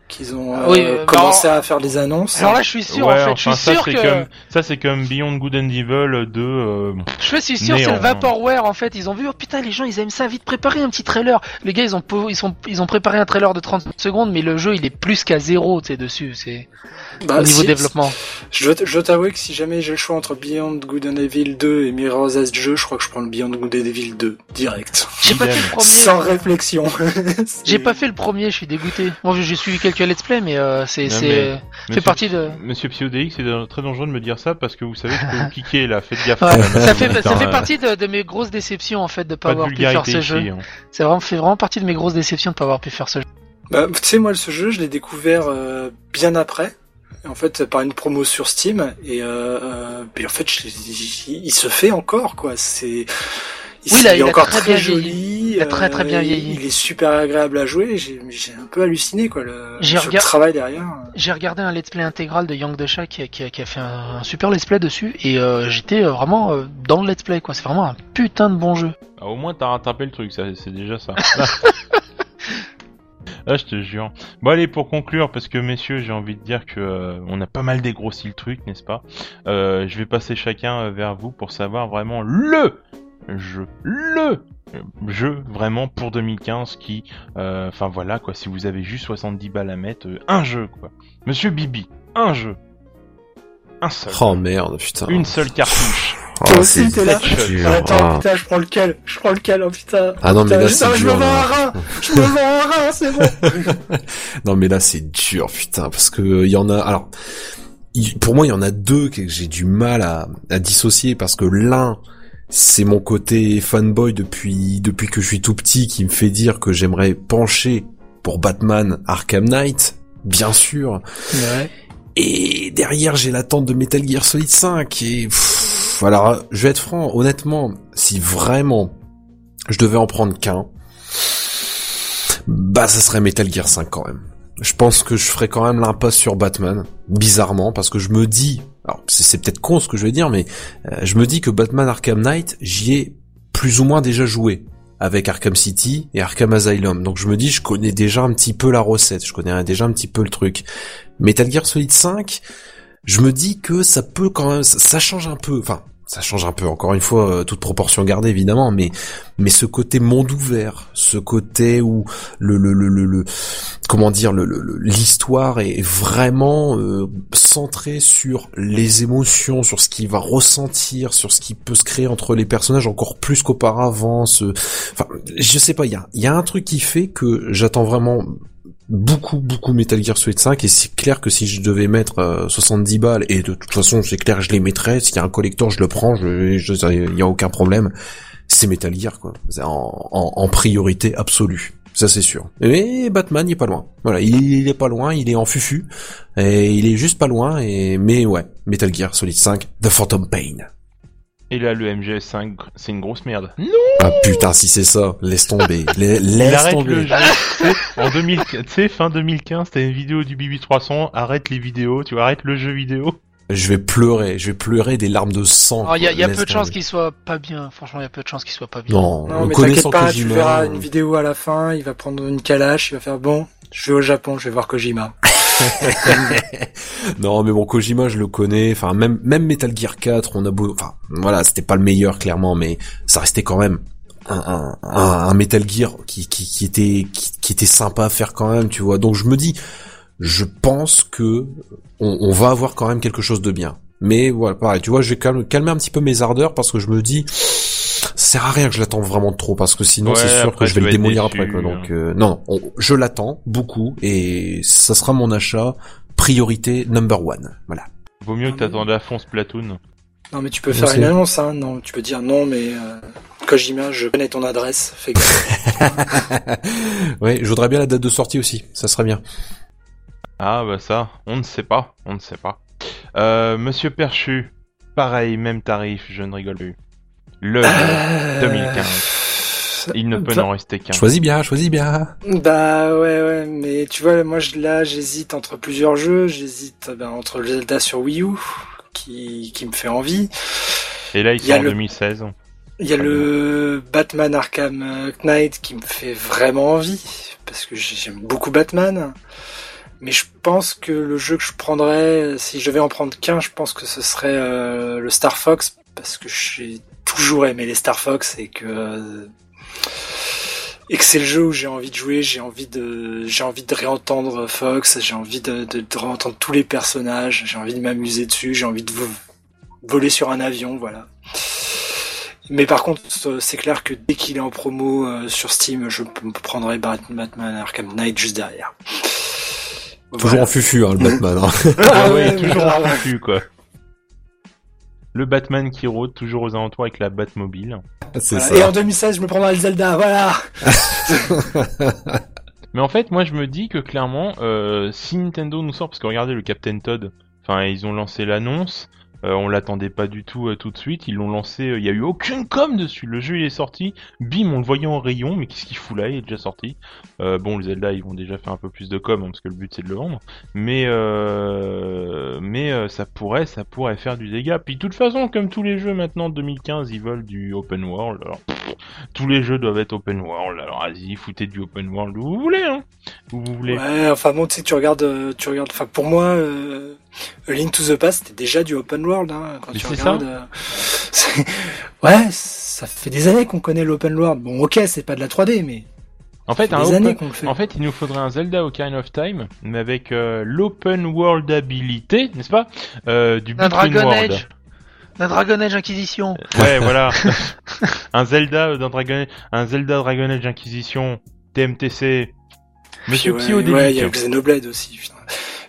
qu'ils ont ah euh, bah, commencé à faire des annonces. Alors là, je suis sûr, en fait, je suis sûr que comme, ça c'est comme Beyond Good and Evil 2. Euh, je suis sûr, c'est le Vaporware en fait. Ils ont vu, oh putain, les gens, ils aiment ça. Vite préparer un petit trailer. Les gars, ils ont, ils sont, ils ont préparé un trailer de 30 secondes, mais le jeu, il est plus qu'à zéro, tu sais, dessus. C'est bah, au niveau développement. Je dois, t'avouer que si jamais j'ai le choix entre Beyond Good and Evil 2 et Mirror's Edge jeu, je crois que je prends le Beyond Good and Evil 2 direct. J'ai pas fait le premier. Sans réflexion. *laughs* j'ai pas fait le premier, je suis dégoûté. Bon, j'ai suivi quelques let's play, mais euh, c'est c'est fait partie de. Monsieur PsyODX, c'est très dangereux de me dire ça parce que vous savez, peux vous *laughs* piquer là. Faites gaffe. ça fait ça fait partie de, mes grosses déceptions en fait de pas, avoir pu faire ce jeu. Hein. C'est vraiment fait vraiment partie de mes grosses déceptions de pas avoir pu faire ce jeu. Bah, tu sais, moi, ce jeu, je l'ai découvert euh, bien après en fait par une promo sur Steam et, euh, euh en fait il, se fait encore quoi c'est il, est encore très, joli vieilli. très très bien vieilli. Il est super agréable à jouer. J'ai un peu halluciné quoi le, le travail derrière. J'ai regardé un let's play intégral de Young Desha qui, qui, qui, a fait un, super let's play dessus et j'étais vraiment dans le let's play quoi. C'est vraiment un putain de bon jeu. Ah, au moins t'as rattrapé le truc, c'est déjà ça. *laughs* Ah, je te jure. Bon, allez, pour conclure, parce que messieurs, j'ai envie de dire que euh, on a pas mal dégrossi le truc, n'est-ce pas? Euh, Je vais passer chacun euh, vers vous pour savoir vraiment LE jeu, le jeu vraiment pour 2015 qui, enfin voilà quoi, si vous avez juste 70 balles à mettre, un jeu quoi. Monsieur Bibi, un jeu. Un seul. Oh merde, putain. Une seule cartouche. Oh, Toi aussi t'es là Attends, ah. putain, je prends lequel? Je prends lequel, oh putain Ah non mais là c'est Je me vends un rein Je me vends un rein, c'est bon *laughs* Non mais là c'est dur, putain, parce que il y en a... Alors, pour moi il y en a deux que j'ai du mal à, à dissocier, parce que l'un, c'est mon côté fanboy depuis depuis que je suis tout petit qui me fait dire que j'aimerais pencher pour Batman Arkham Knight, bien sûr. Ouais. Et derrière j'ai l'attente de Metal Gear Solid 5 et alors, je vais être franc, honnêtement, si vraiment je devais en prendre qu'un, bah ça serait Metal Gear 5 quand même. Je pense que je ferais quand même l'impasse sur Batman, bizarrement, parce que je me dis, alors c'est peut-être con ce que je vais dire, mais euh, je me dis que Batman Arkham Knight, j'y ai plus ou moins déjà joué avec Arkham City et Arkham Asylum. Donc je me dis, je connais déjà un petit peu la recette, je connais déjà un petit peu le truc. Metal Gear Solid 5, je me dis que ça peut quand même, ça, change un peu, enfin, ça change un peu, encore une fois, euh, toute proportion gardée évidemment, mais mais ce côté monde ouvert, ce côté où le le le le, comment dire le l'histoire est vraiment euh, centrée sur les émotions, sur ce qu'il va ressentir, sur ce qui peut se créer entre les personnages encore plus qu'auparavant. Ce... Enfin, je sais pas, il y a il y a un truc qui fait que j'attends vraiment beaucoup beaucoup Metal Gear Solid 5 et c'est clair que si je devais mettre 70 euh, balles et de toute façon c'est clair je les mettrais. S'il y a un collector je le prends je il y a aucun problème. C'est Metal Gear quoi. En, en, priorité absolue. Ça c'est sûr. Et Batman il est pas loin. Voilà il, il, est pas loin il est en fufu et il est juste pas loin et mais ouais Metal Gear Solid 5 The Phantom Pain et là, le MGS5, c'est une grosse merde. Non Ah putain, si c'est ça, laisse tomber. *laughs* laisse tomber. Le jeu. en 2000, tu sais, fin 2015, t'as une vidéo du BB300, arrête les vidéos, tu arrêtes le jeu vidéo. Je vais pleurer, je vais pleurer des larmes de sang. Il y a, y a peu de chances qu'il soit pas bien. Franchement, il y a peu de chances qu'il soit pas bien. Non, non mais t'inquiète pas, tu verras une vidéo à la fin, il va prendre une calache, il va faire bon, je vais au Japon, je vais voir Kojima. *laughs* non, mais bon, Kojima, je le connais. Enfin, même même Metal Gear 4, on a beau, enfin, voilà, c'était pas le meilleur clairement, mais ça restait quand même un, un, un, Metal Gear qui, était qui, était sympa à faire quand même, tu vois. Donc je me dis, je pense que on, va avoir quand même quelque chose de bien. Mais voilà, pareil, tu vois, je vais un petit peu mes ardeurs parce que je me dis, ça sert à rien que je l'attende vraiment trop parce que sinon c'est sûr que je vais le démolir après quoi. Donc hein. euh, non, je l'attends beaucoup et ça sera mon achat priorité number one. Voilà. Vaut mieux que t'attendes à fond Splatoon. Non mais tu peux faire une annonce hein. Non, tu peux dire non mais euh, Kojima, je connais ton adresse, fais gaffe. *laughs* ouais, je voudrais bien la date de sortie aussi, ça serait bien. Ah bah ça, on ne sait pas, on ne sait pas. Euh, Monsieur Perchu, pareil, même tarif, je ne rigole plus. Le 2015. Euh, Il ne peut bah, n'en rester qu'un. Choisis bien, choisis bien. Bah ouais, ouais, mais tu vois, moi là, j'hésite entre plusieurs jeux. J'hésite ben, entre le Zelda sur Wii U, qui, qui me fait envie. Et là, il sort en 2016. Il y a le Batman Arkham Knight qui me fait vraiment envie, parce que j'aime beaucoup Batman. Mais je pense que le jeu que je prendrais, si je devais en prendre qu'un, je pense que ce serait euh, le Star Fox, parce que j'ai toujours aimé les Star Fox et que et que c'est le jeu où j'ai envie de jouer, j'ai envie de j'ai envie de réentendre Fox, j'ai envie de, de, de, réentendre tous les personnages, j'ai envie de m'amuser dessus, j'ai envie de voler sur un avion, voilà. Mais par contre, c'est clair que dès qu'il est en promo euh, sur Steam, je prendrai Batman Arkham Knight juste derrière. Toujours en fufu, hein, le Batman. Hein. ah ouais, *laughs* toujours en fufu, quoi le Batman qui rôde toujours aux alentours avec la Batmobile. Et en 2016, je me prendrai le Zelda, voilà. *laughs* Mais en fait, moi, je me dis que clairement, euh, si Nintendo nous sort, parce que regardez le Captain Todd, enfin, ils ont lancé l'annonce. On l'attendait pas du tout tout de suite. Ils l'ont lancé, il y a eu aucune com dessus. Le jeu il est sorti, bim, on le voyait en rayon, mais qu'est-ce qu'il fout là? Il est déjà sorti. bon, les Zelda ils vont déjà faire un peu plus de com hein, parce que le but c'est de le vendre, mais mais ça pourrait, ça pourrait faire du dégât. Puis de toute façon, comme tous les jeux maintenant de 2015, ils veulent du open world. Tous les jeux doivent être open world. Alors vas-y, foutez du open world où vous voulez, hein. Où vous voulez. Ouais, enfin bon, tu tu regardes, euh, tu regardes. Enfin, pour moi, euh, Link to the Past, c'était déjà du open world. Hein, quand tu regardes. Euh, *laughs* ouais, ça fait des années qu'on connaît l'open world. Bon, ok, c'est pas de la 3D, mais. En fait, en fait, il nous faudrait un Zelda Ocarina of Time, mais avec l'open world habilité, n'est-ce pas Du un Dragon Age. Un Dragon Age Inquisition. Ouais, voilà. *laughs* un Zelda d'un Dragon, un Zelda Dragon Age Inquisition, TMTC. Monsieur ouais, Pio Ouais, il y a Xenoblade aussi. Putain.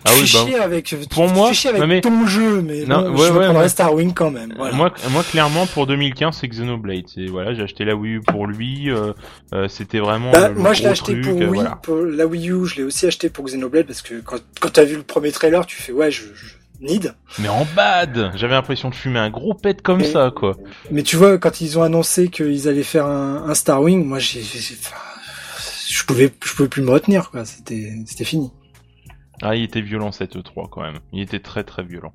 Ah oui, bah, avec, pour moi, avec mais... ton jeu, mais non, ouais, je ouais, prendrais Starwing quand même. Voilà. Moi, moi, clairement, pour 2015, c'est Xenoblade. Voilà, j'ai acheté la Wii U pour lui. Euh, euh, C'était vraiment. Bah, moi, je l'ai acheté pour euh, Wii, pour la Wii U. Je l'ai aussi acheté pour Xenoblade parce que quand, quand t'as vu le premier trailer, tu fais ouais, je, je Need. Mais en bad J'avais l'impression de fumer un gros pet comme ça, quoi. Mais tu vois, quand ils ont annoncé qu'ils allaient faire un, un Starwing, moi, j'ai, je pouvais, je pouvais plus me retenir, quoi. C'était, c'était fini. Ah, il était violent cette E3 quand même. Il était très très violent.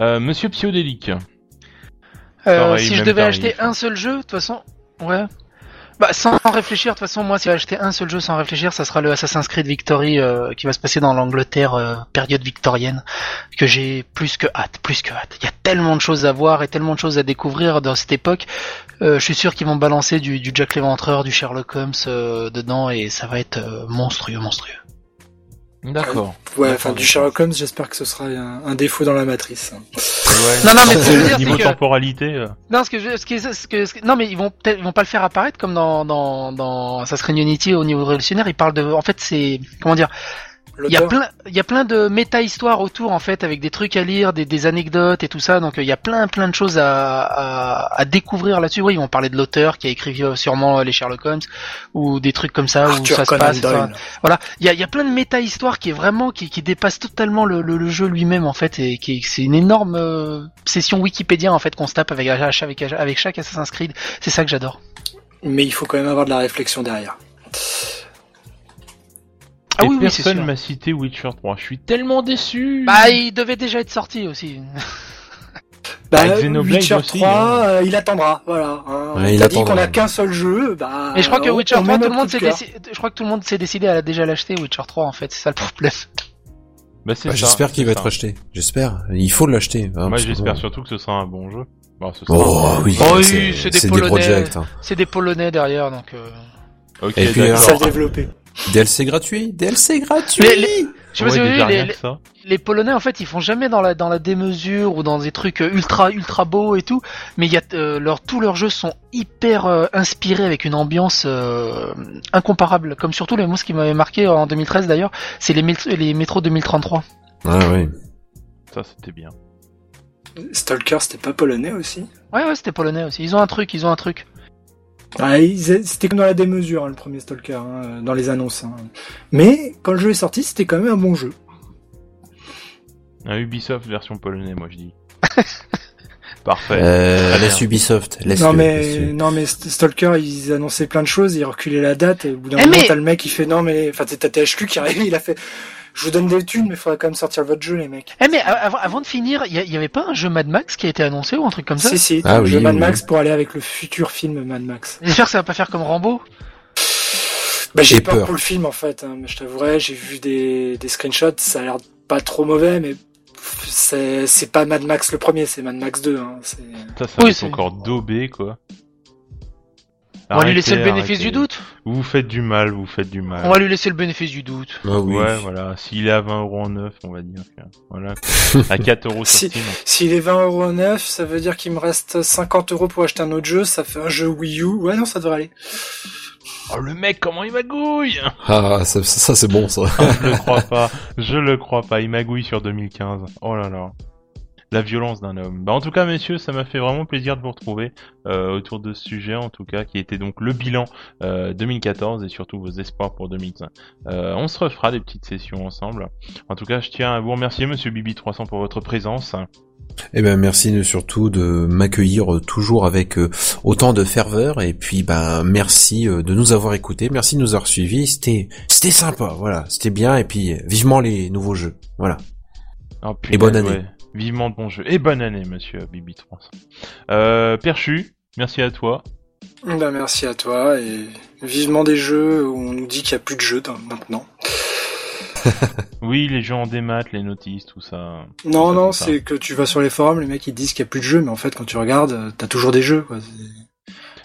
Euh, Monsieur Psiodélique. Euh, si je devais acheter un seul jeu, de toute façon, ouais. Bah, sans réfléchir, de toute façon, moi, si acheté un seul jeu sans réfléchir, ça sera le Assassin's Creed Victory euh, qui va se passer dans l'Angleterre euh, période victorienne, que j'ai plus que hâte, plus que hâte. Il y a tellement de choses à voir et tellement de choses à découvrir dans cette époque. Euh, je suis sûr qu'ils vont balancer du, du Jack l'Éventreur, du Sherlock Holmes dedans et ça va être monstrueux, monstrueux. D'accord. Ouais, enfin du Sherlock Holmes, j'espère que ce sera un, défaut dans la matrice. Ouais. Non, non, mais ce dire, niveau temporalité. Euh. Non, ce que je, ce que, ce que, non, mais ils vont peut-être, ils vont pas le faire apparaître comme dans dans dans Assassin's Unity au niveau révolutionnaire. Ils parlent de, en fait, c'est comment dire, il y a plein, il y a plein de méta-histoires autour en fait, avec des trucs à lire, des, des anecdotes et tout ça. Donc il y a plein, plein de choses à, à, à découvrir là-dessus. Oui, ils vont parler de l'auteur qui a écrit euh, sûrement les Sherlock Holmes ou des trucs comme ça où ça se passe. voilà, il y a, il y a plein de méta-histoires qui est vraiment qui, qui dépasse totalement le, le, jeu lui-même en fait et qui c'est une énorme euh, session Wikipédia en fait qu'on se tape avec avec avec chaque Assassin's Creed. C'est ça que j'adore. Mais il faut quand même avoir de la réflexion derrière. Ah oui, personne m'a cité Witcher 3. Je suis tellement déçu. Bah, il devait déjà être sorti aussi. Bah, bah Witcher 3, hein. euh, il attendra, voilà. Hein. il a dit qu'on a qu'un seul jeu, bah. Et je crois que Witcher 3, tout le monde s'est décidé, je crois que tout le monde s'est décidé à déjà l'acheter, Witcher 3, en fait, c'est ça le problème. Bah, bah j'espère qu'il va être acheté. J'espère. Il faut l'acheter. Hein, Moi, j'espère surtout que ce sera un bon jeu. Bon, ce sera oh, oui, oh, oui c'est des, Polonais. C'est des Polonais derrière, donc. Euh... Ok. Et puis, ça développer. DLC gratuit, DLC gratuit. Les, je sais les, les, Polonais en fait ils font jamais dans la dans la démesure ou dans des trucs ultra ultra beaux et tout, mais il y a euh, leur tous leurs jeux sont hyper euh, inspirés avec une ambiance euh, incomparable. Comme surtout les mots qui m'avaient marqué en 2013 d'ailleurs, c'est les les métros 2033. Ah oui. Ça c'était bien. Stalker c'était pas polonais aussi? Ouais ouais c'était polonais aussi. Ils ont un truc, ils ont un truc. Ah, c'était comme dans la démesure, hein, le premier Stalker, hein, dans les annonces. Hein. Mais quand le jeu est sorti, c'était quand même un bon jeu. Un Ubisoft version polonais, moi je dis. *laughs* Parfait. Euh, laisse Ubisoft. Laisse non mais non mais Stalker, ils annonçaient plein de choses, ils reculaient la date et au bout d'un eh, moment, t'as le mec qui fait non mais enfin t'as THQ qui arrive, il a fait je vous donne des thunes, mais il faudrait quand même sortir votre jeu, les mecs. Eh, mais avant, de finir, il y, avait pas un jeu Mad Max qui a été annoncé ou un truc comme ça? Si, si, ah, un jeu Mad Max pour aller avec le futur film Mad Max. J'espère que ça va pas faire comme Rambo. Bah, j'ai peur, pour le film, en fait. Hein, mais je t'avouerai, j'ai vu des, des screenshots, ça a l'air pas trop mauvais, mais c'est pas Mad Max le premier, c'est Mad Max 2. Hein, ça, ça oui, encore daubé, quoi. On va lui laisser le bénéfice du doute. Vous faites du mal, vous faites du mal. On va lui laisser le bénéfice du doute. Ah oui. Ouais, voilà. S'il est à 20 euros en neuf, on va dire. Voilà. à *laughs* 4 euros sur Steam. S'il est 20 euros en neuf, ça veut dire qu'il me reste 50 euros pour acheter un autre jeu. Ça fait un jeu Wii U. Ouais, non, ça devrait aller. Oh le mec, comment il magouille? Ah, ça, ça c'est bon ça. je le crois *laughs* pas. Je le crois pas. Il magouille sur 2015. Oh là là. La violence d'un homme. Bah en tout cas messieurs, ça m'a fait vraiment plaisir de vous retrouver euh, autour de ce sujet en tout cas qui était donc le bilan 2014 et surtout vos espoirs pour 2015. on se refera des petites sessions ensemble. En tout cas, je tiens à vous remercier monsieur Bibi 300 pour votre présence. Eh ben merci surtout de m'accueillir toujours avec autant de ferveur et puis ben merci de nous avoir écoutés, merci de nous avoir suivis, c'était c'était sympa, voilà, c'était bien et puis vivement les nouveaux jeux, voilà. Oh, et bonne année. Vivement de bons jeux. Et bonne année, monsieur Bibi 300. Euh, Perchu, merci à toi. Bah, merci à toi et vivement des jeux où on nous dit qu'il n'y a plus de jeux maintenant. *laughs* oui, les gens en démat, les notices, tout ça. Non, non, c'est que tu vas sur les forums, les mecs ils disent qu'il n'y a plus de jeux, mais en fait quand tu regardes, t'as toujours des jeux.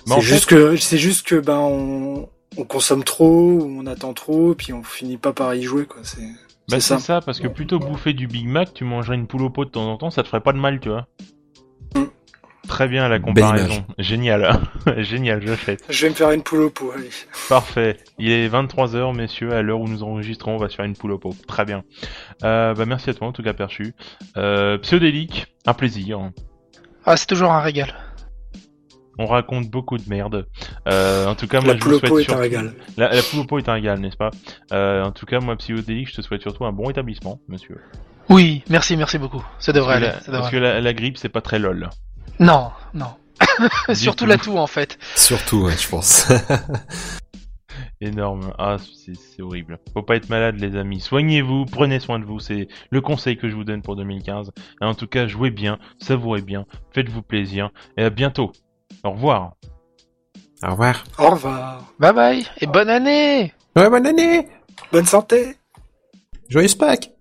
C'est juste que c'est juste que ben on, on consomme trop, ou on attend trop, puis on finit pas par y jouer quoi. C'est bah c'est ça. parce que plutôt bouffer du Big Mac, tu mangerais une poule au pot de temps en temps, ça te ferait pas de mal, tu vois. Mm. Très bien la comparaison. Génial. *laughs* Génial, je fais. Je vais me faire une poule au pot, allez. Parfait. Il est 23h, messieurs, à l'heure où nous enregistrons, on va se faire une poule au pot. Très bien. Euh, bah merci à toi, en tout cas, Perchu. Euh, Pseudélique, un plaisir. Ah, c'est toujours un régal on raconte beaucoup de merde. Euh, en tout cas, moi, la je vous souhaite est un régal. La, la poule est un régal, n'est-ce pas? Euh, En tout cas, moi, Psychodélique, je te souhaite surtout un bon établissement, monsieur. Oui, merci, merci beaucoup. Ça devrait aller. parce que la, grippe, c'est pas très lol. Non, non. *laughs* surtout la toux, en fait. Surtout, ouais, je pense. *laughs* Énorme. Ah, c'est horrible. Faut pas être malade, les amis. Soignez-vous, prenez soin de vous. C'est le conseil que je vous donne pour 2015. Et en tout cas, jouez bien, savourez bien, faites-vous plaisir. Et à bientôt. Au revoir. Au revoir. Au revoir. Bye bye. Et bonne année. Ouais, bonne année. Bonne santé. Joyeux Pâques.